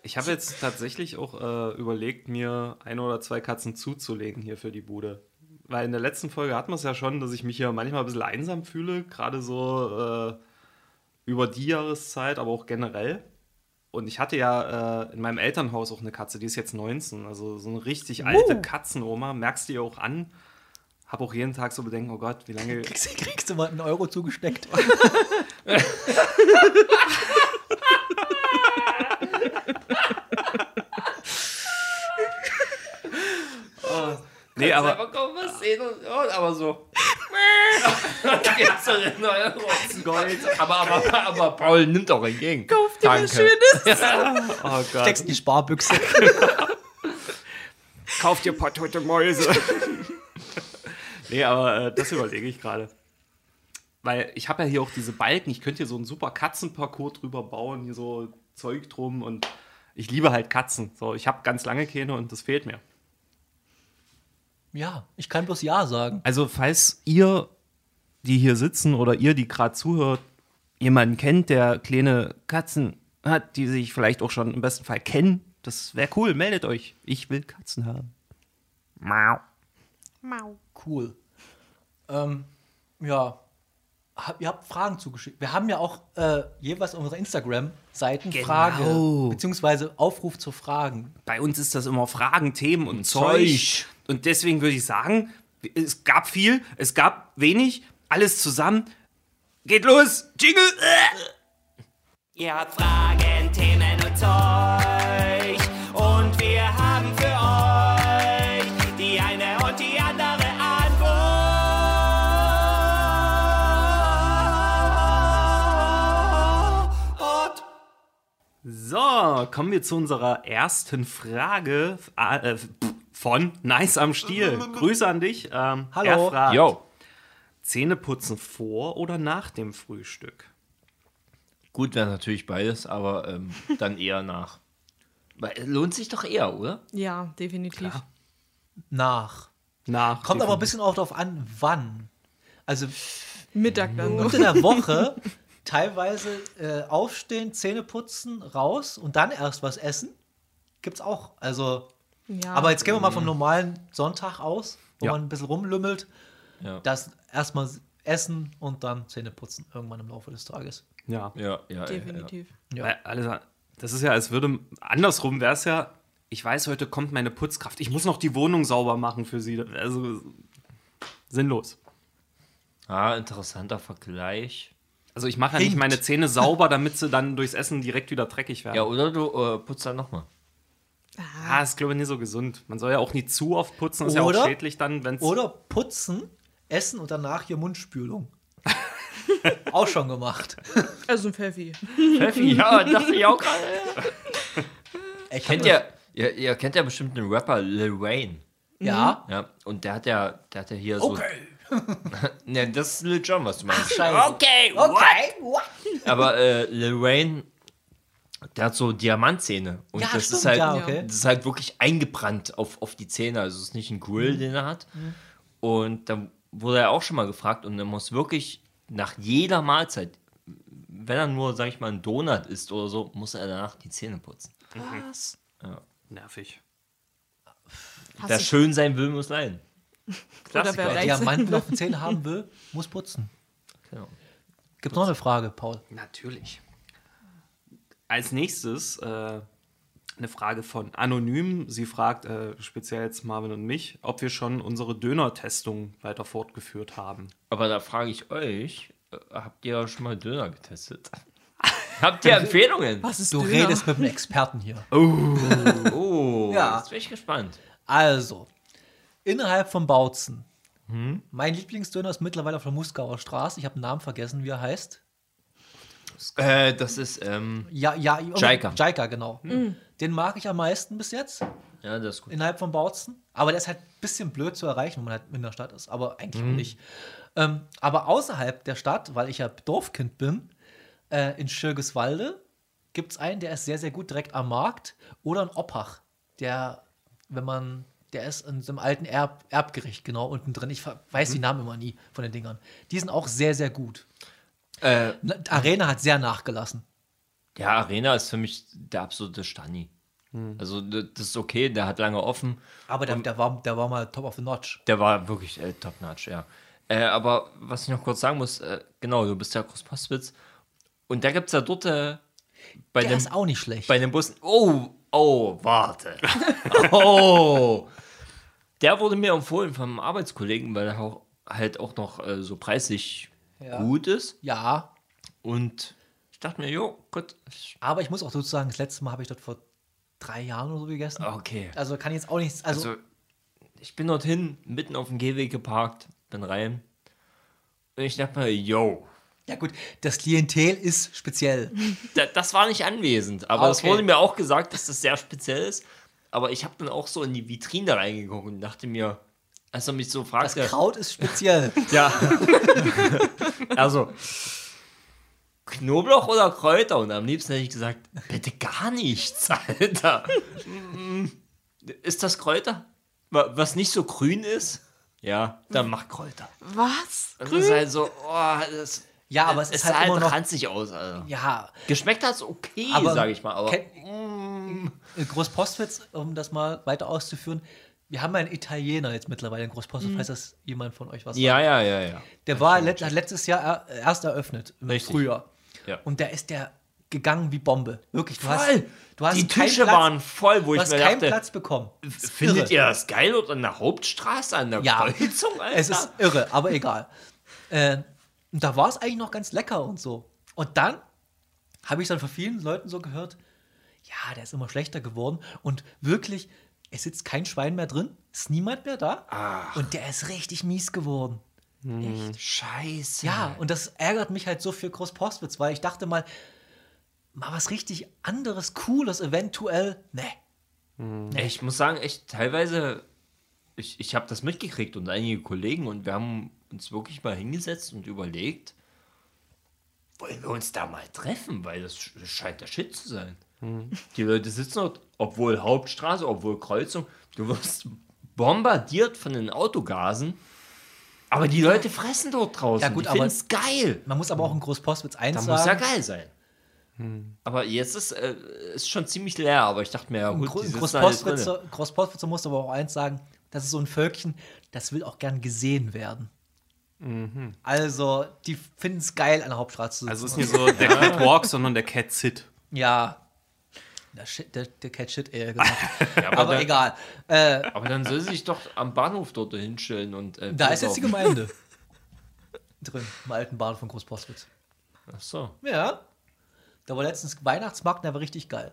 S2: Ich habe jetzt tatsächlich auch äh, überlegt, mir ein oder zwei Katzen zuzulegen hier für die Bude. Weil in der letzten Folge hatten wir es ja schon, dass ich mich hier manchmal ein bisschen einsam fühle, gerade so äh, über die Jahreszeit, aber auch generell. Und ich hatte ja äh, in meinem Elternhaus auch eine Katze, die ist jetzt 19, also so eine richtig alte Katzenoma, merkst du ihr auch an. Hab auch jeden Tag so Bedenken, oh Gott, wie lange.
S1: Kriegst, kriegst du mal einen Euro zugesteckt?
S2: Nee, aber
S4: Aber komm, was sehen und hören, aber so. Gold. Aber, aber, aber Paul nimmt auch entgegen.
S3: Kauf dir was. Schönes.
S2: oh Gott.
S1: Steckst in die Sparbüchse.
S2: Kauf dir ein paar tote Mäuse. nee, aber äh, das überlege ich gerade. Weil ich habe ja hier auch diese Balken, ich könnte hier so einen super Katzenparcours drüber bauen, hier so Zeug drum und ich liebe halt Katzen. So, ich habe ganz lange keine und das fehlt mir.
S1: Ja, ich kann bloß Ja sagen.
S2: Also, falls ihr, die hier sitzen oder ihr, die gerade zuhört, jemanden kennt, der kleine Katzen hat, die sich vielleicht auch schon im besten Fall kennen, das wäre cool, meldet euch. Ich will Katzen haben. Mau.
S1: Cool. Ähm, ja. Hab, ihr habt Fragen zugeschickt. Wir haben ja auch äh, jeweils auf unserer Instagram-Seiten
S2: Genau.
S1: Frage, beziehungsweise Aufruf zu Fragen.
S2: Bei uns ist das immer Fragen, Themen und,
S4: Zeug.
S2: Zeug. Und deswegen würde ich sagen, es gab viel, es gab wenig, alles zusammen. Geht los! Jingle!
S5: Ihr habt Fragen, Themen und Zeug. Und wir haben für euch die eine und die andere Antwort.
S2: So, kommen wir zu unserer ersten Frage äh, von Nice am Stiel. Grüße an dich. Ähm,
S1: Hallo.
S2: Er fragt,
S4: Yo.
S2: Zähne putzen vor oder nach dem Frühstück?
S4: Gut wäre natürlich beides, aber ähm, dann eher nach. Weil, es lohnt sich doch eher, oder?
S3: Ja, definitiv.
S1: Nach.
S2: Nach.
S1: Kommt aber ein bisschen auch darauf an, wann. Also
S3: Mittag dann noch.
S1: unter der Woche teilweise äh, aufstehen, Zähne putzen, raus und dann erst was essen. Gibt's auch. Also,
S3: Ja.
S1: aber jetzt gehen wir mal vom normalen Sonntag aus, wo
S2: Ja.
S1: man ein bisschen rumlümmelt.
S4: Ja.
S1: Das erstmal essen und dann Zähne putzen irgendwann im Laufe des Tages.
S2: Ja.
S4: Ja, ja.
S3: definitiv.
S1: Ja.
S2: Weil alles, das ist ja, als würde, andersrum wäre es ja, ich weiß, heute kommt meine Putzkraft. Ich muss noch die Wohnung sauber machen für sie. Also, sinnlos.
S4: Ah, interessanter Vergleich.
S2: Also, ich mache ja nicht meine Zähne sauber, damit sie dann durchs Essen direkt wieder dreckig werden.
S4: Ja, oder du äh, putzt dann nochmal.
S2: Ah, ist, glaube ich, nicht so gesund. Man soll ja auch nie zu oft putzen. Ist ja
S1: Oder-
S2: auch schädlich dann, wenn es.
S1: Oder putzen, essen und danach hier Mundspülung. auch schon gemacht.
S3: Also ein Pfeffi.
S4: Pfeffi, ja, dachte ich auch gerade.
S1: Ich
S4: Kennt ihr, ihr, ihr kennt ja bestimmt den Rapper Lil Wayne.
S1: Ja.
S4: Ja, und der hat ja, der hat ja hier so.
S1: Okay.
S4: Ne, das ist Lil Jon, was du meinst.
S1: Scheiße.
S5: Okay,
S1: Okay. What?
S4: Aber äh, Lil Wayne, der hat so Diamantzähne. Und
S1: Ja,
S4: das
S1: stimmt,
S4: ist halt,
S1: ja, okay.
S4: das ist halt wirklich eingebrannt auf, auf die Zähne. Also es ist nicht ein Grill,
S1: Mhm.
S4: den er hat. Und da wurde er auch schon mal gefragt und er muss wirklich nach jeder Mahlzeit, wenn er nur, sag ich mal, einen Donut isst oder so, muss er danach die Zähne putzen.
S3: Was?
S2: Nervig.
S3: Hast
S4: Wer schön sein will, muss leiden.
S3: Oder
S4: Klassiker.
S3: wer
S1: Wer Diamanten auf den Zähnen haben will, muss putzen.
S4: Genau.
S1: Gibt noch eine Frage, Paul?
S2: Natürlich. Als nächstes äh, eine Frage von Anonym. Sie fragt äh, speziell jetzt Marvin und mich, ob wir schon unsere Döner-Testung weiter fortgeführt haben.
S4: Aber da frage ich euch, äh, habt ihr schon mal Döner getestet? habt ihr Empfehlungen?
S3: Was ist
S1: Du
S3: Döner?
S1: redest mit einem Experten hier.
S4: Oh,
S1: Ja.
S4: jetzt bin ich gespannt.
S1: Also, innerhalb von Bautzen. Mein Lieblingsdöner ist mittlerweile auf der Muskauer Straße. Ich habe den Namen vergessen, wie er heißt.
S4: Äh, das ist, ähm,
S1: Ja, ja,
S4: Jaika.
S1: Jaika, genau. Den mag ich am meisten bis jetzt,
S4: ja, das ist gut.
S1: innerhalb von Bautzen. Aber der ist halt ein bisschen blöd zu erreichen, wenn man halt in der Stadt ist. Aber eigentlich auch nicht. Ähm, aber außerhalb der Stadt, weil ich ja Dorfkind bin, äh, in Schirgeswalde gibt es einen, der ist sehr, sehr gut direkt am Markt. Oder in Oppach, der, wenn man, der ist in so einem alten Erb, Erbgericht, genau, unten drin. Ich weiß die Namen immer nie von den Dingern. Die sind auch sehr, sehr gut.
S4: Äh,
S1: Na, Arena hat sehr nachgelassen.
S4: ja, Arena ist für mich der absolute Stani. Also d- das ist okay, der hat lange offen.
S1: Aber der, der, war, der war mal top of the notch.
S4: Der war wirklich äh, top-notch, ja. Äh, aber was ich noch kurz sagen muss, äh, genau, du bist ja Großpostwitz. Und da gibt es ja dort äh, bei,
S1: Der
S4: dem,
S1: ist auch nicht schlecht.
S4: bei den Bussen. Oh, oh, warte. oh. Der wurde mir empfohlen vom Arbeitskollegen, weil er auch, halt auch noch äh, so preislich
S1: Ja.
S4: gut ist.
S1: ja,
S4: Und ich dachte mir, jo, gut.
S1: aber ich muss auch dazu sagen, das letzte Mal habe ich dort vor drei Jahren oder so gegessen.
S4: Okay.
S1: Also kann ich jetzt auch nichts. Also,
S4: Also, ich bin dorthin, mitten auf dem Gehweg geparkt, bin rein. Und ich dachte mir, yo,
S1: ja gut, das Klientel ist speziell.
S4: da, das war nicht anwesend. Aber
S1: Ah,
S4: es
S1: okay.
S4: wurde mir auch gesagt, dass das sehr speziell ist. Aber ich habe dann auch so in die Vitrine da reingeguckt und dachte mir, als er mich so
S1: Das
S4: fragte,
S1: Kraut ist speziell.
S4: ja, also Knoblauch oder Kräuter? Und am liebsten hätte ich gesagt, bitte gar nichts, Alter. Mm, Ist das Kräuter? Wa- Was nicht so grün ist? Ja, dann mach Kräuter.
S3: Was?
S4: Das ist halt so, oh, das,
S1: Ja, aber es ist
S4: sah
S1: halt immer noch-
S4: ranzig aus, Alter.
S1: Ja,
S4: Geschmeckt hat es okay,
S1: aber
S4: sage ich mal. Aber
S1: äh, Großpostwitz, um das mal weiter auszuführen. Wir haben einen Italiener jetzt mittlerweile in Großpostwitz, falls das jemand von euch was
S4: ja, ja, ja, ja.
S1: Der war let, hat letztes Jahr er, erst eröffnet, im
S4: Richtig.
S1: Frühjahr.
S4: Ja.
S1: Und der ist der gegangen wie Bombe. Wirklich, du hast,
S4: Voll.
S1: du hast
S4: Die
S1: keinen
S4: Tische
S1: Platz,
S4: waren voll, wo
S1: du
S4: ich
S1: hast
S4: mir
S1: keinen
S4: dachte,
S1: Platz bekommen.
S4: Findet ihr das geil oder an der Hauptstraße, an der
S1: Ja,
S4: Kreuzung, Alter?
S1: es ist irre, aber egal. Äh, und da war es eigentlich noch ganz lecker und so. Und dann habe ich dann von vielen Leuten so gehört, ja, der ist immer schlechter geworden und wirklich, es sitzt kein Schwein mehr drin, ist niemand mehr da und der ist richtig mies geworden.
S4: Scheiße.
S1: Ja, und das ärgert mich halt so für Großpostwitz, weil ich dachte mal, mal was richtig anderes, cooles, eventuell, ne.
S4: Ich muss sagen, echt, teilweise, ich, ich habe das mitgekriegt und einige Kollegen und wir haben uns wirklich mal hingesetzt und überlegt, wollen wir uns da mal treffen, weil das sch- das scheint der Shit zu sein. Die Leute sitzen dort, obwohl Hauptstraße, obwohl Kreuzung, du wirst bombardiert von den Autogasen, aber die Leute fressen dort draußen.
S1: Ja, gut,
S4: die
S1: aber-
S4: finden's geil.
S1: Man muss aber auch in Großpostwitz eins
S4: Da
S1: sagen.
S4: muss ja geil sein. Aber jetzt ist äh, ist schon ziemlich leer, aber ich dachte mir, ja, gut,
S1: Gro
S4: sitzen alle drinne.
S1: Großpostwitzer, Großpostwitzer muss aber auch eins sagen, das ist so ein Völkchen, das will auch gern gesehen werden. Also, die finden es geil, an der Hauptstraße zu
S2: Also es ist
S1: sitzen.
S2: nicht so der Cat Walk, sondern der Cat Sit.
S1: ja. Der, Shit, der, der Cat Shit eher gesagt.
S4: aber
S1: aber
S4: da-
S1: egal. Äh,
S4: Aber dann soll sie sich doch am Bahnhof dort hinstellen und. Äh,
S1: da ist jetzt die Gemeinde drin, im alten Bahnhof von Großpostwitz.
S4: Ach so.
S1: Ja. Da war letztens Weihnachtsmarkt, der war richtig geil.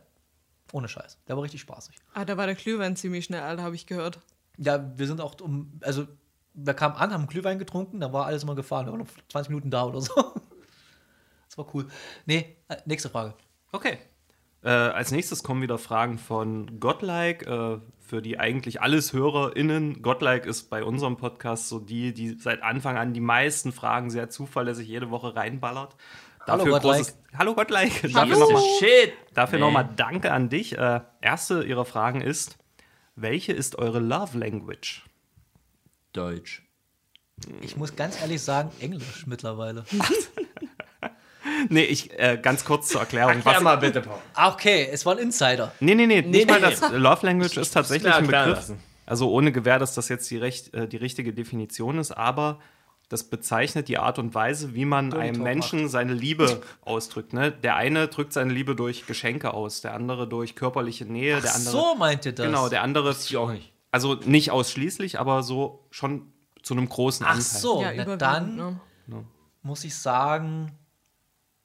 S1: Ohne Scheiß. Der war richtig spaßig.
S3: Ah, da war der Glühwein ziemlich schnell, Alter, habe ich gehört.
S1: Ja, wir sind auch um, also wir kamen an, haben Glühwein getrunken, da war alles immer gefahren. Wir waren noch 20 Minuten da oder so. Das war cool. Nee, äh, nächste Frage.
S2: Okay. Äh, als nächstes kommen wieder Fragen von Godlike. Äh, für die eigentlich alles HörerInnen. Godlike ist bei unserem Podcast so die, die seit Anfang an die meisten Fragen sehr zuverlässig jede Woche reinballert.
S1: Hallo,
S2: Dafür
S1: Godlike.
S2: großes- Hallo Godlike. Dafür
S3: Hallo.
S2: nochmal
S4: Shit!
S2: dafür
S4: Nee.
S2: noch mal Danke an dich. Äh, erste ihrer Fragen ist: Welche ist eure Love Language?
S4: Deutsch.
S1: Ich muss ganz ehrlich sagen, Englisch mittlerweile.
S2: Nee, ich, äh, ganz kurz zur Erklärung.
S4: Erklär mal bitte, Paul.
S1: Ah, okay, es war ein Insider.
S2: Nee, nee, nee, nicht mal
S4: nee.
S2: das. Love Language ist tatsächlich ein Begriff.
S4: lassen.
S2: Also ohne Gewähr, dass das jetzt die, recht, äh, die richtige Definition ist, aber das bezeichnet die Art und Weise, wie man einem
S1: Talk
S2: Menschen seine Liebe ausdrückt. Ne? Der eine drückt seine Liebe durch Geschenke aus, der andere durch körperliche Nähe, der
S1: Ach
S2: andere.
S1: so meint ihr das?
S2: Genau, der andere,
S4: Ich auch nicht.
S2: also nicht ausschließlich, aber so schon zu einem großen
S1: Ach
S2: Anteil.
S1: so,
S3: ja,
S1: na, dann
S3: ne?
S1: muss ich sagen,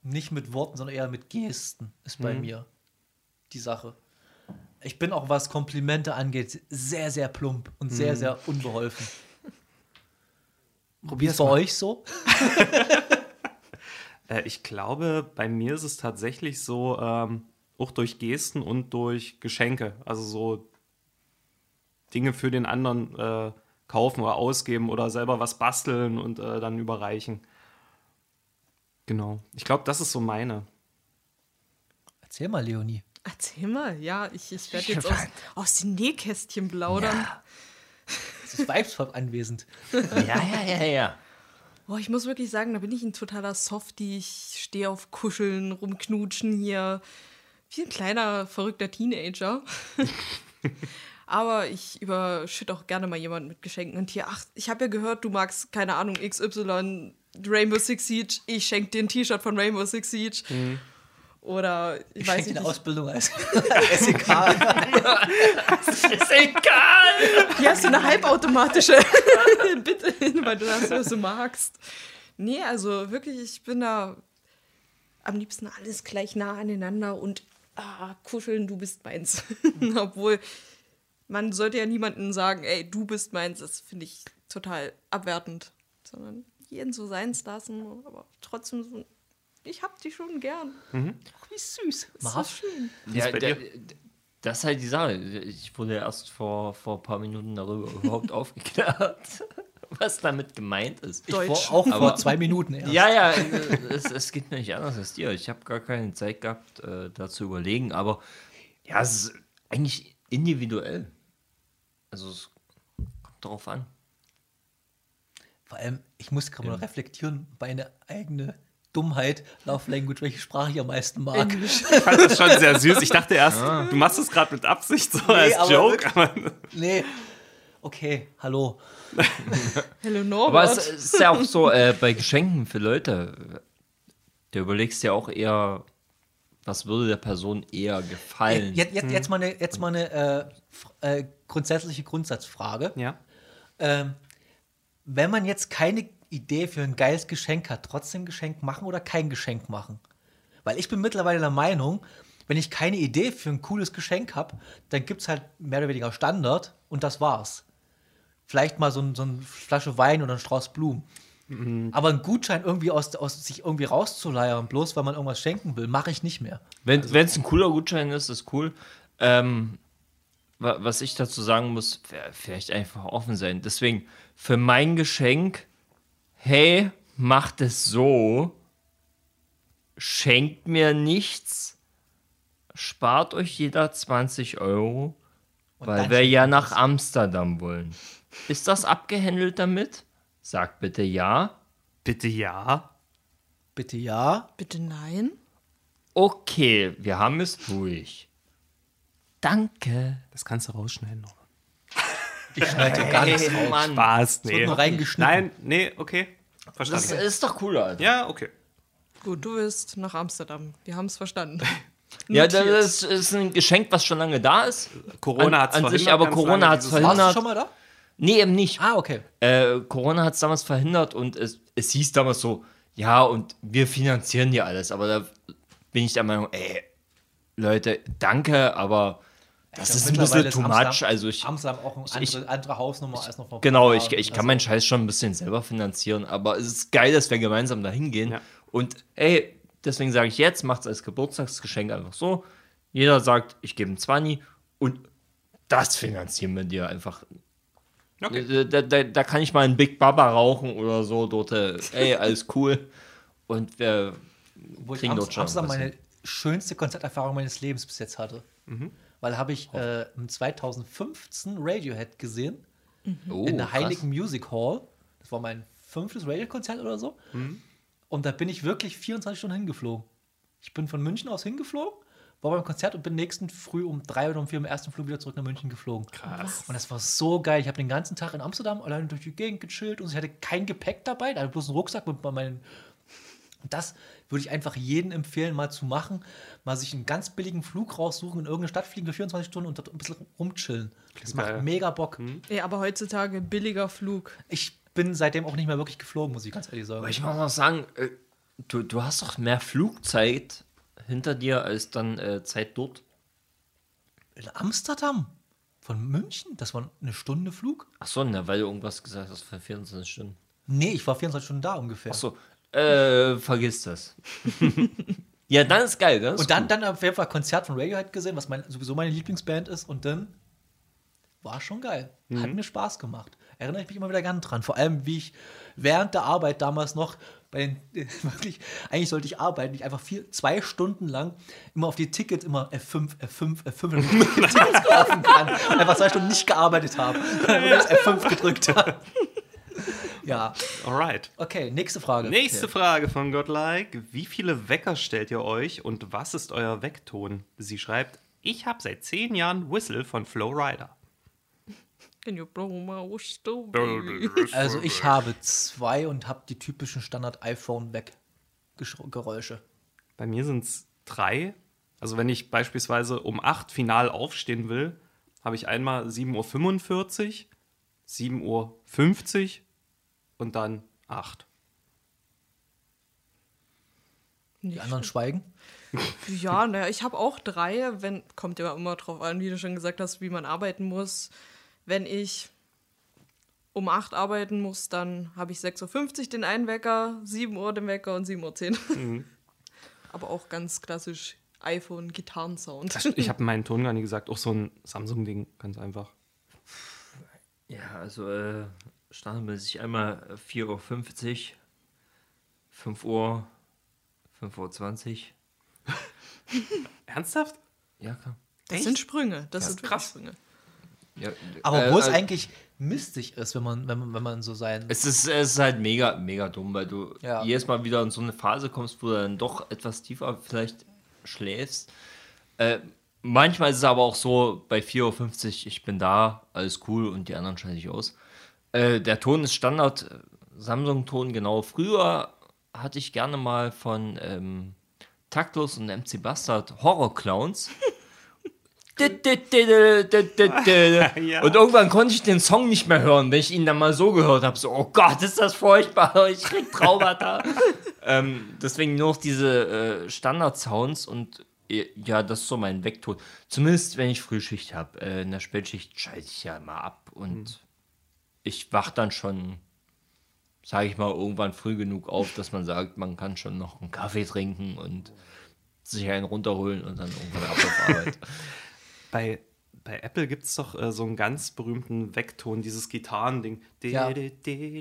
S1: nicht mit Worten, sondern eher mit Gesten ist bei mir die Sache. Ich bin auch, was Komplimente angeht, sehr, sehr plump und sehr, sehr unbeholfen. Wie ist bei euch so?
S2: Äh, ich glaube, bei mir ist es tatsächlich so, ähm, auch durch Gesten und durch Geschenke. Also so Dinge für den anderen äh, kaufen oder ausgeben oder selber was basteln und äh, dann überreichen. Genau. Ich glaube, das ist so meine.
S1: Erzähl mal, Leonie.
S3: Erzähl mal, ja, ich, ich werde jetzt aus, aus den Nähkästchen plaudern.
S1: Es ist Vibespop anwesend.
S4: Ja, ja, ja, ja.
S3: Boah, ich muss wirklich sagen, da bin ich ein totaler Softie. Ich stehe auf Kuscheln, rumknutschen hier. wie ein kleiner, verrückter Teenager. Aber ich überschütte auch gerne mal jemanden mit Geschenken. Und hier, ach, ich habe ja gehört, du magst, keine Ahnung, XY, Rainbow Six Siege. Ich schenke dir ein T-Shirt von Rainbow Six Siege. Oder ich,
S1: Ich
S3: weiß
S1: schenke
S3: nicht.
S1: eine Ausbildung als SEK.
S4: Ist egal!
S3: Hier hast du eine halbautomatische. Bitte, weil du das was du magst. Nee, also wirklich, ich bin da am liebsten alles gleich nah aneinander und ah, kuscheln, du bist meins. Obwohl, man sollte ja niemandem sagen, ey, du bist meins, das finde ich total abwertend. Sondern jeden so seins lassen, aber trotzdem so, ich hab dich schon gern.
S1: Ach, wie süß.
S3: Ist so schön.
S4: Ja, der, das ist halt die Sache. Ich wurde erst vor, vor ein paar Minuten darüber überhaupt aufgeklärt, was damit gemeint ist.
S1: Ich vor,
S3: Deutsch.
S1: auch vor
S4: Aber-
S1: zwei Minuten erst.
S4: Ja, ja, es, es geht mir nicht anders als dir. Ich habe gar keine Zeit gehabt, äh, da zu überlegen, aber ja, es ist eigentlich individuell. Also es kommt darauf an.
S1: Vor allem, ich muss gerade mal reflektieren, meine eigene Dummheit, Love Language, welche Sprache ich am meisten mag.
S3: Englisch.
S2: Ich fand das schon sehr süß. Ich dachte erst, du machst es gerade mit Absicht so als
S1: aber
S2: Joke.
S1: wirklich.
S2: Aber
S1: Nee. Okay, hallo.
S3: Hello
S4: Aber
S3: Norbert.
S4: es ist ja auch so, äh, bei Geschenken für Leute, du überlegst ja auch eher, was würde der Person eher gefallen.
S1: Jetzt, jetzt, jetzt mal eine, jetzt mal eine äh, äh, grundsätzliche Grundsatzfrage.
S2: ja.
S1: Ähm, wenn man jetzt keine Idee für ein geiles Geschenk hat, trotzdem Geschenk machen oder kein Geschenk machen? Weil ich bin mittlerweile der Meinung, wenn ich keine Idee für ein cooles Geschenk habe, dann gibt es halt mehr oder weniger Standard und das war's. Vielleicht mal so, ein, so eine Flasche Wein oder ein Strauß Blumen. Aber einen Gutschein irgendwie aus, aus sich irgendwie rauszuleiern, bloß weil man irgendwas schenken will, mache ich nicht mehr.
S4: Wenn es ein cooler Gutschein ist, ist cool. Ähm, wa- was ich dazu sagen muss, vielleicht einfach offen sein. Deswegen, für mein Geschenk, hey, macht es so, schenkt mir nichts, spart euch jeder 20 Euro,
S1: Und
S4: weil wir ja nach. Amsterdam wollen. Ist das abgehandelt damit? Sagt bitte ja.
S2: Bitte ja.
S1: Bitte ja.
S3: Bitte nein.
S4: Okay, wir haben es durch. Danke.
S2: Das kannst du rausschneiden. Norbert.
S1: Ich schneide gar nichts raus.
S4: Mann.
S2: Spaß, nee.
S1: wird nur reingeschnitten.
S2: Nein, nee, okay.
S4: Das
S2: Verstanden.
S4: ist doch cooler, Alter.
S2: ja, okay.
S3: Gut, du willst nach Amsterdam. Wir haben es verstanden.
S4: Ja, das ist, ist ein Geschenk, was schon lange da ist.
S2: Corona hat's
S4: an
S2: verhindert.
S4: sich, aber Corona hat's
S2: dieses-
S4: verhindert.
S1: Warst du schon mal da?
S4: Nee, eben nicht.
S1: Ah, okay.
S4: Äh, Corona hat es damals verhindert und es, es hieß damals so, ja, und wir finanzieren dir alles. Aber da bin ich der Meinung, ey, Leute, danke, aber das ist ein bisschen too
S1: Amsterdam-
S4: much. Also ich,
S1: Amsterdam auch eine
S4: ich-
S1: andere, andere Hausnummer als noch vor
S4: Genau,
S1: ein
S4: ich, ich kann
S1: Also,
S4: meinen Scheiß schon ein bisschen selber finanzieren, aber es ist geil, dass wir gemeinsam da hingehen.
S2: Ja.
S4: Und ey, deswegen sage ich jetzt, macht es als Geburtstagsgeschenk einfach so. Jeder sagt, ich gebe einen 20 und das finanzieren wir dir einfach.
S2: Okay.
S4: Da, da, da kann ich mal einen Big Baba rauchen oder so dort. Ey, alles cool. Und wir
S1: wo ich
S4: kriegen dort schon
S1: Amsterdam
S4: was
S1: meine schönste Konzerterfahrung meines Lebens bis jetzt hatte. Weil habe ich äh, im 2015 Radiohead gesehen
S4: Oh,
S1: in der
S4: krass.
S1: Heiligen Music Hall. Das war mein fünftes Radiohead-Konzert oder so. Und da bin ich wirklich 24 Stunden hingeflogen. Ich bin von München aus hingeflogen, war beim Konzert und bin nächsten Früh um drei oder um vier im ersten Flug wieder zurück nach München geflogen.
S2: Krass.
S1: Und das war so geil. Ich habe den ganzen Tag in Amsterdam alleine durch die Gegend gechillt und ich hatte kein Gepäck dabei, da hatte bloß einen Rucksack mit meinen. Und das würde ich einfach jedem empfehlen, mal zu machen. Mal sich einen ganz billigen Flug raussuchen, in irgendeine Stadt fliegen für 24 Stunden und dort ein bisschen rumchillen. Das macht
S2: geil.
S1: mega Bock.
S3: Ja, aber heutzutage billiger Flug.
S1: Ich bin seitdem auch nicht mehr wirklich geflogen, muss ich ganz ehrlich sagen.
S4: Aber ich muss mal sagen, äh, du, du hast doch mehr Flugzeit hinter dir als dann äh, Zeit dort.
S1: In Amsterdam? Von München? Das war eine Stunde Flug?
S4: Achso, ne, weil du irgendwas gesagt hast für 24 Stunden.
S1: Nee, ich war 24 Stunden da ungefähr.
S4: Achso, äh, vergiss das. ja, dann ist geil, ne?
S1: Und dann, dann auf jeden Fall Konzert von Radiohead gesehen, was mein, sowieso meine Lieblingsband ist. Und dann war schon geil. Hat mir Spaß gemacht. Erinnere ich mich immer wieder gerne dran. Vor allem, wie ich während der Arbeit damals noch bei den, wirklich, eigentlich sollte ich arbeiten, ich einfach vier, zwei Stunden lang immer auf die Tickets immer F5, F5, F5, damit ich die Tickets kaufen kann. Und einfach zwei Stunden nicht gearbeitet habe. Und dann wirklich F5 gedrückt habe. Ja.
S2: Alright.
S1: Okay, nächste Frage.
S2: Nächste Frage von Godlike. Wie viele Wecker stellt ihr euch und was ist euer Weckton? Sie schreibt, ich habe seit zehn Jahren Whistle von Flow Rider.
S1: Also ich habe zwei und habe die typischen Standard-iPhone-Weg-Geräusche.
S2: Bei mir sind es drei. Also wenn ich beispielsweise um 8 final aufstehen will, habe ich einmal 7.45 Uhr, 7.50 Uhr und dann 8.
S1: Die anderen schweigen.
S3: Ja, naja, ich habe auch drei, wenn, kommt ja immer drauf an, wie du schon gesagt hast, wie man arbeiten muss. Wenn ich um 8 arbeiten muss, dann habe ich 6.50 Uhr den einen Wecker, 7 Uhr den Wecker und 7.10 Uhr. Aber auch ganz klassisch iPhone, Gitarrensound.
S2: Ich habe meinen Ton gar nicht gesagt, auch so ein Samsung-Ding, ganz einfach.
S4: Ja, also äh, standardmäßig einmal 4.50 Uhr, 5 Uhr, 5.20 Uhr.
S2: Ernsthaft?
S4: Ja, klar.
S3: Das sind Sprünge. Das,
S2: Das
S3: sind
S2: krass.
S3: Sprünge.
S4: Ja,
S1: Aber
S4: äh,
S1: wo es
S4: äh,
S1: eigentlich mistig ist, wenn man, wenn man, wenn man so sein.
S4: Es ist, es ist halt mega, mega dumm, weil du
S1: Ja.
S4: jedes Mal wieder in so eine Phase kommst, wo du dann doch etwas tiefer vielleicht schläfst. Äh, manchmal ist es aber auch so, bei 4.50 Uhr, ich bin da, alles cool und die anderen schalte ich aus. Äh, der Ton ist Standard, äh, Samsung-Ton, genau. Früher hatte ich gerne mal von ähm, Taktlos und MC Bastard Horror-Clowns.
S2: Ja.
S4: Und irgendwann konnte ich den Song nicht mehr hören, wenn ich ihn dann mal so gehört habe. So, oh Gott, ist das furchtbar, ich krieg Traumata. ähm, deswegen nur noch diese äh, Standard-Sounds und äh, ja, das ist so mein Vektor. Zumindest wenn ich Frühschicht habe. Äh, in der Spätschicht schalte ich ja mal ab und ich wach dann schon, sage ich mal, irgendwann früh genug auf, dass man sagt, man kann schon noch einen Kaffee trinken und sich einen runterholen und dann irgendwann ab auf Arbeit.
S2: Bei, bei Apple gibt es doch äh, so einen ganz berühmten Weckton, dieses Gitarrending.
S1: Ja,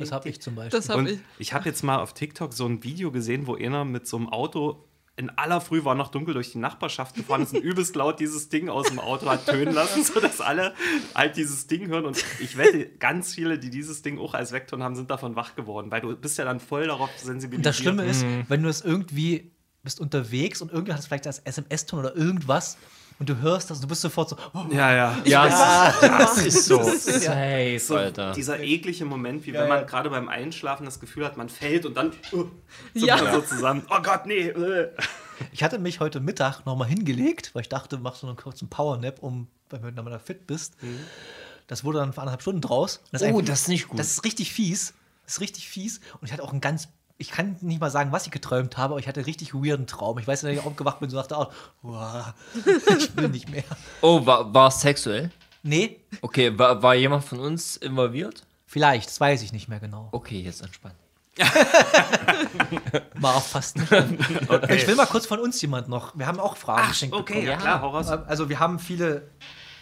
S1: Das habe ich zum Beispiel.
S3: Das habe
S2: Und
S3: ich.
S2: ich habe jetzt mal auf TikTok so ein Video gesehen, wo einer mit so einem Auto in aller Früh war noch dunkel durch die Nachbarschaft gefahren ist und übelst laut dieses Ding aus dem Auto hat tönen lassen, sodass alle halt dieses Ding hören. Und ich wette, ganz viele, die dieses Ding auch als Vekton haben, sind davon wach geworden, weil du bist ja dann voll darauf sensibilisiert.
S1: Und das Schlimme ist, wenn du es irgendwie bist unterwegs und irgendwie hast du vielleicht das SMS-Ton oder irgendwas und du hörst das und du bist sofort so, oh,
S2: Ja, ja.
S4: Ja, das ist so.
S1: ist-
S4: Safe,
S2: So
S4: Alter.
S2: dieser eklige Moment, wie
S1: Ja,
S2: wenn man
S1: ja.
S2: gerade beim Einschlafen das Gefühl hat, man fällt und dann uh,
S3: Ja.
S2: man so zusammen. Oh Gott, nee. äh.
S1: Ich hatte mich heute Mittag nochmal hingelegt, weil ich dachte, mach so einen kurzen Powernap, um, wenn du dann fit bist. Das wurde dann für anderthalb Stunden draus. Und
S4: Oh, das ist nicht gut.
S1: Das ist richtig fies. Das ist richtig fies. Und ich hatte auch einen ganz, ich kann nicht mal sagen, was ich geträumt habe, aber ich hatte einen richtig weirden Traum. Ich weiß nicht, dass ich aufgewacht bin und dachte, auch, wow, ich will nicht mehr.
S4: Oh, war, war es sexuell?
S1: Nee,
S4: Okay, war, war jemand von uns involviert?
S1: vielleicht, das weiß ich nicht mehr genau.
S4: Okay, jetzt entspannt.
S1: War auch fast nicht. Ich will mal kurz von uns jemand noch. Wir haben auch Fragen geschenkt
S2: Okay,
S1: bekommen.
S2: ja, klar, hau raus.
S1: Also wir haben viele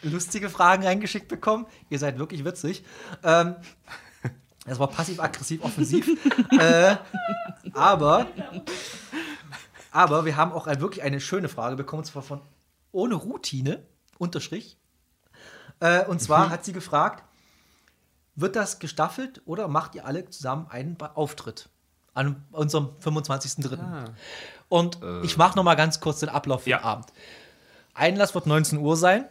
S1: lustige Fragen reingeschickt bekommen. Ihr seid wirklich witzig. Ähm, das war passiv-aggressiv offensiv. äh, aber, aber wir haben auch ein, wirklich eine schöne Frage bekommen, und zwar von ohne Routine, Unterstrich. Äh, und zwar hat sie gefragt, wird das gestaffelt oder macht ihr alle zusammen einen Auftritt an unserem 25.03.? Und ich mache noch mal ganz kurz den Ablauf für
S2: Ja.
S1: den Abend. Einlass wird 19 Uhr sein.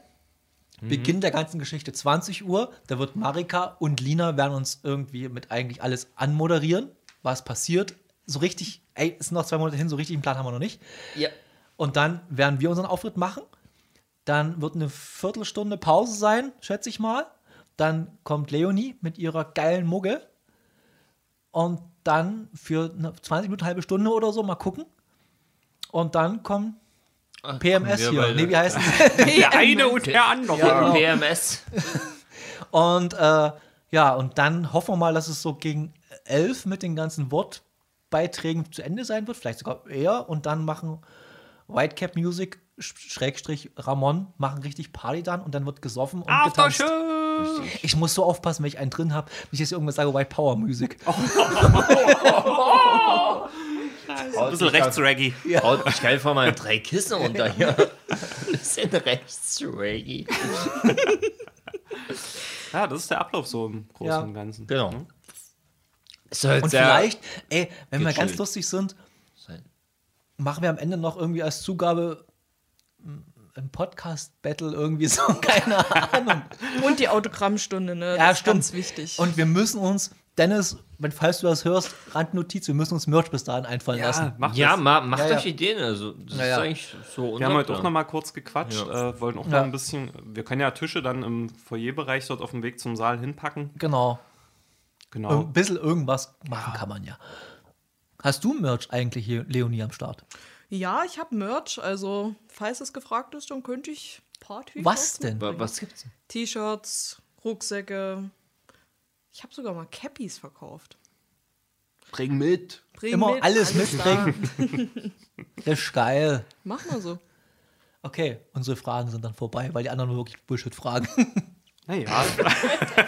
S1: Beginn der ganzen Geschichte 20 Uhr. Da wird Marika und Lina werden uns irgendwie mit eigentlich alles anmoderieren, was passiert. So richtig, ey, es sind noch zwei Monate hin, so richtig einen Plan haben wir noch nicht.
S4: Ja.
S1: Und dann werden wir unseren Auftritt machen. Dann wird eine Viertelstunde Pause sein, schätze ich mal. Dann kommt Leonie mit ihrer geilen Mugge. Und dann für eine 20 Minuten, halbe Stunde oder so, mal gucken. Und dann kommen PMS
S4: wir
S1: hier.
S4: beide.
S1: Nee, wie heißt
S2: Der eine und der andere.
S1: Ja, genau.
S4: PMS.
S1: Und äh, ja, und dann hoffen wir mal, dass es so gegen elf mit den ganzen Wortbeiträgen zu Ende sein wird, vielleicht sogar eher. Und dann machen Whitecap Music, Sch- Schrägstrich Ramon, machen richtig Party dann und dann wird gesoffen und getanzt. Ich muss so aufpassen, wenn ich einen drin habe, nicht, dass ich irgendwas sage, White Power Music.
S2: Ein bisschen rechts-raggy.
S4: Haut mich geil von meinen drei Kissen runter hier. Bisschen rechts Reggae.
S2: Ja, das ist der Ablauf so im Großen
S1: Ja.
S2: und Ganzen.
S4: Genau.
S2: Ne?
S4: soll
S1: Und vielleicht, ey, wenn wir ganz lustig sind, machen wir am Ende noch irgendwie als Zugabe ein Podcast-Battle irgendwie so, keine Ahnung.
S3: Und die Autogrammstunde, ne?
S1: Ja,
S3: das ist
S1: stimmt.
S3: ganz wichtig.
S1: Und wir müssen uns, Dennis, wenn falls du das hörst, Randnotiz, wir müssen uns Merch bis dahin einfallen lassen.
S2: mach
S4: Ja,
S2: das.
S4: ma, macht
S1: Ja, ja.
S4: euch Ideen. Also, das
S1: Ja, ja.
S4: ist eigentlich so
S2: Wir haben heute auch noch mal kurz gequatscht,
S4: Ja.
S2: äh, wollen auch
S1: Ja.
S2: noch ein bisschen, wir können ja Tische dann im Foyerbereich dort auf dem Weg zum Saal hinpacken.
S1: Genau.
S2: Genau.
S1: Ein bisschen irgendwas machen kann man ja. Hast du Merch eigentlich hier, Leonie, am Start?
S3: ja, ich habe Merch, also falls es gefragt ist, dann könnte ich ein paar T-Shirts
S1: Was denn?
S4: Wa- Was gibt's?
S3: T-Shirts, Rucksäcke. Ich habe sogar mal Cappies verkauft.
S2: Bring mit.
S3: Bring
S1: Immer alles
S3: da.
S1: mitbringen. Das ist geil.
S3: Mach mal so.
S1: Okay, unsere Fragen sind dann vorbei, weil die anderen nur wirklich Bullshit-Fragen.
S2: Naja,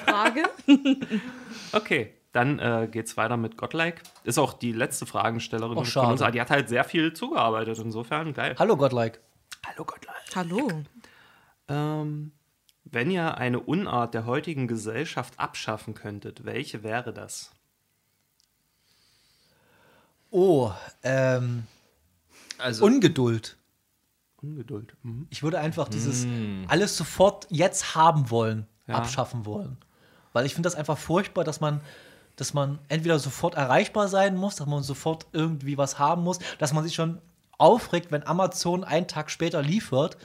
S3: Frage?
S2: okay. Dann äh, geht's weiter mit Godlike. Ist auch die letzte Fragenstellerin
S1: Oh,
S2: von uns. aber Die hat halt sehr viel zugearbeitet. Insofern geil.
S1: Hallo, Godlike.
S2: Hallo Godlike.
S3: Hallo.
S2: Ähm, wenn ihr eine Unart der heutigen Gesellschaft abschaffen könntet, welche wäre das?
S1: Oh, ähm,
S4: Also,
S1: Ungeduld.
S2: Ungeduld. Mhm.
S1: Ich würde einfach dieses alles sofort jetzt haben wollen,
S2: Ja.
S1: abschaffen wollen. Weil ich finde das einfach furchtbar, dass man, dass man entweder sofort erreichbar sein muss, dass man sofort irgendwie was haben muss, dass man sich schon aufregt, wenn Amazon einen Tag später liefert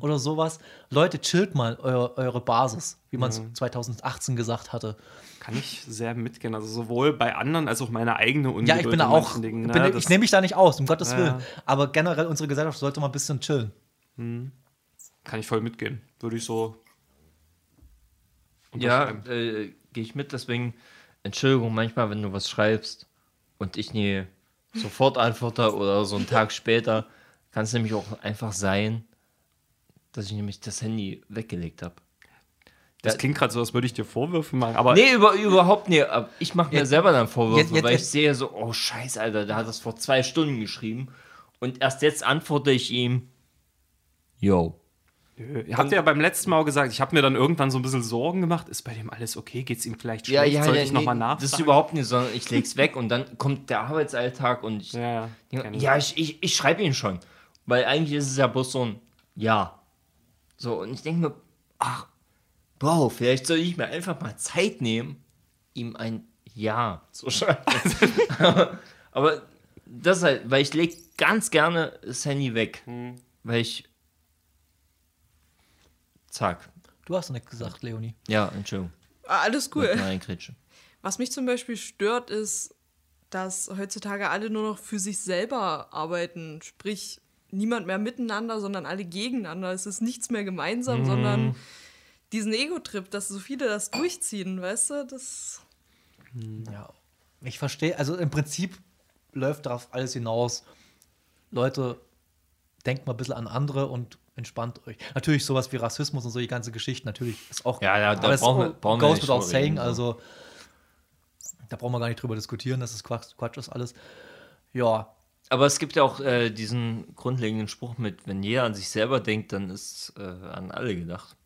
S1: oder sowas. Leute, chillt mal eu eure Basis, wie man es 2018 gesagt hatte.
S2: Kann ich sehr mitgehen. Also sowohl bei anderen als auch meine eigene Ungeduld.
S1: Ja, ich bin da auch.
S2: Dingen, ne?
S1: bin, ich nehme mich da nicht aus, um Gottes
S2: Ja.
S1: Willen. Aber generell, unsere Gesellschaft sollte mal ein bisschen chillen.
S2: kann ich voll mitgehen. Würde ich so.
S4: ja, äh, gehe ich mit. Deswegen, Entschuldigung, manchmal, wenn du was schreibst und ich nie sofort antworte oder so einen Tag später, kann es nämlich auch einfach sein, dass ich nämlich das Handy weggelegt habe.
S2: Das klingt gerade so, als würde ich dir Vorwürfe machen. Aber
S4: Nee, über, überhaupt nicht. Ich mache mir
S1: Jetzt-
S4: selber dann Vorwürfe,
S1: jetzt- jetzt-
S4: weil ich sehe so, oh Scheiße, Alter, der hat das vor zwei Stunden geschrieben. Und erst jetzt antworte ich ihm, yo.
S2: Ihr habt ja beim letzten Mal auch gesagt, ich habe mir dann irgendwann so ein bisschen Sorgen gemacht. Ist bei dem alles okay? Geht es ihm vielleicht
S4: Ja,
S2: schlecht?
S4: ja,
S2: Sollte
S4: ja,
S2: ich nochmal
S4: nee,
S2: nachfragen?
S4: Das ist überhaupt nicht, sondern ich leg's weg und dann kommt der Arbeitsalltag und ich,
S2: ja, ja.
S4: ja,
S2: ich.
S4: ja ich, ich, schreibe ihn schon. Weil eigentlich ist es ja bloß so ein Ja. So, und ich denke mir, ach, Bro, vielleicht soll ich mir einfach mal Zeit nehmen, ihm ein Ja zu schreiben. aber, aber das ist halt, weil ich lege ganz gerne das Handy weg. Weil ich. Zack.
S1: Du hast doch nicht gesagt, Leonie.
S4: Ja, Entschuldigung.
S3: Ah, Alles cool. Was mich zum Beispiel stört, ist, dass heutzutage alle nur noch für sich selber arbeiten. Sprich, niemand mehr miteinander, sondern alle gegeneinander. Es ist nichts mehr gemeinsam, sondern diesen Ego-Trip, dass so viele das durchziehen, weißt du? Das.
S1: Ja, ich verstehe. Also im Prinzip läuft darauf alles hinaus. Leute, denkt mal ein bisschen an andere und entspannt euch. Natürlich sowas wie Rassismus und so die ganze Geschichte, natürlich ist auch.
S4: Ja, ja, da brauchen wir-
S1: auch-
S4: brauchen wir
S1: goes
S4: nicht
S1: without saying,
S4: reden, so.
S1: also da brauchen wir gar nicht drüber diskutieren, dass es Quatsch, Quatsch ist alles. Ja,
S4: Aber es gibt ja auch äh, diesen grundlegenden Spruch mit, wenn jeder an sich selber denkt, dann ist äh, an alle gedacht.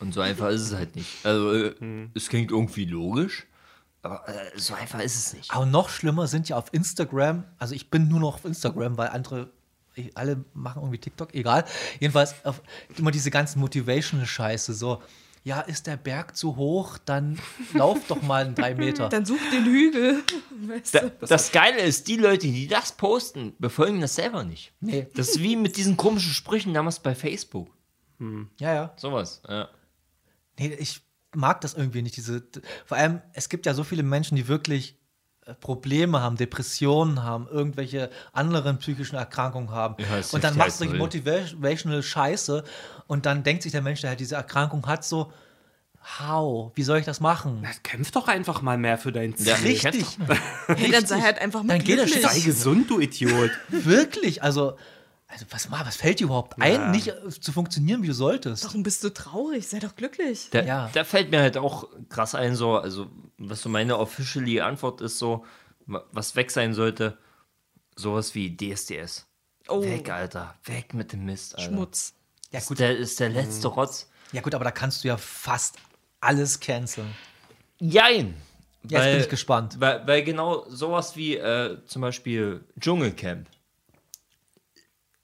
S4: Und so einfach ist es halt nicht. Also, äh, es klingt irgendwie logisch, aber äh, so einfach ist es nicht.
S1: aber noch schlimmer sind ja auf Instagram, also ich bin nur noch auf Instagram, weil andere alle machen irgendwie TikTok, egal. Jedenfalls auf, immer diese ganzen Motivational-Scheiße, so, ja, ist der Berg zu hoch, dann lauf doch mal einen drei Meter.
S3: Dann such den Hügel. Weißt
S4: Da,
S3: du?
S4: das Geile ist, die Leute, die das posten, befolgen das selber nicht.
S1: Nee.
S4: Das ist wie mit diesen komischen Sprüchen damals bei Facebook.
S1: Ja, ja.
S4: Sowas. Ja.
S1: Nee, ich mag das irgendwie nicht. Diese, vor allem, es gibt ja so viele Menschen, die wirklich Probleme haben, Depressionen haben, irgendwelche anderen psychischen Erkrankungen haben.
S4: Ja,
S1: und dann machst du solche motivational Scheiße und dann denkt sich der Mensch, der halt diese Erkrankung hat, so, how, wie soll ich das machen?
S2: Na, kämpf doch einfach mal mehr für dein Ziel.
S4: Ja,
S1: Richtig.
S3: Hey, dann sei halt einfach mal
S1: Dann geht das
S3: glücklich.
S2: Sei gesund, du Idiot.
S1: Wirklich, also, also was, was fällt dir überhaupt ein,
S2: Ja.
S1: nicht äh, zu funktionieren, wie du solltest?
S3: Warum bist du traurig? Sei doch glücklich.
S4: Da,
S1: Ja.
S4: da fällt mir halt auch krass ein, so, also, was so meine officially Antwort ist, so, wa- was weg sein sollte, sowas wie DSDS.
S3: Oh,
S4: Weg, Alter. Weg mit dem Mist, Alter.
S3: Schmutz.
S1: Ja,
S4: Ist
S1: gut.
S4: der, ist der letzte Rotz.
S1: Ja, gut, aber da kannst du ja fast alles canceln.
S4: Jein.
S1: Jetzt bin ich gespannt.
S4: Weil, weil genau sowas wie äh, zum Beispiel Dschungelcamp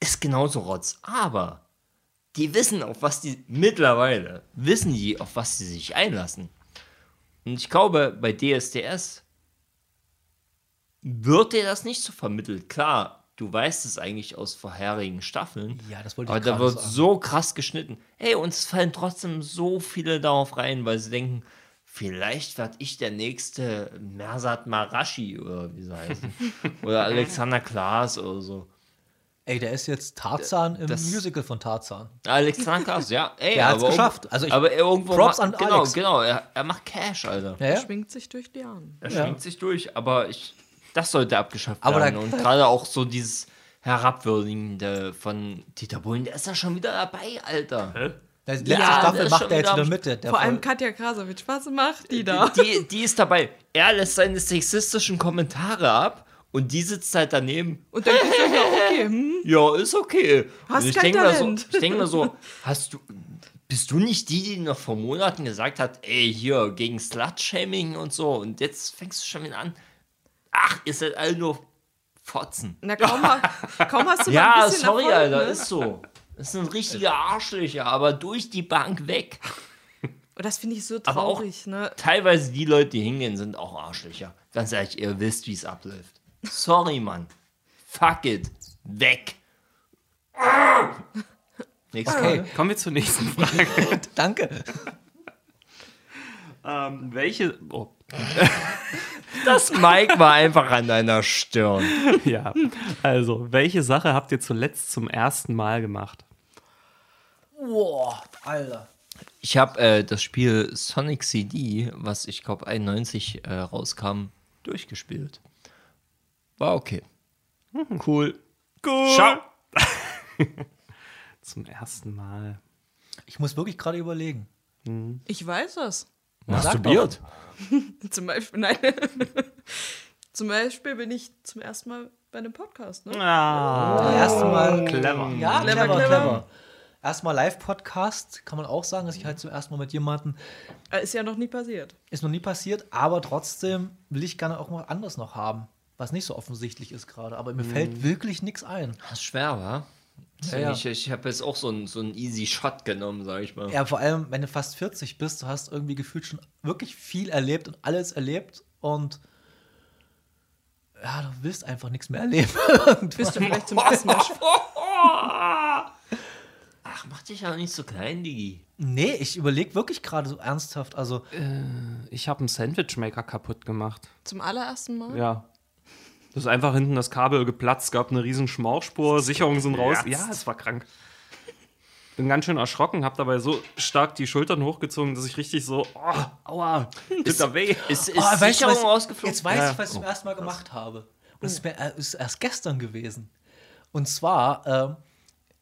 S4: ist genauso Rotz. Aber die wissen, auf was die mittlerweile wissen die, auf was sie sich einlassen. Und ich glaube, bei DSDS wird dir das nicht so vermittelt. Klar, du weißt es eigentlich aus vorherigen Staffeln.
S1: Ja, das wollte ich
S4: Aber da wird
S1: sagen.
S4: so krass geschnitten. Hey, uns fallen trotzdem so viele darauf rein, weil sie denken, vielleicht werde ich der nächste Mersat Marashi oder wie sie heißen. oder Alexander Klaas oder so.
S1: Ey, der ist jetzt Tarzan im
S4: Das-
S1: Musical von Tarzan.
S4: Alexander Klaas, ja. Ey,
S1: Der hat's
S4: aber
S1: geschafft.
S4: irgendwo-
S1: Also ich-
S4: aber irgendwo
S1: Props
S4: ma-
S1: an
S4: genau,
S1: Alex.
S4: genau. Er, er macht Cash, Alter.
S1: Ja, ja.
S3: Schwingt sich durch die Ahnen.
S4: Er
S1: Ja.
S4: schwingt sich durch, aber ich, das sollte abgeschafft
S1: Aber
S4: werden.
S1: da-
S4: Und gerade auch so dieses Herabwürdigende von Dieter Bohlen, der ist ja schon wieder dabei, Alter.
S1: Die letzte
S4: Ja, der
S1: Staffel macht er jetzt
S4: wieder
S1: wieder
S4: am-
S1: mit. Der, der
S3: Vor allem Katja Krasowitsch. Was macht die da?
S4: Die, die ist dabei. Er lässt seine sexistischen Kommentare ab und die sitzt halt daneben.
S3: Und dann ist ja okay. Hm?
S4: Ja, ist okay.
S3: Hast
S4: und ich denke mir so, ich denk mir so, hast du, bist du nicht die, die noch vor Monaten gesagt hat, ey, hier, gegen Slut-Shaming und so und jetzt fängst du schon wieder an. Ach, ihr seid alle nur Fotzen.
S3: Na, kaum, ha- kaum hast du mal
S4: Ja,
S3: ein bisschen
S4: sorry,
S3: Erfolg,
S4: Alter,
S3: ne?
S4: ist so. Das sind richtige Arschlöcher, aber durch die Bank weg.
S3: Und das finde ich so traurig, ne?
S4: Teilweise die Leute, die hingehen, sind auch Arschlöcher. Ganz ehrlich, ihr wisst, wie es abläuft. Sorry, Mann. Fuck it. Weg. Nächste
S1: Okay.
S4: Frage.
S2: Kommen wir zur nächsten Frage.
S1: Danke.
S2: ähm, welche. Oh,
S4: Das Mike war einfach an deiner Stirn.
S2: ja. Also, welche Sache habt ihr zuletzt zum ersten Mal gemacht?
S1: Boah, Alter.
S4: Ich habe äh, das Spiel Sonic CD, was ich glaube 91 äh, rauskam, durchgespielt. War okay. Cool.
S2: Gut.
S4: Ciao.
S2: Zum ersten Mal.
S1: Ich muss wirklich gerade überlegen.
S3: Ich weiß das.
S4: Masturbiert.
S3: Zum Beispiel, nein. Zum Beispiel bin ich zum ersten Mal bei einem Podcast, ne?
S2: Ah,
S1: Das erste Mal.
S2: clever.
S1: Ja,
S3: Clever,
S1: clever, clever.
S3: clever.
S1: Erstmal Live-Podcast, kann man auch sagen, dass ich halt zum ersten Mal mit jemandem,
S3: Äh, Ist ja noch nie passiert.
S1: ist noch nie passiert, aber trotzdem will ich gerne auch mal anders noch haben, was nicht so offensichtlich ist gerade. Aber mir fällt wirklich nichts ein.
S4: Das ist schwer, wa?
S1: Ja, ja.
S4: Ich, ich habe jetzt auch so einen so einen easy Shot genommen, sag ich mal.
S1: Ja, vor allem, wenn du fast 40 bist, du hast irgendwie gefühlt schon wirklich viel erlebt und alles erlebt und ja, du willst einfach nichts mehr erleben.
S3: Bist du vielleicht zum ersten Mal
S4: Ach, mach dich ja nicht so klein, Digi.
S1: nee, ich überlege wirklich gerade so ernsthaft. Also,
S2: Ich habe einen Sandwichmaker kaputt gemacht.
S3: zum allerersten Mal?
S2: Ja. Das ist einfach hinten das Kabel geplatzt, gab eine riesen Schmauchspur, Sicherungen sind raus. Ja, es war krank. Bin ganz schön erschrocken, hab dabei so stark die Schultern hochgezogen, dass ich richtig so, oh, aua, tut da weh.
S4: Ist, ist
S1: Oh,
S4: Sicherung
S1: was-
S4: rausgeflogen?
S1: Jetzt weiß
S2: Ja.
S1: ich, was ich zum ersten Mal gemacht habe. Und es ist, mir, äh, ist erst gestern gewesen. Und zwar ähm,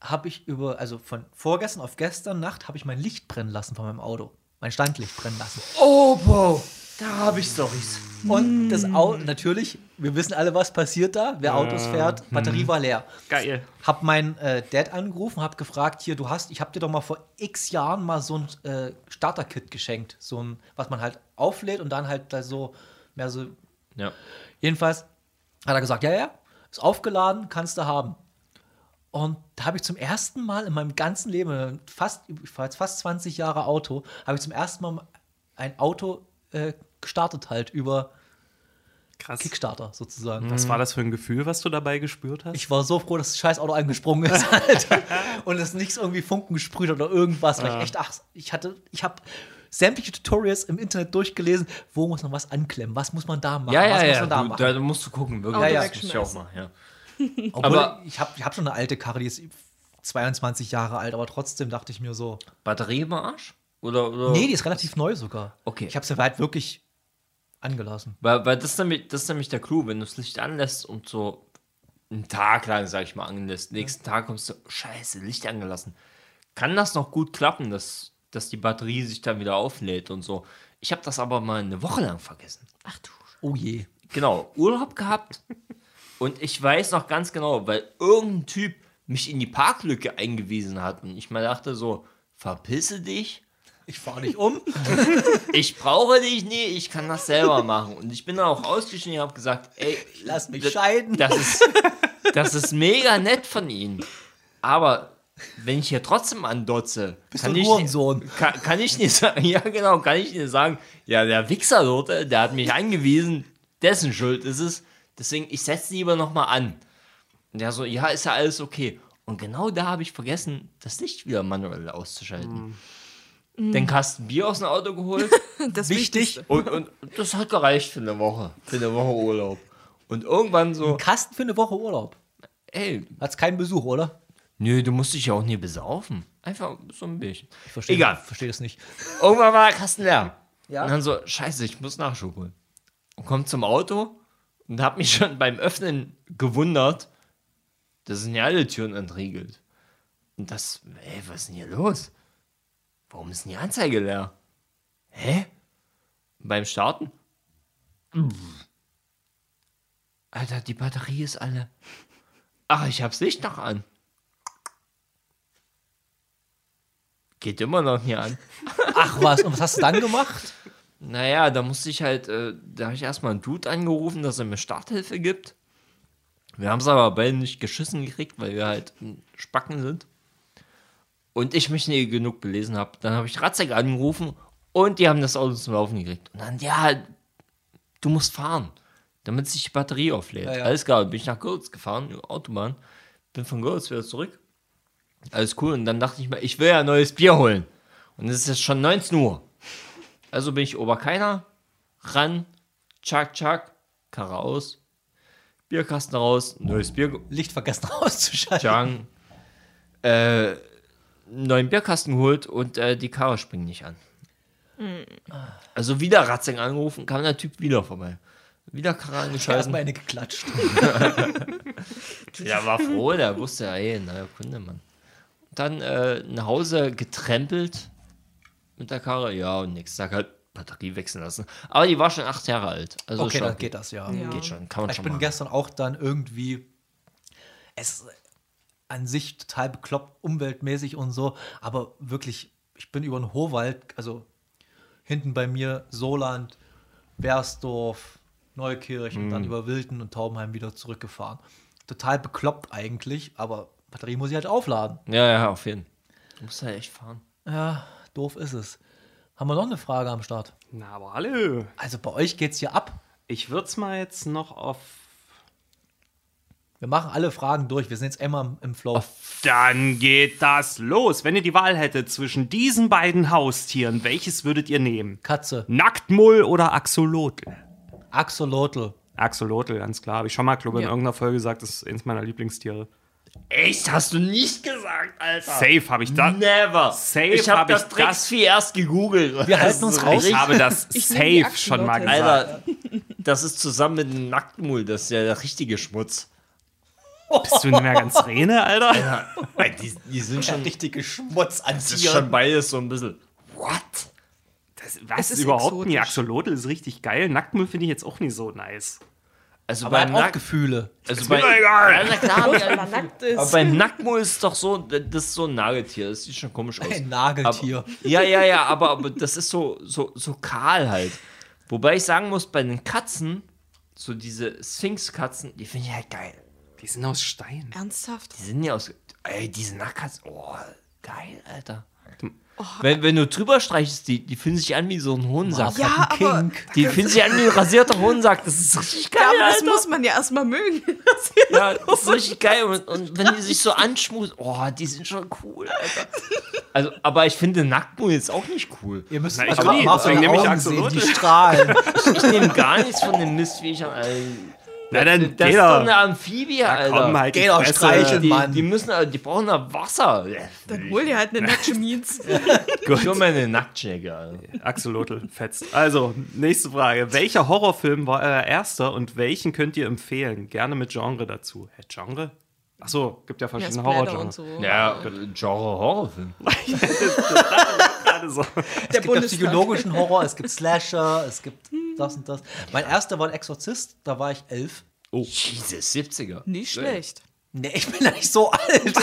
S1: habe ich über, also von vorgestern auf gestern Nacht, habe ich mein Licht brennen lassen von meinem Auto. Mein Standlicht brennen lassen.
S4: Oh, wow. Da habe ich Stories.
S1: Und das Auto, natürlich, wir wissen alle, was passiert da. Wer Autos fährt, Batterie war leer.
S2: Geil.
S1: Hab meinen äh, Dad angerufen, hab gefragt, hier, du hast, ich hab dir doch mal vor x Jahren mal so ein äh, Starter-Kit geschenkt. So ein, was man halt auflädt und dann halt da so, mehr so
S4: Ja.
S1: Jedenfalls hat er gesagt, ja, ja, ist aufgeladen, kannst du haben. Und da habe ich zum ersten Mal in meinem ganzen Leben, fast, ich fahre jetzt fast 20 Jahre Auto, habe ich zum ersten Mal ein Auto äh, gestartet halt über
S2: Krass.
S1: Kickstarter sozusagen.
S2: Was war das für ein Gefühl, was du dabei gespürt hast?
S1: Ich war so froh, dass das scheiß Auto angesprungen ist halt. und es nichts irgendwie Funken gesprüht hat oder irgendwas. Weil ich echt, ach, ich hatte, ich habe sämtliche Tutorials im Internet durchgelesen, wo muss man was anklemmen, was muss man da machen,
S4: Ja,
S1: was
S4: ja,
S1: muss
S4: ja.
S1: man da
S4: Du,
S1: machen.
S4: da musst du gucken. Wirklich.
S3: Ja, ja.
S4: Das muss ich auch mal. Ja.
S1: Obwohl,
S4: Aber-
S1: ich habe ich hab schon eine alte Karre, die ist 22 Jahre alt, aber trotzdem dachte ich mir so.
S4: Batterie im Arsch? Oder, oder?
S1: Nee, die ist relativ neu sogar.
S4: Okay.
S1: Ich habe sie halt wirklich angelassen.
S4: Weil, weil das, ist nämlich, das ist nämlich der Clou, wenn du das Licht anlässt und so einen Tag lang, sag ich mal, anlässt, nächsten Tag kommst du, scheiße, Licht angelassen. Kann das noch gut klappen, dass, dass die Batterie sich dann wieder auflädt und so. Ich habe das aber mal eine Woche lang vergessen.
S3: Ach du.
S1: Oh je.
S4: Genau, Urlaub gehabt. Und ich weiß noch ganz genau, weil irgendein Typ mich in die Parklücke eingewiesen hat. Und ich mal dachte so, verpisse dich.
S1: Ich fahre dich um.
S4: Ich brauche dich nie, ich kann das selber machen. Und ich bin dann auch ausgestiegen und habe gesagt, ey,
S1: Lass mich
S4: das-
S1: scheiden.
S4: Das ist, das ist mega nett von Ihnen. Aber wenn ich hier trotzdem andotze,
S1: Bist
S4: kann ich,
S1: Hurensohn.
S4: nicht, kann, kann ich nicht sagen, ja genau, kann ich nicht sagen, ja, der Wichser dort, der hat mich angewiesen, dessen Schuld ist es. Deswegen, ich setze lieber nochmal an. Und der so, ja, ist ja alles okay. Und genau da habe ich vergessen, das Licht wieder manuell auszuschalten. Den Kasten Bier aus dem Auto geholt.
S3: Das
S1: Wichtig.
S3: Wichtigste.
S4: Und, und das hat gereicht für eine Woche. Für eine Woche Urlaub. Und irgendwann so,
S1: Kasten für eine Woche Urlaub.
S4: ey,
S1: Hat's keinen Besuch, oder?
S4: nö, du musst dich ja auch nie besaufen. Einfach so ein bisschen.
S1: Ich verstehe
S4: Egal.
S1: verstehe das nicht.
S4: Irgendwann war der Kasten leer.
S1: Ja.
S4: Und dann so, scheiße, ich muss Nachschub holen. Und komm zum Auto und hab mich schon beim Öffnen gewundert, da sind ja alle Türen entriegelt. Und das, ey, was ist denn hier los? Warum ist denn die Anzeige leer? Hä? Beim Starten? Alter, die Batterie ist alle. Ach, ich hab's Licht noch an. Geht immer noch nie an.
S1: Ach was, und was hast du dann gemacht?
S4: Naja, da musste ich halt, äh, da habe ich erstmal einen Dude angerufen, dass er mir Starthilfe gibt. Wir haben es aber beide nicht geschissen gekriegt, weil wir halt ein Spacken sind. Und ich mich nicht genug belesen habe. Dann habe ich Ratzek angerufen und die haben das Auto zum Laufen gekriegt. Und dann, ja, du musst fahren, damit sich die Batterie auflädt.
S1: Ja, ja.
S4: Alles klar, bin ich nach Görlitz gefahren, Autobahn. Bin von Görlitz wieder zurück. Alles cool. Und dann dachte ich mir, ich will ja neues Bier holen. Und es ist jetzt schon 19 Uhr. Also bin ich Oberkeiner, ran, tschak, tschak, Karre aus, Bierkasten raus, neues Bier,
S1: Licht vergessen auszuschalten.
S4: Chang, äh, neuen Bierkasten geholt und äh, die Karre springt nicht an. Also wieder Ratzing angerufen, kam der Typ wieder vorbei. Wieder Karre angeschaltet.
S1: Erstmal eine geklatscht.
S4: Ja, war froh, der wusste ja, ey, neuer Kunde, Mann. Dann äh, nach Hause getrempelt mit der Karre, ja, und nächsten Tag halt Batterie wechseln lassen. Aber die war schon acht Jahre alt. Also
S1: Okay,
S4: schon,
S1: dann geht das ja.
S3: Ja.
S4: Geht schon, kann man
S1: Ich
S4: schon
S1: bin
S4: machen.
S1: gestern auch dann irgendwie. Es an sich total bekloppt, umweltmäßig und so, aber wirklich, ich bin über den Hohwald, also hinten bei mir Soland, Bersdorf, Neukirch und
S4: Mhm.
S1: dann über Wilden und Taubenheim wieder zurückgefahren. Total bekloppt eigentlich, aber Batterie muss ich halt aufladen.
S4: Ja, ja, auf jeden Fall. Du musst halt echt fahren.
S1: Ja, doof ist es. Haben wir noch eine Frage am Start?
S2: Na, aber hallo.
S1: Also bei euch geht's hier ab.
S2: Ich würde es mal jetzt noch auf.
S1: Wir machen alle Fragen durch. Wir sind jetzt immer im- Flow.
S2: Dann geht das los. Wenn ihr die Wahl hättet zwischen diesen beiden Haustieren, welches würdet ihr nehmen?
S1: Katze,
S2: Nacktmull oder Axolotl?
S1: Axolotl.
S2: Axolotl, ganz klar. Habe ich schon mal, glaube ich, in
S3: Ja.
S2: irgendeiner Folge gesagt, das ist eins meiner Lieblingstiere.
S4: Echt? Hast du nicht gesagt, Alter?
S2: Safe habe ich das.
S4: Never.
S2: Safe
S4: ich habe
S2: hab ich
S4: das Drecksvieh erst gegoogelt.
S1: Wir halten uns raus.
S2: Ich habe das safe schon mal gesagt.
S4: Alter, das ist zusammen mit dem Nacktmull, das ist ja der richtige Schmutz.
S2: Bist du nicht mehr ganz Rene, Alter?
S4: Ja, die, die sind schon,
S1: richtige Schmutz an
S4: das ist schon beides so ein bisschen. What?
S2: Das, was
S3: ist
S2: überhaupt
S3: exotisch.
S2: nicht. Axolotl ist richtig geil. Nacktmull finde ich jetzt auch nicht so nice.
S4: Also
S1: Aber er
S4: beim
S1: hat auch
S4: Nack,
S1: Gefühle.
S4: also
S2: mir
S4: bei,
S2: doch egal.
S4: Ja, na klar,
S3: Bloß
S4: ja,
S3: weil er nackt ist.
S4: aber beim Nacktmull ist es doch so, das ist so ein Nagetier, das sieht schon komisch aus.
S1: Ein Nageltier.
S4: Aber, ja, ja, ja, aber, aber das ist so, so, so kahl halt. Wobei ich sagen muss, bei den Katzen, so diese Sphinx-Katzen, die finde ich halt geil.
S2: Die sind aus Stein.
S3: Ernsthaft?
S4: Die sind ja aus. Ey, diese Nacktkatzen, oh, geil, Alter. wenn, wenn du drüber streichst, die, die fühlen sich an wie so ein Hohensack.
S3: Ja, aber-
S1: Kink.
S4: Die fühlen sich an wie ein rasierter Hohensack. Das ist richtig geil,
S3: Ja, aber das
S4: Alter.
S3: muss man ja erstmal mögen.
S4: Ja, das ist richtig geil. Und, und wenn die sich so anschmusen, oh, die sind schon cool, Alter. Also, aber ich finde Nacktmull jetzt auch nicht cool.
S1: Ihr müsst
S2: Na, ich nie,
S1: mal so
S2: deswegen nehme ich Axolotl.
S1: die strahlen.
S4: Ich nehme gar nichts von den Mistviechern, Alter.
S2: Na dann,
S4: Das ist doch eine. Amphibie, Alter.
S2: Komm, halt
S1: Geh doch streicheln,
S4: die,
S1: Mann.
S4: die müssen, die brauchen da Wasser.
S3: Dann hol dir halt eine nackte Mietz.
S4: Hol mir eine Nacktschnecke, Alter.
S2: Axolotl, fetzt. Also, nächste Frage. Welcher Horrorfilm war euer erster und welchen könnt ihr empfehlen? Gerne mit Genre dazu. Hä, Genre? Achso, gibt ja
S3: Ja,
S2: verschiedene
S3: Splatter und
S2: Horrorgenres.
S3: so.
S4: Ja, Genre Horrorfilm.
S2: Gerade so.
S3: Der
S1: Es gibt ja
S3: Bundestag.
S1: psychologischen Horror, es gibt Slasher, es gibt das und das. Mein erster war ein Exorzist, da war ich elf.
S4: Jesus, 70er.
S3: Nicht schlecht.
S1: Nee, ich bin ja nicht so alt.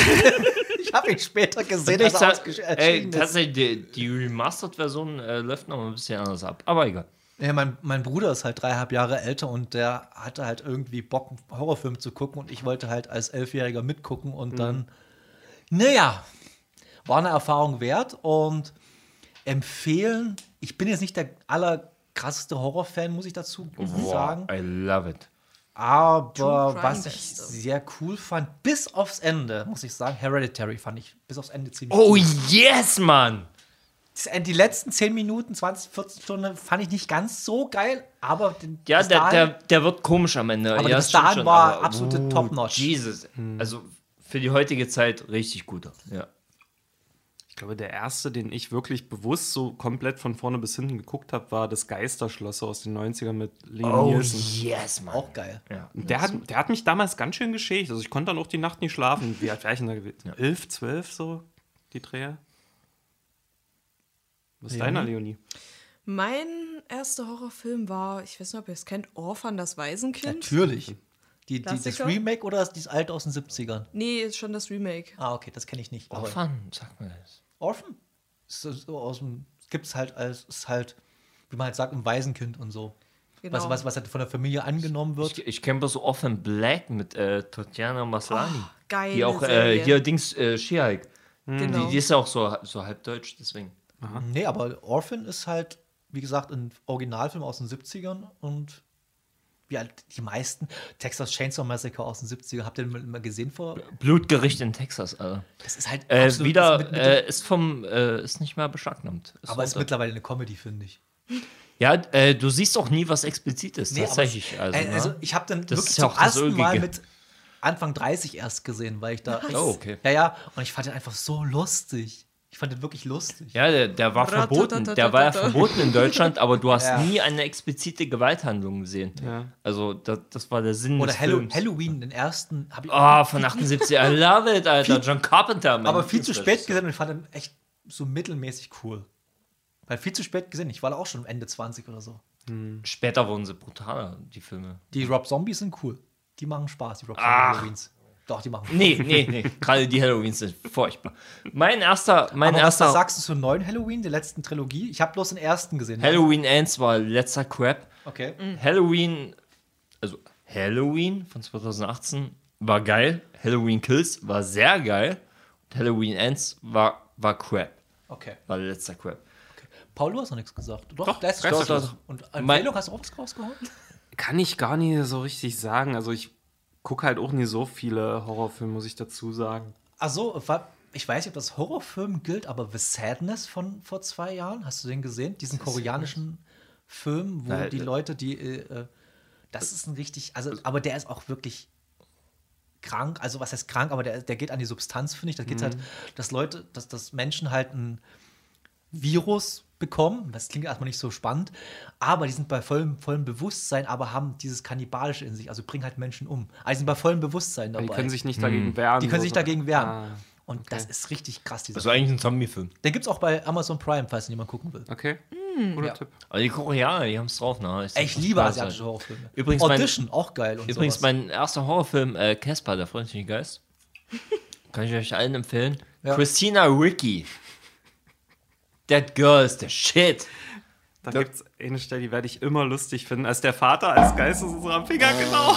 S1: Ich habe ihn später gesehen,
S4: Ich
S1: als er
S4: ey, tatsächlich, die, die Remastered-Version äh, läuft noch mal ein bisschen anders ab. Aber egal.
S1: Ja, mein, mein Bruder ist halt dreieinhalb Jahre älter und der hatte halt irgendwie Bock, einen Horrorfilm zu gucken und ich wollte halt als Elfjähriger mitgucken und dann, naja, war eine Erfahrung wert und empfehlen. Ich bin jetzt nicht der allerkrasseste Horrorfan, muss ich dazu sagen.
S4: I love it.
S1: Aber was ich sehr cool fand, bis aufs Ende, muss ich sagen, Hereditary fand ich bis aufs Ende ziemlich
S4: Oh
S1: cool.
S4: yes, Mann!
S1: Die- Die letzten 10 Minuten, 20, 14 Stunden fand ich nicht ganz so geil, aber den,
S4: Ja, der,
S1: dahin-
S4: der, der wird komisch am Ende.
S1: Aber
S4: ja,
S1: bis dahin
S4: schon,
S1: war
S4: aber-
S1: absolute
S4: oh,
S1: Top-Notch.
S4: Jesus. Also für die heutige Zeit richtig guter. Ja.
S2: Ich glaube, der erste, den ich wirklich bewusst so komplett von vorne bis hinten geguckt habe, war das Geisterschloss aus den 90ern mit Liam
S4: Oh
S2: Nielsen.
S4: yes, Mann.
S1: auch geil.
S4: Ja.
S2: Der hat, der hat mich damals ganz schön geschädigt. Also ich konnte dann auch die Nacht nicht schlafen. Wie alt war ich denn da gewesen? Elf, zwölf so, die Dreher? Was ist deiner, Leonie?
S3: Mein erster Horrorfilm war, ich weiß nicht, ob ihr es kennt, Orphan, das Waisenkind.
S1: Natürlich. Die, die, das? Remake oder das, das alte aus den 70ern?
S3: Nee, ist schon das Remake.
S1: Ah, okay, das kenne ich nicht.
S4: Orphan, sag mir das.
S1: Orphan? Ist so, so aus dem, gibt's halt als, ist halt, wie man halt sagt, ein Waisenkind und so.
S3: Genau.
S1: Was, was, was halt von der Familie angenommen wird.
S4: Ich, ich kenne bloß Orphan Black mit äh, Tatjana Maslani.
S3: Oh, geile
S4: die auch äh, hier Dings äh, She-Hulk.
S3: Genau.
S4: Die, die ist ja auch so, so halb deutsch, deswegen.
S1: Nee, aber Orphan ist halt, wie gesagt, ein Originalfilm aus den 70ern und wie halt die meisten. Texas Chainsaw Massacre aus den 70ern. Habt ihr den mal gesehen vor?
S4: Blutgericht in Texas, Alter.
S1: Das ist halt
S4: Äh,
S1: absolut-
S4: wieder,
S1: ist mit- mit-
S4: äh, ist vom, äh, ist nicht mehr beschlagnahmt. Ist
S1: aber ist
S4: runter.
S1: mittlerweile eine Comedy, finde ich.
S4: Ja, äh, du siehst auch nie was Explizites,
S1: Nee, aber
S4: tatsächlich.
S1: es-
S4: also,
S1: äh,
S4: ne?
S1: also ich habe dann
S4: Das
S1: wirklich
S4: ist
S1: zum ersten Mal mit Anfang 30 erst gesehen, weil ich da.
S4: Oh, okay.
S1: Ja, ja. Und ich fand den einfach so lustig. Ich fand den wirklich lustig.
S4: Ja, der, der war verboten. Der war ja verboten in Deutschland, aber du hast
S1: Ja.
S4: nie eine explizite Gewalthandlung gesehen. Also, das, das war der Sinn
S1: Oder
S4: des
S1: Hallo
S4: Films.
S1: Halloween, den ersten, habe ich
S4: Oh, von 78. I love it, Alter. John Carpenter. mein
S1: aber viel zu spät gesehen und ich fand den echt so mittelmäßig cool. Weil viel zu spät gesehen. Ich war da auch schon Ende 20 oder so.
S4: Später wurden sie brutaler, die Filme.
S1: Die Rob Zombies sind cool. Die machen Spaß, die Rob Zombie
S4: Ach.
S1: Halloweens. Doch, die machen.
S4: Nee, nee, nee. Gerade die Halloweens sind furchtbar. Mein erster, mein
S1: Aber was,
S4: erster
S1: was sagst du zur neuen Halloween, der letzten Trilogie? Ich habe bloß den ersten gesehen.
S4: Halloween Ends war letzter Crap.
S1: Okay.
S4: Halloween, also Halloween von 2018 war geil. Halloween Kills war sehr geil. Und Halloween Ends war, war Crap.
S1: Okay.
S4: War letzter Crap.
S1: Paul, du hast noch nichts gesagt. Doch,
S2: Doch,
S1: Geist-
S2: Geist-
S4: doch.
S1: Und Empfehlung, hast du auch was rausgehauen?
S2: Kann ich gar nicht so richtig sagen. Also ich gucke halt auch nie so viele Horrorfilme, muss ich dazu sagen.
S1: Also, ich weiß nicht, ob das Horrorfilm gilt, aber The Sadness von vor zwei Jahren, hast du den gesehen? Diesen koreanischen Film, wo
S4: Nein,
S1: die
S4: äh,
S1: Leute, die, äh, äh, das ist ein richtig, also, aber der ist auch wirklich krank, also was heißt krank, aber der, der geht an die Substanz, finde ich. Da geht halt, dass Leute, dass, dass Menschen halt ein Virus bekommen. Das klingt erstmal nicht so spannend, aber die sind bei vollem, vollem Bewusstsein, aber haben dieses Kannibalische in sich, also bringen halt Menschen um. Also die sind bei vollem Bewusstsein dabei.
S2: Die können sich nicht dagegen wehren.
S1: Die können sich dagegen wehren.
S2: Ah,
S1: Und das ist richtig krass, dieser
S4: Das war eigentlich ein Zombie-Film.
S1: Den gibt es auch bei Amazon Prime, falls ihn jemand gucken will.
S2: okay. Guter
S1: Ja.
S2: Tipp.
S4: Aber die Koreaner, die haben es drauf, ne?
S1: Ey, ich liebe asiatische Horrorfilme.
S4: Übrigens mein-
S1: Audition, auch geil. Und
S4: Übrigens,
S1: sowas.
S4: mein erster Horrorfilm, äh, Casper, der freundliche Geist. Kann ich euch allen empfehlen.
S1: Ja.
S4: Christina Ricci. That girl is the shit.
S2: Da gibt es eine Stelle, die werde ich immer lustig finden, als der Vater als Geist aus unserem Finger, genau.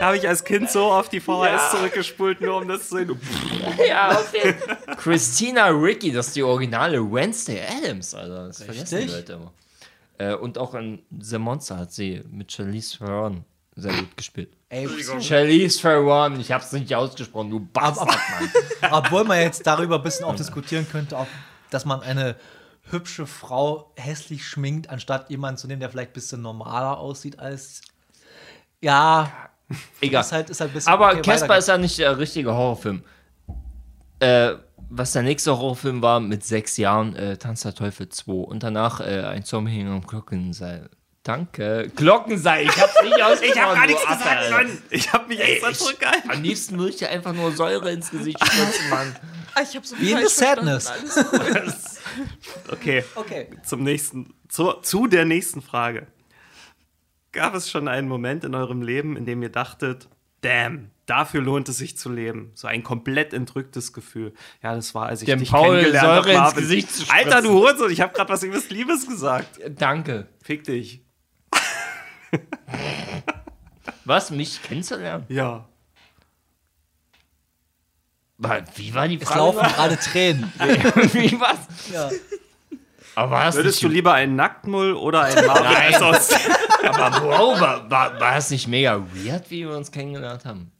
S2: da habe ich als Kind so auf die VHS zurückgespult, nur um das zu sehen.
S4: Ja. Christina Ricci, das ist die originale Wednesday Adams, Alter. Das vergessen die
S1: Richtig?
S4: Leute immer. Äh, und auch in The Monster hat sie mit Charlize Theron sehr gut gespielt.
S1: Ey,
S4: Charlize Theron, ich hab's nicht ausgesprochen, du Bastard, Mann.
S1: obwohl man jetzt darüber ein bisschen auch diskutieren könnte, auch, dass man eine hübsche Frau hässlich schminkt, anstatt jemanden zu nehmen, der vielleicht ein bisschen normaler aussieht als. Ja,
S4: Egal.
S1: ist halt, ist halt ein bisschen.
S4: Aber
S1: okay,
S4: Casper ist ja nicht der richtige Horrorfilm. Äh, was der nächste Horrorfilm war, mit sechs Jahren, äh, Tanz der Teufel 2. Und danach äh, ein Zombie hing am Glockenseil. Danke. Glockenseil, ich hab's nicht ausgesprochen.
S2: Ich habe gar nichts gesagt. Mann. Ich habe mich extra zurückgehalten.
S4: Am liebsten würde ich dir einfach nur Säure ins Gesicht spritzen, Mann.
S3: Ah, ich habe so
S1: Wie The Sadness.
S2: Okay,
S1: Okay.
S2: zum nächsten, zu, zu der nächsten Frage. Gab es schon einen Moment in eurem Leben, in dem ihr dachtet, damn, dafür lohnt es sich zu leben. So ein komplett entrücktes Gefühl. Ja, das war, als ich
S4: Dem
S2: dich
S4: Paul
S2: kennengelernt
S4: Säure
S2: habe.
S4: ins
S2: Marvin.
S4: Gesicht zu
S2: Alter, du Hurensohn, ich habe gerade was Liebes gesagt.
S4: Danke.
S2: Fick dich.
S4: Was, mich kennenzulernen?
S2: Ja.
S4: Wie war die
S1: Es
S4: Frage?
S1: laufen gerade Tränen.
S4: Wie was?
S1: Ja.
S4: Aber war das
S2: Würdest du
S4: nicht,
S2: lieber einen Nacktmull oder einen Marvin
S4: Nein.
S2: Essos?
S4: aber wow, war, war, war das nicht mega weird, wie wir uns kennengelernt haben?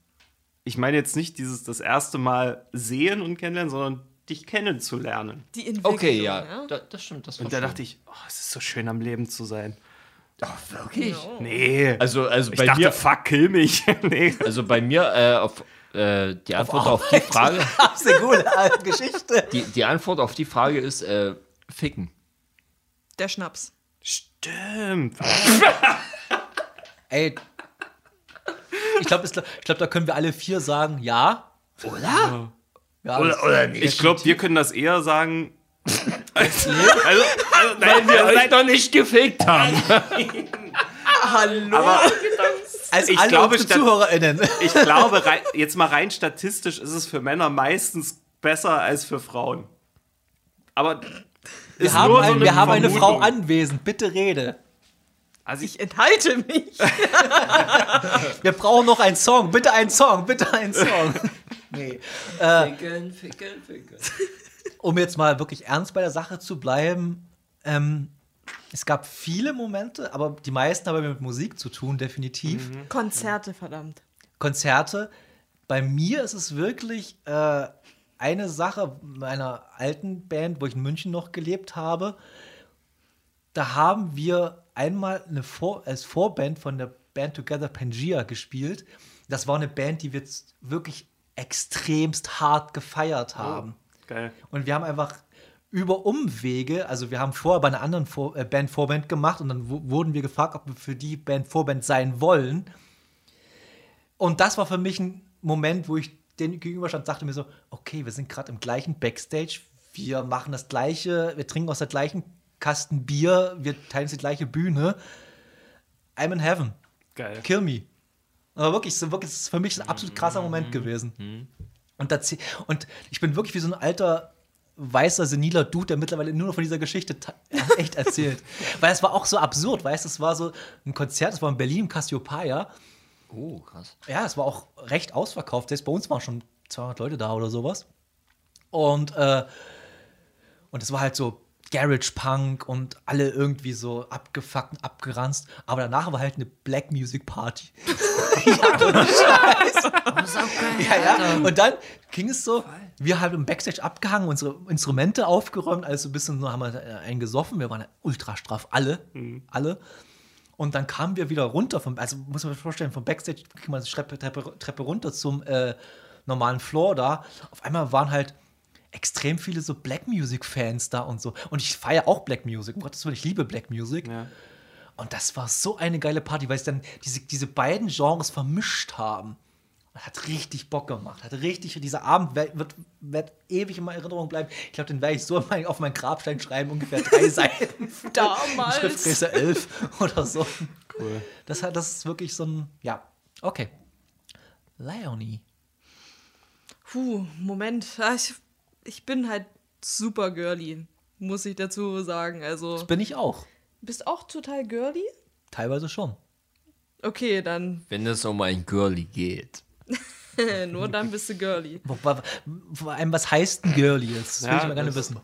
S2: Ich meine jetzt nicht dieses das erste Mal sehen und kennenlernen, sondern dich kennenzulernen.
S3: Die Entwicklung,
S4: Okay, ja, Da, das stimmt. Das war
S2: Und da
S4: schön.
S2: dachte ich, oh, es ist so schön am Leben zu sein.
S4: Ach, wirklich?
S2: Nee.
S4: Also, also
S2: ich
S4: bei
S2: dachte,
S4: mir,
S2: fuck, kill mich. nee.
S4: also bei mir äh, auf äh, die Antwort auf, die Frage,
S1: alte Geschichte.
S4: die, die Antwort auf die Frage ist äh, ficken.
S3: Der Schnaps.
S2: Stimmt.
S1: Ey. Ich glaube, ich glaub, da können wir alle vier sagen, ja.
S4: Oder?
S1: ja
S4: Oder, oder nicht?
S2: Ich glaube, wir können das eher sagen. Also, also, nein,
S4: wir euch
S2: seid,
S4: noch nicht gefickt haben.
S2: aber
S1: als
S2: ich
S1: alle
S2: glaube,
S1: ZuhörerInnen.
S2: ich glaube, rei- jetzt mal rein statistisch ist es für Männer meistens besser als für Frauen. Aber
S1: Wir haben,
S2: nur so
S1: ein, wir haben eine Frau anwesend. Bitte rede.
S2: Also ich,
S3: Ich enthalte mich.
S1: Wir brauchen noch einen Song. Bitte einen Song. Bitte einen Song. nee.
S4: Ficken, ficken, ficken.
S1: Um jetzt mal wirklich ernst bei der Sache zu bleiben, ähm, es gab viele Momente, aber die meisten haben mit Musik zu tun, definitiv.
S3: Konzerte, verdammt.
S1: Konzerte. Bei mir ist es wirklich äh, eine Sache meiner alten Band, wo ich in München noch gelebt habe. Da haben wir einmal eine Vor als Vorband von der Band Together Pangea gespielt. Das war eine Band, die wir jetzt wirklich extremst hart gefeiert haben.
S2: Geil.
S1: Und wir haben einfach über Umwege, also wir haben vorher bei einer anderen Vor äh, Band Vorband gemacht und dann wu- wurden wir gefragt, ob wir für die Band Vorband sein wollen. Und das war für mich ein Moment, wo ich den gegenüberstand, dachte mir so, okay, wir sind gerade im gleichen Backstage, wir machen das gleiche, wir trinken aus der gleichen Kasten Bier, wir teilen uns die gleiche Bühne. I'm in heaven.
S2: Geil.
S1: Kill me. Aber wirklich, so wirklich, das ist für mich ein absolut krasser Moment gewesen. Und, da, zie- und ich bin wirklich wie so ein alter, weißer, seniler Dude, der mittlerweile nur noch von dieser Geschichte echt erzählt. Weil es war auch so absurd, weißt du, es war so ein Konzert, es war in Berlin Cassiopeia.
S4: Oh, krass.
S1: Ja, es war auch recht ausverkauft. Selbst bei uns waren schon 200 Leute da oder sowas. Und, äh, und es war halt so Garage Punk und alle irgendwie so abgefuckt und abgeranzt. Aber danach war halt eine Black Music Party. ja, ohne Scheiß. ja, ja. Und dann ging es so, wir haben im Backstage abgehangen, unsere Instrumente aufgeräumt, alles so ein bisschen so haben wir äh, einen gesoffen. Wir waren ultra straff, alle. Alle. Und dann kamen wir wieder runter vom, also muss man sich vorstellen, vom Backstage ging man die Treppe, Treppe, Treppe runter zum äh, normalen Floor da. Auf einmal waren halt extrem viele so Black Music Fans da und so. Und ich feiere auch Black Music. Um Gottes Willen, ich liebe Black Music.
S2: Ja.
S1: Und das war so eine geile Party, weil sie dann diese, diese beiden Genres vermischt haben. Hat richtig Bock gemacht. Hat richtig, dieser Abend wird, wird, wird ewig in meiner Erinnerung bleiben. Ich glaube, den werde ich so auf mein- auf meinen Grabstein schreiben, ungefähr drei Seiten.
S3: Damals.
S1: Schriftgröße 11 oder so.
S2: Cool.
S1: Das, hat, das ist wirklich so ein, ja, okay. Leonie.
S3: Puh, Moment. Ah, Ich, ich bin halt super girly, muss ich dazu sagen. Also,
S1: Bin ich auch.
S3: bist auch total girly?
S1: Teilweise schon.
S3: Okay, dann
S4: Wenn es um ein Girlie geht.
S3: nur dann bist du girly.
S1: Vor allem, was heißt ein Girlie jetzt? Das will
S2: Ja,
S1: ich mal gerne
S2: das-
S1: wissen.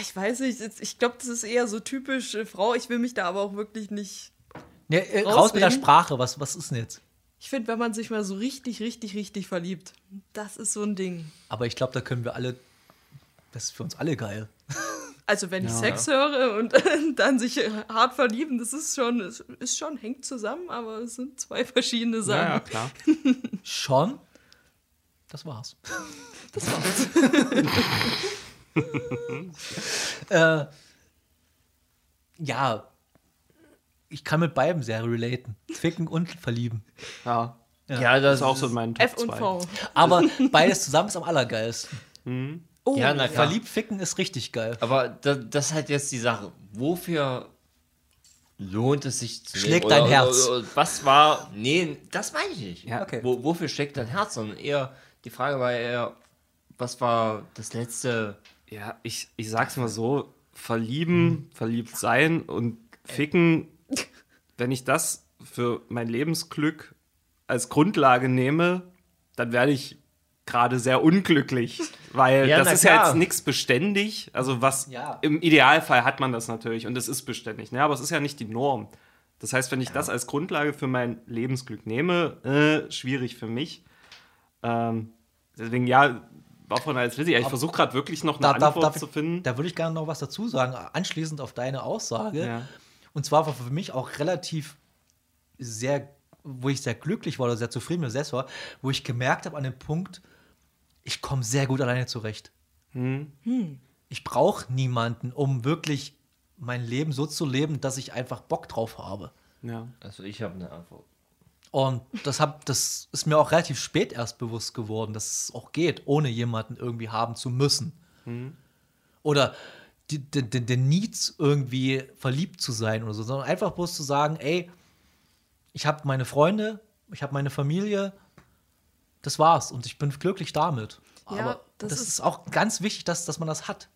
S3: Ich weiß nicht, ich- glaube, das ist eher so typisch äh, Frau. Ich will mich da aber auch wirklich nicht.
S1: Ja, äh, raus mit der? Sprache. Was, was ist denn jetzt?
S3: Ich finde, wenn man sich mal so richtig, richtig, richtig verliebt, das ist so ein Ding.
S1: Aber ich glaube, da können wir alle. Das ist für uns alle geil.
S3: Also wenn ich Sex höre und dann sich hart verlieben, das ist schon, es ist schon, hängt zusammen, aber es sind zwei verschiedene
S2: Ja,
S3: Sachen.
S2: ja, klar.
S1: Schon. Das war's.
S3: Das war's.
S1: äh, ja. Ich kann mit beiden sehr relaten. Ficken und verlieben.
S2: Ja.
S4: Ja,
S2: Das
S4: das
S2: ist auch so mein Top
S3: F und
S2: 2.
S3: V.
S1: Aber beides zusammen ist am allergeilsten.
S3: Oh,
S4: Ja, na klar.
S1: Verliebt ficken ist richtig geil.
S4: Aber da, das ist halt jetzt die Sache. Wofür lohnt es sich zu
S1: Schlägt dein
S4: Oder-
S1: Herz?
S4: Oder, oder, was war. Nee, das meine ich nicht.
S2: Ja,
S1: okay.
S4: Wo, wofür schlägt dein Herz? Sondern eher, die Frage war eher, was war das letzte.
S2: Ja, ich, ich sag's mal so: verlieben, verliebt sein und ficken, wenn ich das für mein Lebensglück als Grundlage nehme, dann werde ich gerade sehr unglücklich, weil
S4: Ja,
S2: das ist ja
S4: klar.
S2: jetzt nichts beständig. Also was
S1: Ja.
S2: im Idealfall hat man das natürlich und es ist beständig, ne? aber es ist ja nicht die Norm. Das heißt, wenn ich das als Grundlage für mein Lebensglück nehme, äh, schwierig für mich. Ähm, deswegen ja, war von als Lizzie. Ich versuche gerade wirklich noch eine
S1: Da, da,
S2: Antwort
S1: darf
S2: zu
S1: ich,
S2: finden.
S1: da würde ich gerne noch was dazu sagen, anschließend auf deine Aussage. Und zwar war für mich auch relativ sehr, wo ich sehr glücklich war oder sehr zufrieden mit mir selbst war, wo ich gemerkt habe an dem Punkt, ich komme sehr gut alleine zurecht. Ich brauche niemanden, um wirklich mein Leben so zu leben, dass ich einfach Bock drauf habe.
S2: Ja.
S4: Also, ich habe eine Antwort.
S1: Und das, hab, das ist mir auch relativ spät erst bewusst geworden, dass es auch geht, ohne jemanden irgendwie haben zu müssen. Oder die- den, den, den Needs irgendwie verliebt zu sein oder so, sondern einfach bloß zu sagen, ey, ich habe meine Freunde, ich habe meine Familie, das war's und ich bin glücklich damit.
S3: Ja,
S1: Aber
S3: das
S1: das,
S3: ist-
S1: ist auch ganz wichtig, dass, dass man das hat.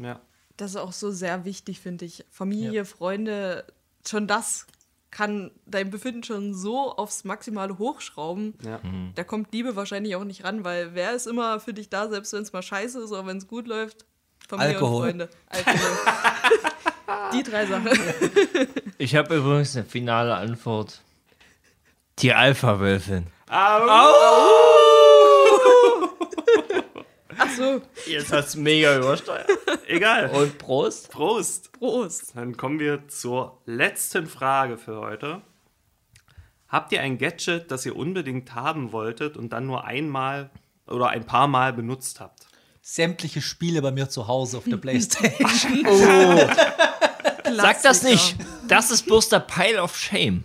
S2: ja.
S3: Das ist auch so sehr wichtig, finde ich. Familie,
S1: Ja.
S3: Freunde, schon das kann dein Befinden schon so aufs Maximale hochschrauben.
S2: Ja.
S3: Da kommt Liebe wahrscheinlich auch nicht ran, weil wer ist immer für dich da, selbst wenn es mal scheiße ist oder wenn es gut läuft?
S1: Alkohol.
S3: und Freunde. Alkohol. Die drei Sachen.
S4: Ich habe übrigens eine finale Antwort. Die Alpha-Wölfin.
S3: Ach so,
S4: Jetzt hat's mega übersteuert.
S2: Egal.
S4: Und Prost.
S2: Prost.
S3: Prost.
S2: Dann kommen wir zur letzten Frage für heute. Habt ihr ein Gadget, das ihr unbedingt haben wolltet und dann nur einmal oder ein paar Mal benutzt habt?
S1: Sämtliche Spiele bei mir zu Hause auf der Playstation.
S4: Sag das nicht. Das ist bloß der Pile of Shame.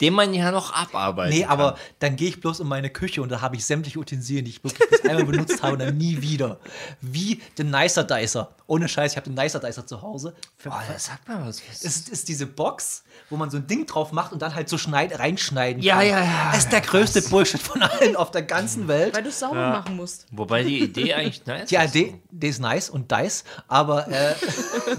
S4: Den man ja noch abarbeiten
S1: Nee,
S4: kann.
S1: aber dann gehe ich bloß in meine Küche und da habe ich sämtliche Utensilien, die ich wirklich bis einmal benutzt habe und dann nie wieder. Wie den Nicer Dicer. Ohne Scheiß, ich habe den Nicer Dicer zu Hause.
S4: Oh, das sagt mal was.
S1: Es ist, ist diese Box, wo man so ein Ding drauf macht und dann halt so schneid, reinschneiden
S4: Ja,
S1: kann.
S4: ja, ja.
S1: Das ist der größte Bullshit von allen auf der ganzen Welt.
S3: Weil du es sauber machen musst.
S4: Wobei die Idee eigentlich nice
S1: Ja,
S4: ist.
S1: die, die ist nice und dice, aber, äh,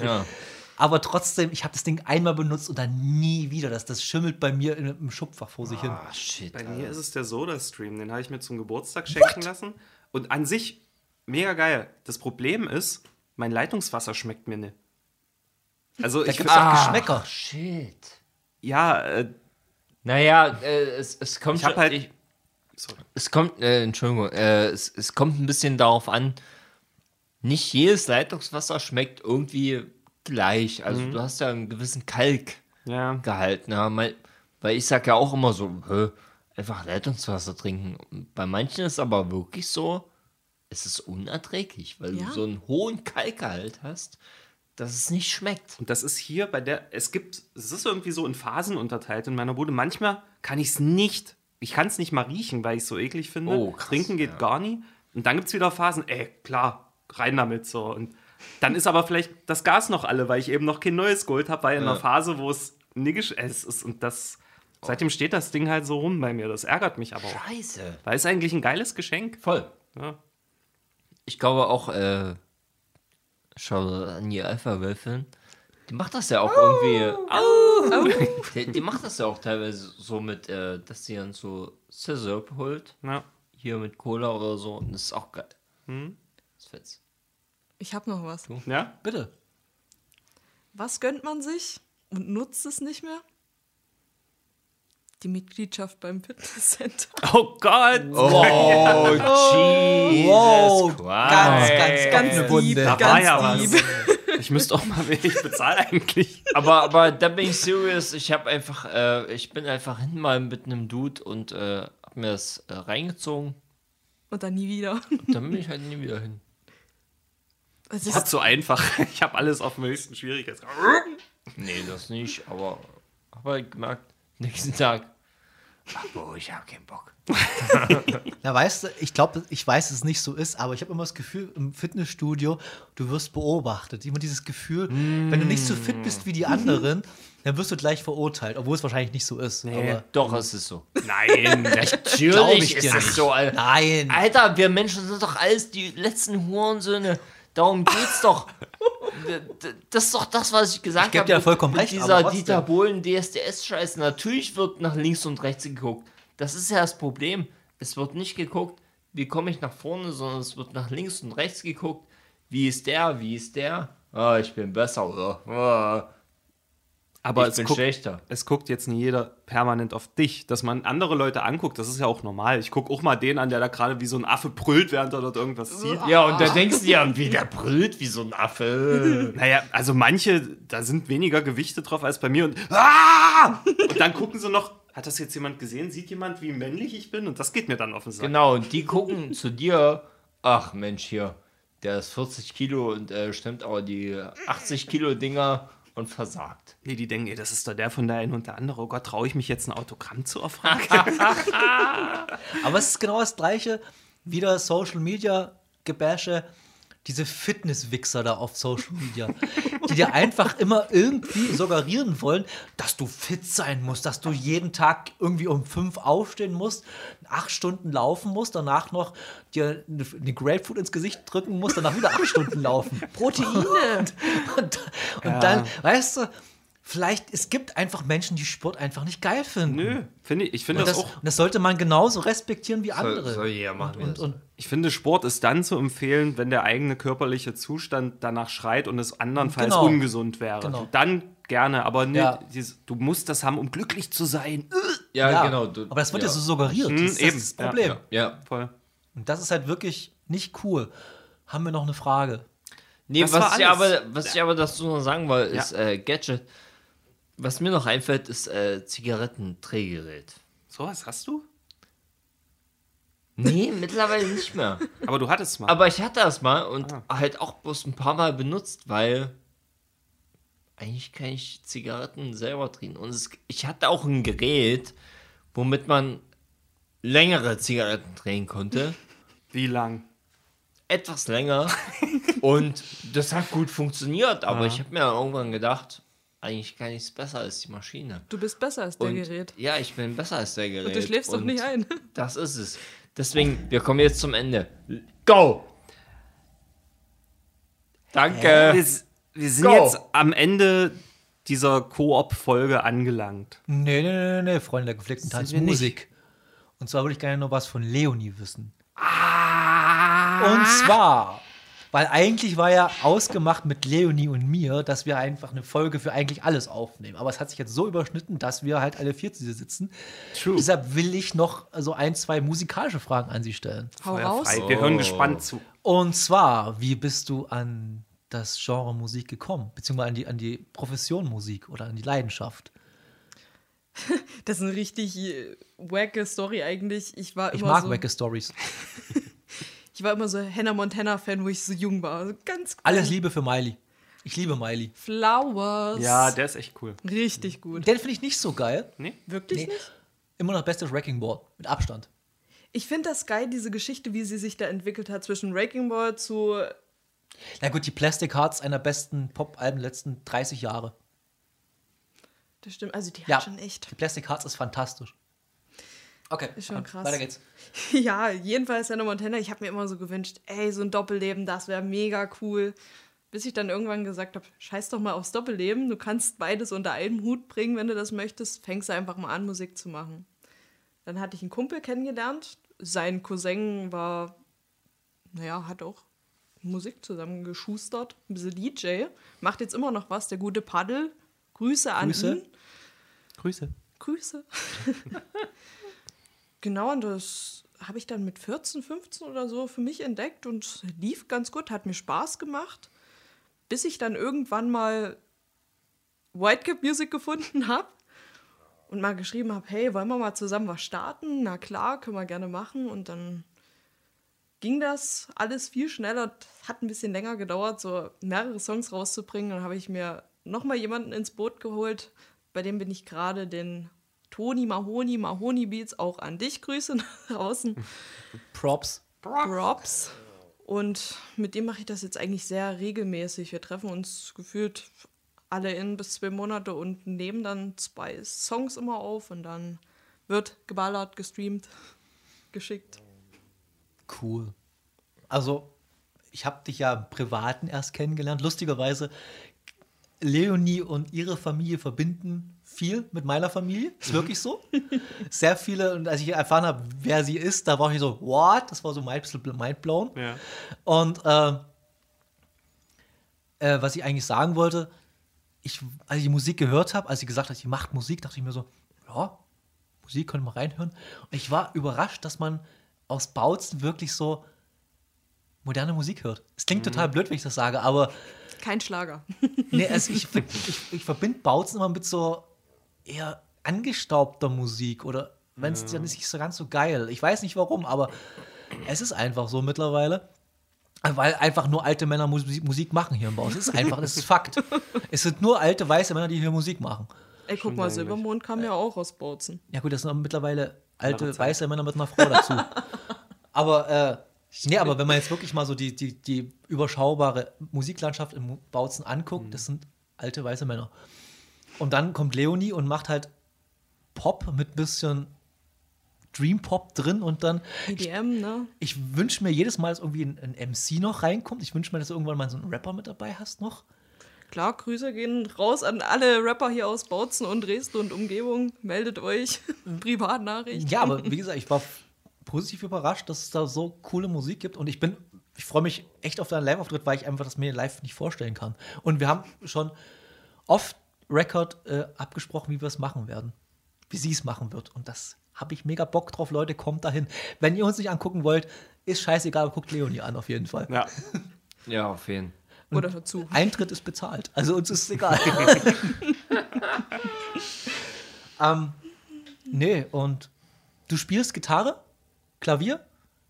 S4: Ja.
S1: aber trotzdem, ich habe das Ding einmal benutzt und dann nie wieder. Das, das schimmelt bei mir in, im Schubfach vor sich hin.
S4: Ah, shit.
S2: Bei mir ist es der Soda-Stream. Den habe ich mir zum Geburtstag schenken lassen. Und an sich mega geil. Das Problem ist, mein Leitungswasser schmeckt mir nicht. Also
S1: Da
S2: ich
S1: gibt es
S2: find-
S1: auch Geschmäcker.
S4: Shit.
S2: ja, äh,
S4: Naja, äh, es, es kommt
S2: ich habe
S4: schon-
S2: halt.
S4: ich,
S2: sorry.
S4: es kommt, äh, Entschuldigung, äh, es, es kommt ein bisschen darauf an, nicht jedes Leitungswasser schmeckt irgendwie gleich. Also du hast ja einen gewissen Kalkgehalt.
S2: Ja.
S4: Ne? Weil ich sag ja auch immer so, hä, einfach Leitungswasser trinken. Und Bei manchen ist es aber wirklich so, es ist unerträglich, weil
S3: Ja.
S4: du so einen hohen Kalkgehalt hast, dass es nicht schmeckt.
S2: Und das ist hier bei der, es gibt, es ist irgendwie so in Phasen unterteilt in meiner Bude. Manchmal kann ich es nicht, ich kann es nicht mal riechen, weil ich es so eklig finde.
S4: Oh, krass,
S2: Trinken geht
S4: ja.
S2: gar nie. Und dann gibt es wieder Phasen, ey, klar, rein damit so. Und dann ist aber vielleicht das Gas noch alle, weil ich eben noch kein neues geholt habe, weil in einer Phase, wo es niggisch ist und das, seitdem steht das Ding halt so rum bei mir. Das ärgert mich aber auch.
S4: Scheiße.
S2: Weil es eigentlich ein geiles Geschenk.
S4: Voll.
S2: Ja.
S4: Ich glaube auch, äh, schau an die Alpha-Wölfin. Die macht das ja auch irgendwie. Die, die macht das ja auch teilweise so mit, äh, dass sie dann so Scissor holt.
S2: Ja.
S4: Hier mit Cola oder so. Und das ist auch geil.
S2: Hm?
S4: Das ist fetz.
S3: Ich habe noch was.
S2: ja?
S1: Bitte.
S3: Was gönnt man sich und nutzt es nicht mehr? Die Mitgliedschaft beim Fitnesscenter.
S2: Oh Gott!
S4: Oh, Jesus
S1: Wow,
S4: Christ.
S1: ganz, ganz,
S3: Ganz deep,
S1: Wunde.
S2: Da war
S3: ganz
S2: ja
S3: deep.
S2: was. Ich müsste auch mal, ich bezahle eigentlich.
S4: Aber, aber da bin ich serious. Ich habe einfach, äh, ich bin einfach hinten mal mit einem Dude und äh, hab mir das äh, reingezogen.
S3: Und dann nie wieder.
S4: Und dann bin ich halt nie wieder hin.
S3: Es
S2: ist
S3: ist,
S2: so einfach. Ich habe alles auf dem höchsten Schwierigkeitsgrad.
S4: Nee, das nicht, aber habe halt gemerkt, nächsten Tag, ach, boah, ich habe keinen Bock.
S1: Na, weißt du, ich glaube, ich weiß, dass es nicht so ist, aber ich habe immer das Gefühl, im Fitnessstudio, du wirst beobachtet. Immer dieses Gefühl, wenn du nicht so fit bist wie die anderen, dann wirst du gleich verurteilt, obwohl es wahrscheinlich nicht so ist. Aber
S4: Doch, es ist so.
S2: Nein,
S1: glaube
S4: Natürlich
S1: ich
S4: ist
S1: dir
S4: es
S1: nicht.
S4: so, Alter.
S1: Nein.
S4: Alter, wir Menschen sind doch alles die letzten Hurensöhne. Darum geht's doch. Das ist doch das, was ich gesagt
S1: Ich
S4: habe.
S1: dir
S4: mit-
S1: vollkommen recht,
S4: Dieser. Dieter Bohlen DSDS-Scheiß. Natürlich wird nach links und rechts geguckt. Das ist ja das Problem. Es wird nicht geguckt, wie komme ich nach vorne, sondern es wird nach links und rechts geguckt. Wie ist der? Wie ist der? Ah, ich bin besser, oder? Ah,
S2: aber
S4: ich
S2: es
S4: bin
S2: guckt,
S4: schlechter.
S2: es guckt jetzt nie jeder permanent auf dich. Dass man andere Leute anguckt, das ist ja auch normal. Ich gucke auch mal den an, der da gerade wie so ein Affe brüllt, während er dort irgendwas sieht.
S4: Ja, und da denkst du ja, wie der brüllt wie so ein Affe.
S2: Naja, also manche, da sind weniger Gewichte drauf als bei mir und, ah! und dann gucken sie noch, hat das jetzt jemand gesehen? Sieht jemand, wie männlich ich bin? Und das geht mir dann auf den Sack.
S4: Genau, und die gucken zu dir, ach Mensch, hier, der ist 40 Kilo und äh, stemmt aber die 80 Kilo Dinger und versagt.
S2: Nee, die denken, ey, das ist doch der von der einen und der andere. Oh Gott, traue ich mich jetzt ein Autogramm zu erfragen?
S1: Aber es ist genau das gleiche, wieder Social Media Gebäsche, diese Fitness-Wichser da auf Social Media, die dir einfach immer irgendwie suggerieren wollen, dass du fit sein musst, dass du jeden Tag irgendwie um fünf aufstehen musst, acht Stunden laufen musst, danach noch dir eine, eine Grapefruit ins Gesicht drücken musst, danach wieder acht Stunden laufen.
S3: Proteine.
S1: Und, und dann, weißt du, vielleicht, es gibt einfach Menschen, die Sport einfach nicht geil finden.
S2: Nö, finde ich, ich finde
S1: Und
S2: das,
S1: das,
S2: auch.
S1: und das sollte man genauso respektieren wie andere.
S4: soll jeder machen,
S1: und,
S4: das
S1: und,
S2: Ich finde, Sport ist dann zu empfehlen, wenn der eigene körperliche Zustand danach schreit und es andernfalls
S1: Genau.
S2: ungesund wäre.
S1: Genau.
S2: Dann gerne, aber nicht,
S1: Ja.
S2: dieses, du musst das haben, um glücklich zu sein.
S4: Ja,
S1: ja,
S4: genau. Du,
S1: aber das wird ja,
S4: ja
S1: so suggeriert.
S2: Hm,
S1: das, das
S2: eben,
S1: ist das
S2: ja,
S1: Problem.
S4: Ja.
S2: Voll.
S1: Und das ist halt wirklich nicht cool. Haben wir noch eine Frage?
S4: Nee,
S2: Das
S4: was ich, aber, was ich aber dazu noch sagen wollte, ist
S2: Ja.
S4: äh, Gadget. Was mir noch einfällt, ist äh, Zigarettendrehgerät.
S2: So was hast du?
S4: Nee, mittlerweile nicht mehr.
S2: Aber du hattest es mal.
S4: Aber ich hatte das mal und halt auch bloß ein paar Mal benutzt, weil eigentlich kann ich Zigaretten selber drehen. Und es, ich hatte auch ein Gerät, womit man längere Zigaretten drehen konnte.
S2: Wie lang?
S4: Etwas länger. und das hat gut funktioniert, aber ich habe mir irgendwann gedacht, eigentlich kann ich es besser als die Maschine.
S3: Du bist besser als der
S4: Und
S3: Gerät.
S4: Ja, ich bin besser als der Gerät.
S3: Und du schläfst doch nicht ein.
S4: Das ist es. Deswegen, wir kommen jetzt zum Ende. Go! Danke.
S2: Wir, s- wir sind
S4: Go.
S2: jetzt am Ende dieser Koop-Folge angelangt.
S1: Nee, nee, nee, nee, Freunde der gepflegten
S2: wir nicht.
S1: Tanzmusik. Und zwar würde ich gerne noch was von Leonie wissen.
S2: Ah.
S1: Und zwar, weil eigentlich war ja ausgemacht mit Leonie und mir, dass wir einfach eine Folge für eigentlich alles aufnehmen. Aber es hat sich jetzt so überschnitten, dass wir halt alle vier zu hier sitzen.
S2: True.
S1: Deshalb will ich noch so ein, zwei musikalische Fragen an Sie stellen.
S3: Hau raus.
S2: frei. Wir hören gespannt zu.
S1: Und zwar, wie bist du an das Genre Musik gekommen? Beziehungsweise an die, an die Profession Musik oder an die Leidenschaft?
S3: Das ist eine richtig wacke Story eigentlich. Ich war
S1: Ich
S3: immer
S1: mag
S3: so,
S1: wacke Stories.
S3: ich war immer so Hannah Montana Fan, wo ich so jung war. Also ganz klein.
S1: Alles Liebe für Miley. Ich liebe Miley.
S3: Flowers.
S2: Ja, der ist echt cool.
S3: richtig gut.
S1: Den finde ich nicht so geil.
S2: Nee?
S3: Wirklich
S1: Nee.
S3: nicht?
S1: Immer noch bestes Wrecking Ball. Mit Abstand.
S3: Ich finde das geil, diese Geschichte, wie sie sich da entwickelt hat zwischen Wrecking Ball zu
S1: Na gut, die Plastic Hearts einer besten Pop-Alben der letzten 30 Jahre.
S3: Das stimmt, also die hat
S1: Ja,
S3: schon echt.
S1: die Plastic Hearts ist fantastisch. Okay,
S3: Ist schon krass.
S1: weiter geht's.
S3: Ja, jedenfalls Hannah Montana. Ich habe mir immer so gewünscht, ey, so ein Doppelleben, das wäre mega cool. Bis ich dann irgendwann gesagt habe, scheiß doch mal aufs Doppelleben. Du kannst beides unter einen Hut bringen, wenn du das möchtest. Fängst du einfach mal an, Musik zu machen. Dann hatte ich einen Kumpel kennengelernt. Sein Cousin war, naja, hat auch Musik zusammengeschustert. Ein bisschen DJ. Macht jetzt immer noch was, der gute Paddel. Grüße an
S1: Grüße.
S3: ihn.
S2: Grüße.
S3: Grüße. genau, und das habe ich dann mit 14, 15 oder so für mich entdeckt und lief ganz gut, hat mir Spaß gemacht, bis ich dann irgendwann mal Whitecap Music gefunden habe und mal geschrieben habe, hey, wollen wir mal zusammen was starten? Na klar, können wir gerne machen. Und dann ging das alles viel schneller, hat ein bisschen länger gedauert, so mehrere Songs rauszubringen. Dann habe ich mir nochmal jemanden ins Boot geholt, bei dem bin ich gerade den Toni Mahoni, Mahoni Beats, auch an dich Grüße nach draußen.
S1: Props.
S3: Props. Und mit dem mache ich das jetzt eigentlich sehr regelmäßig. Wir treffen uns gefühlt alle in bis zwei Monate und nehmen dann zwei Songs immer auf und dann wird geballert, gestreamt, geschickt.
S1: Cool. Also, ich habe dich ja im Privaten erst kennengelernt. Lustigerweise, Leonie und ihre Familie verbinden viel mit meiner Familie. Ist wirklich so. Sehr viele, und als ich erfahren habe, wer sie ist, da war ich so, what? Das war so ein bisschen mindblown.
S2: Ja.
S1: Und äh, äh, was ich eigentlich sagen wollte, ich, als ich die Musik gehört habe, als sie gesagt hat, sie macht Musik, dachte ich mir so, ja, Musik könnte man reinhören. Und ich war überrascht, dass man aus Bautzen wirklich so moderne Musik hört. Es klingt total blöd, wenn ich das sage, aber
S3: Kein Schlager.
S1: nee, also ich, ich, ich verbinde Bautzen immer mit so eher angestaubter Musik oder wenn es dann ist nicht so ganz so geil. Ich weiß nicht warum, aber es ist einfach so mittlerweile. Weil einfach nur alte Männer Musik, Musik machen hier im Bau. Es ist einfach, das ist Fakt. Es sind nur alte weiße Männer, die hier Musik machen.
S3: Ey, guck mal, Silbermond kam ja auch aus Bautzen.
S1: Ja gut, das sind aber mittlerweile alte weiße Männer mit einer Frau dazu. aber äh, nee, aber wenn man jetzt wirklich mal so die, die, die überschaubare Musiklandschaft im Bautzen anguckt, das sind alte weiße Männer. Und dann kommt Leonie und macht halt Pop mit bisschen Dream Pop drin und dann
S3: EDM, ne?
S1: ich wünsche mir jedes Mal, dass irgendwie ein, ein MC noch reinkommt. Ich wünsche mir, dass du irgendwann mal so einen Rapper mit dabei hast noch.
S3: Klar, Grüße gehen raus an alle Rapper hier aus Bautzen und Dresden und Umgebung. Meldet euch. Privatnachricht.
S1: Ja, aber wie gesagt, ich war positiv überrascht, dass es da so coole Musik gibt und ich bin, ich freue mich echt auf deinen Live-Auftritt, weil ich einfach das mir live nicht vorstellen kann. Und wir haben schon oft Record äh, abgesprochen, wie wir es machen werden, wie sie es machen wird. Und das habe ich mega Bock drauf, Leute, kommt dahin. Wenn ihr uns nicht angucken wollt, ist scheißegal, guckt Leonie an auf jeden Fall.
S2: Ja.
S4: Ja, auf jeden Fall.
S3: Oder hör zu.
S1: Eintritt ist bezahlt. Also uns ist es egal. ähm, nee, und du spielst Gitarre, Klavier,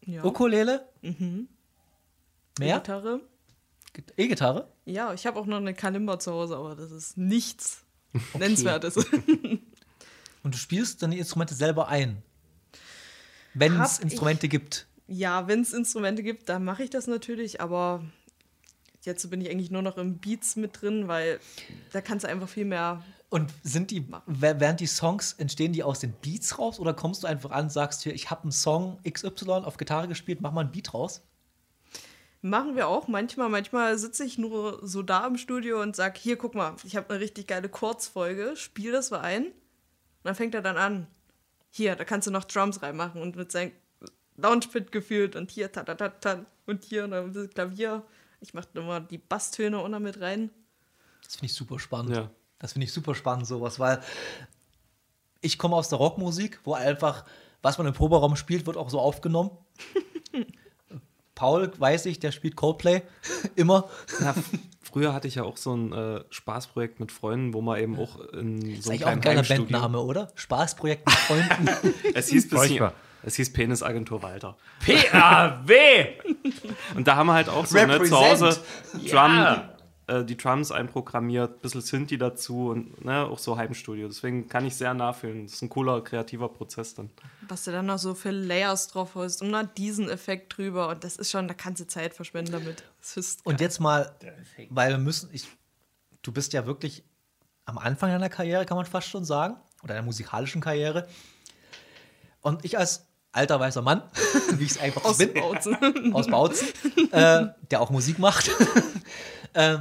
S3: Ja.
S1: Ukulele, mehr?
S3: Gitarre.
S1: Git- E-Gitarre?
S3: Ja, ich habe auch noch eine Kalimba zu Hause, aber das ist nichts Nennenswertes.
S1: Und du spielst dann die Instrumente selber ein. Wenn es Instrumente gibt.
S3: ja, wenn es Instrumente gibt, dann mache ich das natürlich, aber jetzt bin ich eigentlich nur noch im Beats mit drin, weil da kannst du einfach viel mehr.
S1: Und sind die, während die Songs, entstehen die aus den Beats raus oder kommst du einfach an, sagst hier, ich habe einen Song XY auf Gitarre gespielt, mach mal einen Beat raus?
S3: Machen wir auch manchmal. Manchmal sitze ich nur so da im Studio und sag, hier, guck mal, ich habe eine richtig geile Kurzfolge, spiel das mal ein. Und dann fängt er dann an. Hier, da kannst du noch Drums reinmachen und mit seinem Launchpad gefühlt und hier, ta, ta, ta, ta, und hier und dann das Klavier. Ich mache immer die Basstöne noch mit rein.
S1: Das finde ich super spannend.
S2: Ja.
S1: Das finde ich super spannend, sowas, weil ich komme aus der Rockmusik, wo einfach, was man im Proberaum spielt, wird auch so aufgenommen. Paul, weiß ich, der spielt Coldplay immer.
S2: Ja, f- früher hatte ich ja auch so ein äh, Spaßprojekt mit Freunden, wo man eben auch in so einem
S1: auch ein
S2: kleinen
S1: geiler. Bandname, oder? Spaßprojekt mit Freunden.
S2: Es hieß, bisschen, es hieß Penisagentur Walter.
S4: PAW!
S2: Und da haben wir halt auch so ne, zu Hause Drum. Äh, die Drums einprogrammiert, bisschen Synthi dazu und ne, auch so Heimstudio. Deswegen kann ich sehr nachfühlen. Das ist ein cooler, kreativer Prozess dann.
S3: Was du dann noch so für Layers drauf hast und dann diesen Effekt drüber. Und das ist schon, da kannst du Zeit verschwenden damit. Das ist
S1: Und jetzt mal, weil wir müssen, ich, du bist ja wirklich am Anfang deiner Karriere, kann man fast schon sagen, oder deiner musikalischen Karriere. Und ich als alter weißer Mann, wie ich es einfach
S3: aus
S1: bin,
S3: Bautzen.
S1: aus Bautzen, äh, der auch Musik macht. äh,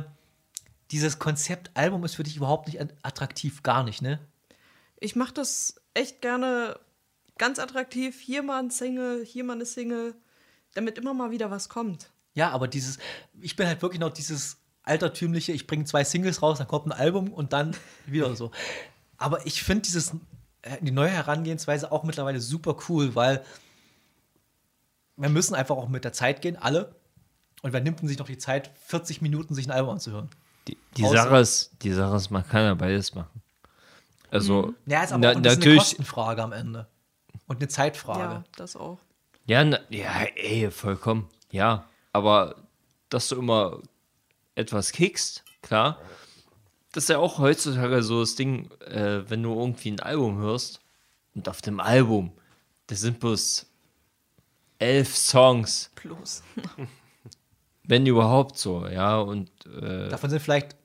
S1: dieses Konzept Album ist für dich überhaupt nicht attraktiv, gar nicht, ne?
S3: Ich mache das echt gerne ganz attraktiv. Hier mal ein Single, hier mal eine Single, damit immer mal wieder was kommt.
S1: Ja, aber dieses, ich bin halt wirklich noch dieses altertümliche, ich bringe zwei Singles raus, dann kommt ein Album und dann wieder so. Aber ich finde dieses, äh, die neue Herangehensweise auch mittlerweile super cool, weil wir müssen einfach auch mit der Zeit gehen, alle. Und wer nimmt denn sich noch die Zeit, 40 Minuten sich ein Album anzuhören?
S4: Die, die, Sache ist, die Sache ist, man kann ja beides machen. Also,
S1: Ja, ist aber
S4: na,
S1: auch ein bisschen eine
S4: natürlich,
S1: Kostenfrage am Ende. Und eine Zeitfrage.
S3: Ja, das auch.
S4: ja, na, ja, ey, vollkommen, ja. Aber dass du immer etwas kickst, klar. Das ist ja auch heutzutage so das Ding, äh, wenn du irgendwie ein Album hörst und auf dem Album, das sind bloß elf Songs,
S3: Plus.
S4: wenn überhaupt so, ja. Und äh,
S1: Davon sind vielleicht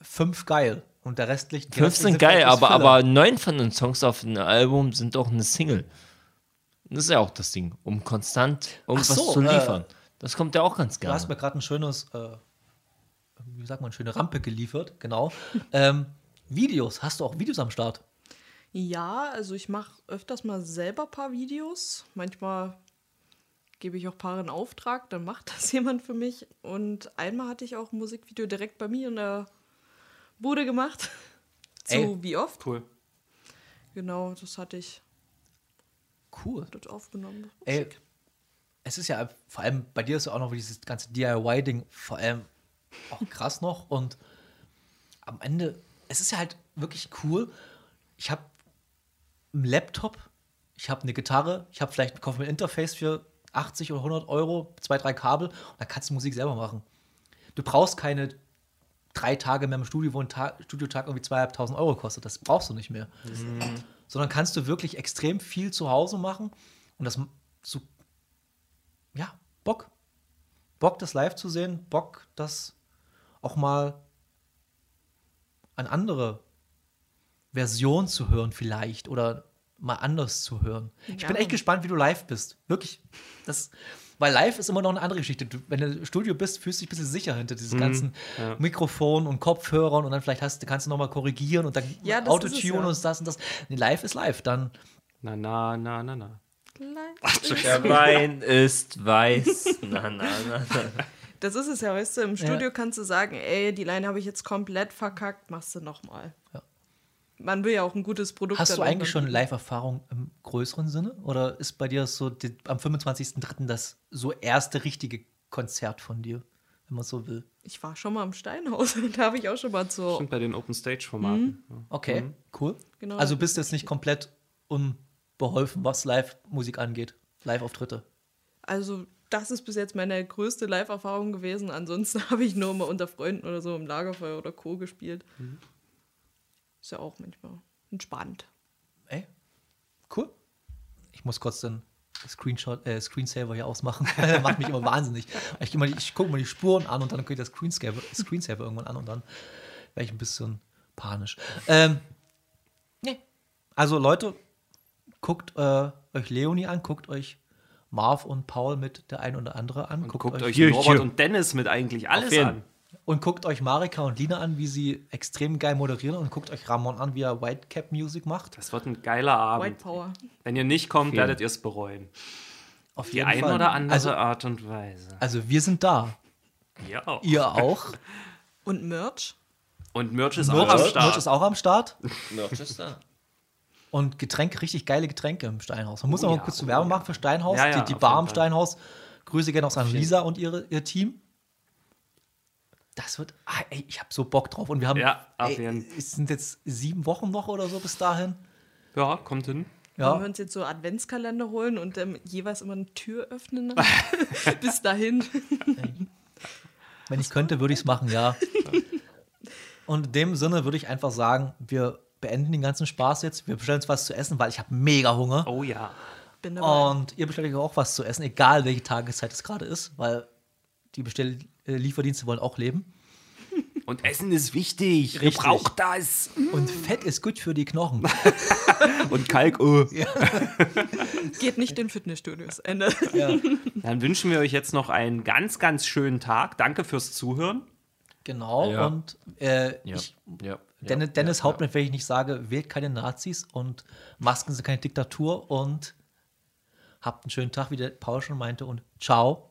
S1: fünf geil. Und der restliche. die
S4: Fünf
S1: restlichen
S4: sind geil, aber,
S1: Filler.
S4: aber neun von den Songs auf dem Album sind auch eine Single. Das ist ja auch das Ding, um konstant irgendwas
S1: so,
S4: zu
S1: äh,
S4: liefern. das kommt ja auch ganz
S1: Du hast
S4: gerne.
S1: mir gerade ein schönes, äh, wie sagt man, eine schöne Rampe geliefert, genau. ähm, Videos, hast du auch Videos am Start?
S3: Ja, also ich mache öfters mal selber ein paar Videos. Manchmal gebe ich auch Paare in Auftrag, dann macht das jemand für mich. Und einmal hatte ich auch ein Musikvideo direkt bei mir in der Bude gemacht. Zu
S1: Ey.
S3: wie oft?
S2: Cool.
S3: Genau, das hatte ich
S1: Cool.
S3: dort aufgenommen.
S1: Ey, es ist ja vor allem bei dir ist ja auch noch dieses ganze DIY-Ding vor allem auch krass noch und am Ende, es ist ja halt wirklich cool. Ich habe einen Laptop, ich habe eine Gitarre, ich habe vielleicht kaufe mir ein Interface für 80 oder 100 Euro, zwei, drei Kabel und dann kannst du Musik selber machen. Du brauchst keine drei Tage mehr im Studio, wo ein Ta Studiotag irgendwie zweieinhalbtausend Euro kostet. Das brauchst du nicht mehr. Sondern kannst du wirklich extrem viel zu Hause machen und das so, ja, Bock. Bock, das live zu sehen, Bock, das auch mal an andere Version zu hören, vielleicht oder mal anders zu hören. Ich bin
S3: Ja.
S1: echt gespannt, wie du live bist. Wirklich. Das, weil live ist immer noch eine andere Geschichte. Du, wenn du im Studio bist, fühlst du dich ein bisschen sicher hinter dieses ganzen Mikrofon und Kopfhörern und dann vielleicht hast, kannst du noch mal korrigieren und dann
S3: Ja,
S1: Autotune
S3: ja.
S1: und das und das. Nee, live ist live. Dann
S2: Na, na, na, na, na.
S4: Der Wein ist weiß. Na, na, na, na.
S3: Das ist es ja, weißt du, im Studio kannst du sagen, ey, die Line habe ich jetzt komplett verkackt, machst du nochmal. Man will ja auch ein gutes Produkt.
S1: Hast du eigentlich schon Live-Erfahrung im größeren Sinne? Oder ist bei dir so die, am 25.03. das so erste richtige Konzert von dir, wenn man so will?
S3: Ich war schon mal im Steinhaus, da habe ich auch schon mal so.
S2: Stimmt bei den Open Stage Formaten.
S1: Okay, cool.
S3: Genau.
S1: Also bist du jetzt nicht komplett unbeholfen, was Live-Musik angeht, Live-Auftritte.
S3: Also, das ist bis jetzt meine größte Live-Erfahrung gewesen. Ansonsten habe ich nur mal unter Freunden oder so im Lagerfeuer oder Co. gespielt. Ist ja auch manchmal entspannt.
S1: Ey, cool. Ich muss kurz den Screenshot, äh, Screensaver hier ausmachen. das macht mich immer wahnsinnig. Ich, die- ich gucke mal die Spuren an und dann geht der Screensaver, Screensaver irgendwann an und dann wäre ich ein bisschen panisch. Ähm, nee. Also Leute, guckt äh, euch Leonie an, guckt euch Marv und Paul mit der ein oder andere an.
S2: Und guckt euch
S4: Hier,
S2: Norbert und Dennis mit eigentlich alles an.
S1: Und guckt euch Marika und Lina an, wie sie extrem geil moderieren. Und guckt euch Ramon an, wie er Whitecap Music macht.
S2: Das wird ein geiler Abend.
S3: White Power.
S2: Wenn ihr nicht kommt,
S4: Vielen.
S2: werdet ihr es bereuen.
S1: Auf
S2: Die eine
S1: Fall.
S2: oder andere
S1: Also,
S2: Art und Weise.
S1: also wir sind da.
S2: Ja auch.
S1: Ihr auch.
S3: Und Merch?
S2: Und Merch ist auch
S1: Merch,
S2: am
S1: Merch
S2: Start.
S1: ist auch am Start.
S4: Merch ist da.
S1: Und Getränke, richtig geile Getränke im Steinhaus. Man muss
S2: Oh
S1: noch mal
S2: ja,
S1: kurz
S2: oh
S1: Werbung
S2: ja.
S1: machen für Steinhaus,
S2: Ja, ja,
S1: die, die Bar im. Steinhaus. Grüße gerne auch an Lisa und ihre, ihr Team. Das wird, ah, ey, ich habe so Bock drauf. Und wir haben,
S2: Ja,
S1: ey, es sind jetzt sieben Wochen noch oder so bis dahin.
S2: Ja, kommt hin.
S3: Wollen wir
S1: Ja,
S3: uns jetzt so Adventskalender holen und ähm, jeweils immer eine Tür öffnen? Bis dahin.
S1: wenn ich könnte, würde ich es machen, ja. Und in dem Sinne würde ich einfach sagen, wir beenden den ganzen Spaß jetzt. Wir bestellen uns was zu essen, weil ich habe mega Hunger.
S2: Oh ja.
S3: Bin dabei.
S1: Und ihr bestellt euch auch was zu essen, egal welche Tageszeit es gerade ist, weil die Bestell Lieferdienste wollen auch leben.
S2: Und Essen ist wichtig. Ihr
S1: Richtig.
S2: braucht das.
S1: Und Fett ist gut für die Knochen.
S2: Und Kalk, oh.
S3: Geht nicht in Fitnessstudios. Ende.
S1: ja,
S2: Dann wünschen wir euch jetzt noch einen ganz, ganz schönen Tag. Danke fürs Zuhören.
S1: genau.
S4: Ja.
S1: Und äh,
S4: Ja.
S1: ich,
S4: ja.
S1: Dennis,
S4: ja,
S1: Dennis
S4: ja,
S1: Hauptmann, wenn ich nicht sage, wählt keine Nazis und Masken sind keine Diktatur und habt einen schönen Tag, wie der Paul schon meinte und ciao.